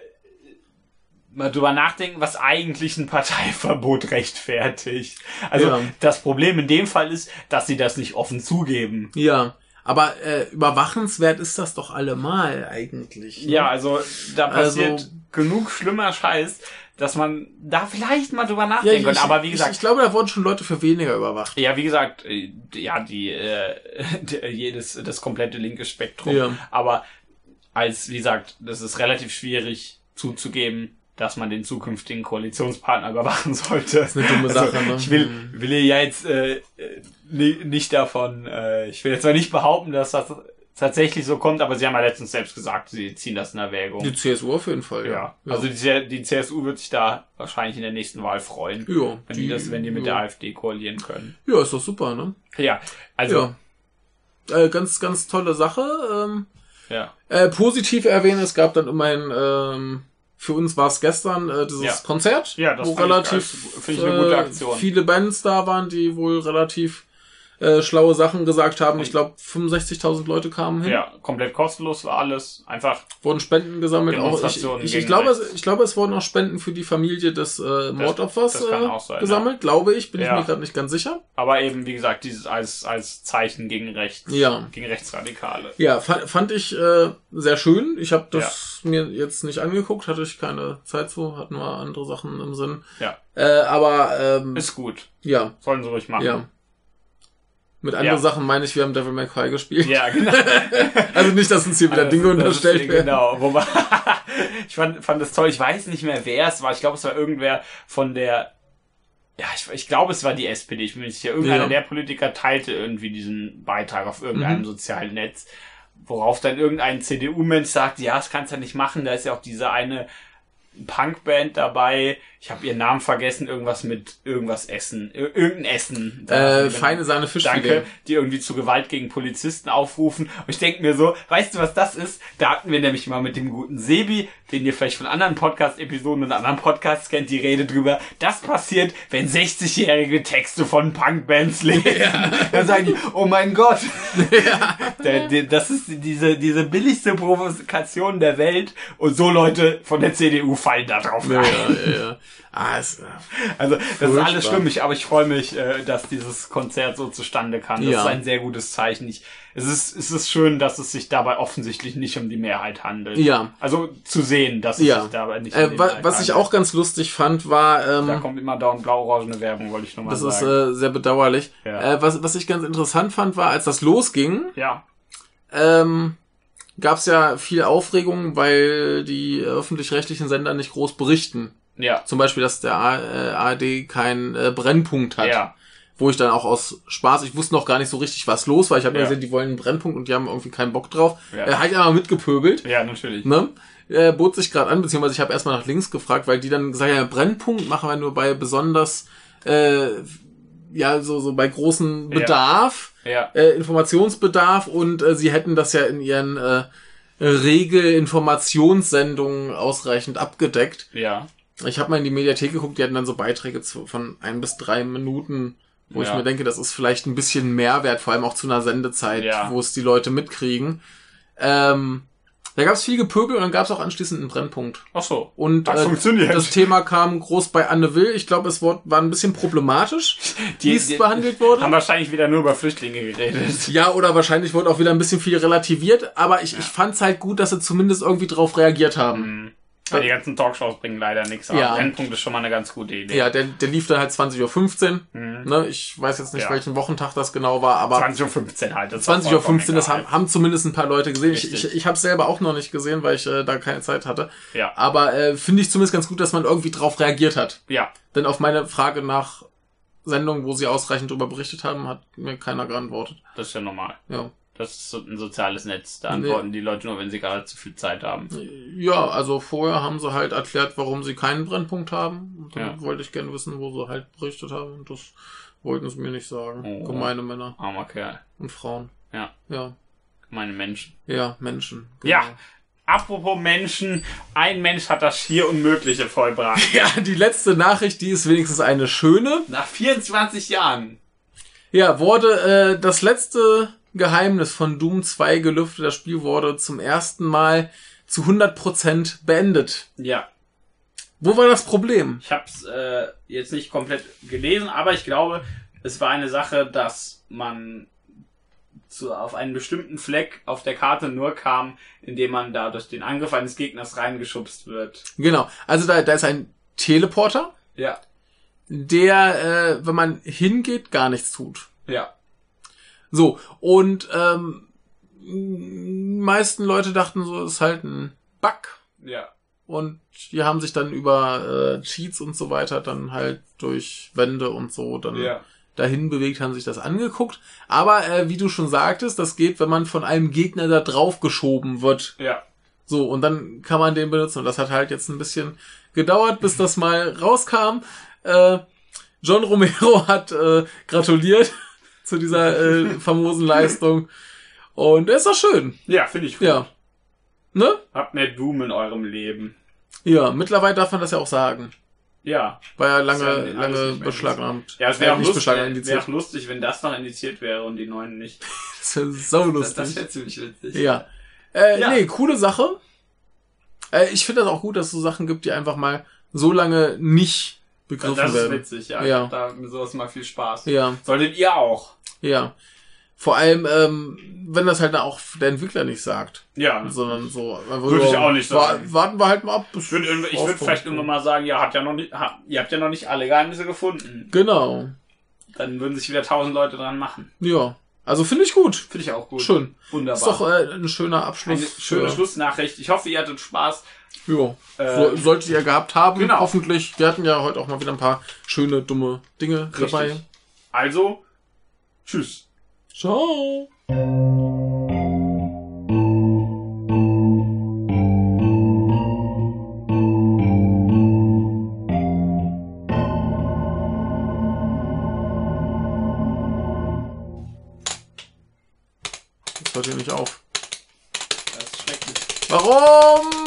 mal drüber nachdenken, was eigentlich ein Parteiverbot rechtfertigt. Also Ja. das Problem in dem Fall ist, dass sie das nicht offen zugeben. ja. Aber äh, überwachenswert ist das doch allemal eigentlich. ne? Ja, also da passiert Also- genug schlimmer Scheiß, dass man da vielleicht mal drüber Ja, nachdenken ich, könnte. Aber wie ich, gesagt, ich glaube, da wurden schon Leute für weniger überwacht. Ja, wie gesagt, äh, ja, die, äh, die- jedes, das komplette linke Spektrum. Ja. Aber als, wie gesagt, das ist relativ schwierig zuzugeben, dass man den zukünftigen Koalitionspartner überwachen sollte. Das ist eine dumme Sache, ne? Ich will, Mhm. will ja jetzt äh, ni- nicht davon, äh, ich will jetzt zwar nicht behaupten, dass das tatsächlich so kommt, aber sie haben ja letztens selbst gesagt, sie ziehen das in Erwägung. Die CSU auf jeden Fall, ja. ja. Also die, die CSU wird sich da wahrscheinlich in der nächsten Wahl freuen. Ja, Wenn die, das, wenn die mit ja. der AfD koalieren können. Ja, ist doch super, ne? Ja, also, Ja. Äh, ganz, ganz tolle Sache. Ähm, ja. äh, positiv erwähnen, es gab dann immerhin, ähm, für uns war es gestern äh, dieses Ja. Konzert, Ja, das wo ich relativ ich eine gute äh, Aktion. viele Bands da waren, die wohl relativ äh, schlaue Sachen gesagt haben. Ich glaube, 65.000 Leute kamen hin, Ja, komplett kostenlos war alles. Einfach, wurden Spenden gesammelt. Auch ich, ich, ich, glaube, es, ich glaube, es wurden auch Spenden für die Familie des äh, Mordopfers das kann äh, sein, gesammelt, glaube ich. Bin Ja. ich mir gerade nicht ganz sicher. aber eben, wie gesagt, dieses als, als Zeichen gegen rechts, Ja. gegen Rechtsradikale. Ja, fand, fand ich äh, sehr schön. Ich habe das mir jetzt nicht angeguckt, hatte ich keine Zeit zu, hatten wir andere Sachen im Sinn. Ja, Äh, aber ähm, ist gut. ja, Sollen sie ruhig machen. ja. Mit anderen Ja. Sachen meine ich, wir haben Devil May Cry gespielt. Ja, genau. Also nicht, dass uns hier wieder Dinge Das- das unterstellt werden. Genau. Wobei, ich fand, fand das toll. Ich weiß nicht mehr, wer es war. Ich glaube, es war irgendwer von der, ja, ich, ich glaube, es war die SPD. Ich bin mir nicht sicher. Irgendeiner Ja. der Politiker teilte irgendwie diesen Beitrag auf irgendeinem Mhm. sozialen Netz, worauf dann irgendein CDU-Mensch sagt, ja, das kannst du ja nicht machen. Da ist ja auch diese eine Punkband dabei. Ich habe ihren Namen vergessen. Irgendwas mit irgendwas Essen. Ir irgendein Essen. Äh, feine Sahne Fischfilet. Danke, die irgendwie zu Gewalt gegen Polizisten aufrufen. Und ich denke mir so, weißt du, was das ist? Da hatten wir nämlich mal mit dem guten Sebi, den ihr vielleicht von anderen Podcast-Episoden und anderen Podcasts kennt, die Rede drüber. Das passiert, wenn 60-jährige Texte von Punkbands lesen. Dann sagen die, oh mein Gott. Der, das ist diese, diese billigste Provokation der Welt. Und so Leute von der CDU fallen da drauf Ja, rein. ja, ja. Ah, es, äh, Also das ist Furchtbar. alles stimmig, aber ich freue mich, äh, dass dieses Konzert so zustande kam. Das Ja. ist ein sehr gutes Zeichen. Ich, es, ist, es ist schön, dass es sich dabei offensichtlich nicht um die Mehrheit handelt. Ja. Also zu sehen, dass es ja. sich dabei nicht um Äh, die wa Mehrheit was ich auch ganz lustig fand, war, Da ähm, kommt immer dauernd blau-orangene Werbung, wollte ich nochmal das ist sagen. äh, sehr bedauerlich. Ja. Äh, was, was ich ganz interessant fand, war, als das losging, ja, ähm, gab es ja viel Aufregung, weil die öffentlich-rechtlichen Sender nicht groß berichten. Ja, Zum Beispiel, dass der A äh, ARD keinen äh, Brennpunkt hat. ja, Wo ich dann auch aus Spaß, ich wusste noch gar nicht so richtig, was los war. Ich habe Ja. gesehen, die wollen einen Brennpunkt und die haben irgendwie keinen Bock drauf. Ja. Äh, hab ich einmal mitgepöbelt. ja, natürlich. Ne? Äh, bot sich gerade an, beziehungsweise ich habe erstmal nach links gefragt, weil die dann gesagt haben, ja, Brennpunkt machen wir nur bei besonders, äh, ja, so, so bei großen Ja. Bedarf, Ja, äh, Informationsbedarf und äh, sie hätten das ja in ihren äh, Regel-Informationssendungen ausreichend abgedeckt. ja, Ich habe mal in die Mediathek geguckt, die hatten dann so Beiträge von ein bis drei Minuten, wo ich Ja. mir denke, das ist vielleicht ein bisschen Mehrwert, vor allem auch zu einer Sendezeit, Ja. wo es die Leute mitkriegen. Ähm, da gab es viel Gepöbel und dann gab es auch anschließend einen Brennpunkt. ach so. Und Das äh, funktioniert. das Thema kam groß bei Anne Will. Ich glaube, es war war ein bisschen problematisch, wie es behandelt wurde. Haben wahrscheinlich wieder nur über Flüchtlinge geredet. Ja, oder wahrscheinlich wurde auch wieder ein bisschen viel relativiert, aber ich, ich fand's halt gut, dass sie zumindest irgendwie drauf reagiert haben. Mhm. Ja, die ganzen Talkshows bringen leider nichts. Aber Ja. Brennpunkt ist schon mal eine ganz gute Idee. Ja, der, der lief dann halt 20.15 Uhr. Mhm. Ne? Ich weiß jetzt nicht, Ja. welchen Wochentag das genau war, aber 20.15 Uhr halt. das ist 20.15 Uhr, das haben, haben zumindest ein paar Leute gesehen. Ich, Richtig. ich, ich habe es selber auch noch nicht gesehen, weil ich äh, da keine Zeit hatte. Ja. Aber äh, finde ich zumindest ganz gut, dass man irgendwie drauf reagiert hat. Ja. Denn auf meine Frage nach Sendungen, wo sie ausreichend darüber berichtet haben, hat mir keiner geantwortet. Das ist ja normal. Ja. Das ist so ein soziales Netz. Da antworten die Leute nur, wenn sie gerade zu viel Zeit haben. Ja, also vorher haben sie halt erklärt, warum sie keinen Brennpunkt haben. Und dann Ja. wollte ich gerne wissen, wo sie halt berichtet haben. Und das wollten sie mir nicht sagen. Oh. Gemeine Männer Armer Kerl. und Frauen. Ja. Ja. Meine Menschen. Ja, Menschen. Ja. Apropos Menschen. Ein Mensch hat das hier Unmögliche vollbracht. Ja, die letzte Nachricht, die ist wenigstens eine schöne. Nach 24 Jahren. Ja, wurde äh, das letzte Geheimnis von Doom 2 gelüftet. Das Spiel wurde zum ersten Mal zu 100% beendet. Ja. Wo war das Problem? Ich habe es äh, jetzt nicht komplett gelesen, aber ich glaube, es war eine Sache, dass man zu, auf einen bestimmten Fleck auf der Karte nur kam, indem man da durch den Angriff eines Gegners reingeschubst wird. Genau, also da, da ist ein Teleporter, Ja. der, äh, wenn man hingeht, gar nichts tut. Ja. So, und ähm, meisten Leute dachten so, es ist halt ein Bug. Ja. Und die haben sich dann über äh, Cheats und so weiter dann halt durch Wände und so dann Ja. dahin bewegt, haben sich das angeguckt. Aber äh, wie du schon sagtest, das geht, wenn man von einem Gegner da drauf geschoben wird. Ja. So, und dann kann man den benutzen. Und das hat halt jetzt ein bisschen gedauert, bis das mal rauskam. Äh, John Romero hat äh, gratuliert zu dieser äh, famosen Leistung. Und ist doch schön. Ja, finde ich gut. Ja. Ne? Habt mehr Doom in eurem Leben. Ja, mittlerweile darf man das ja auch sagen. Ja. War ja lange, ja lange beschlagnahmt. Ja, es wäre auch, nicht lustig, beschlagnahmt, wär, auch lustig, wenn das noch indiziert wäre und die neuen nicht. Das wäre so Das, lustig. das wäre ziemlich witzig. Ja. Äh, Ja. Nee, coole Sache. Äh, ich finde das auch gut, dass es so Sachen gibt, die einfach mal so lange nicht begriffen Das ist werden. witzig, ja. Ja. Da sowas mal viel Spaß. Ja, Solltet ihr auch. ja. Vor allem, ähm, wenn das halt auch der Entwickler nicht sagt, Ja. sondern so. Würde ich auch nicht sagen. Warten wir halt mal ab. Ich würde würd vielleicht irgendwann mal sagen, ja, hat ja noch nicht, ha, ihr habt ja noch nicht alle Geheimnisse gefunden. Genau. Dann würden sich wieder tausend Leute dran machen. Ja. Also finde ich gut. Finde ich auch gut. Schön. Wunderbar. Ist doch äh, ein schöner Abschluss. eine schöne Schlussnachricht. Ich hoffe, ihr hattet Spaß. Ja. Äh, so, solltet ihr gehabt haben, genau. hoffentlich. Wir hatten ja heute auch mal wieder ein paar schöne, dumme Dinge dabei. Richtig. Also, tschüss. Ciao. Das hört hier nicht auf. Das ist schrecklich. Warum?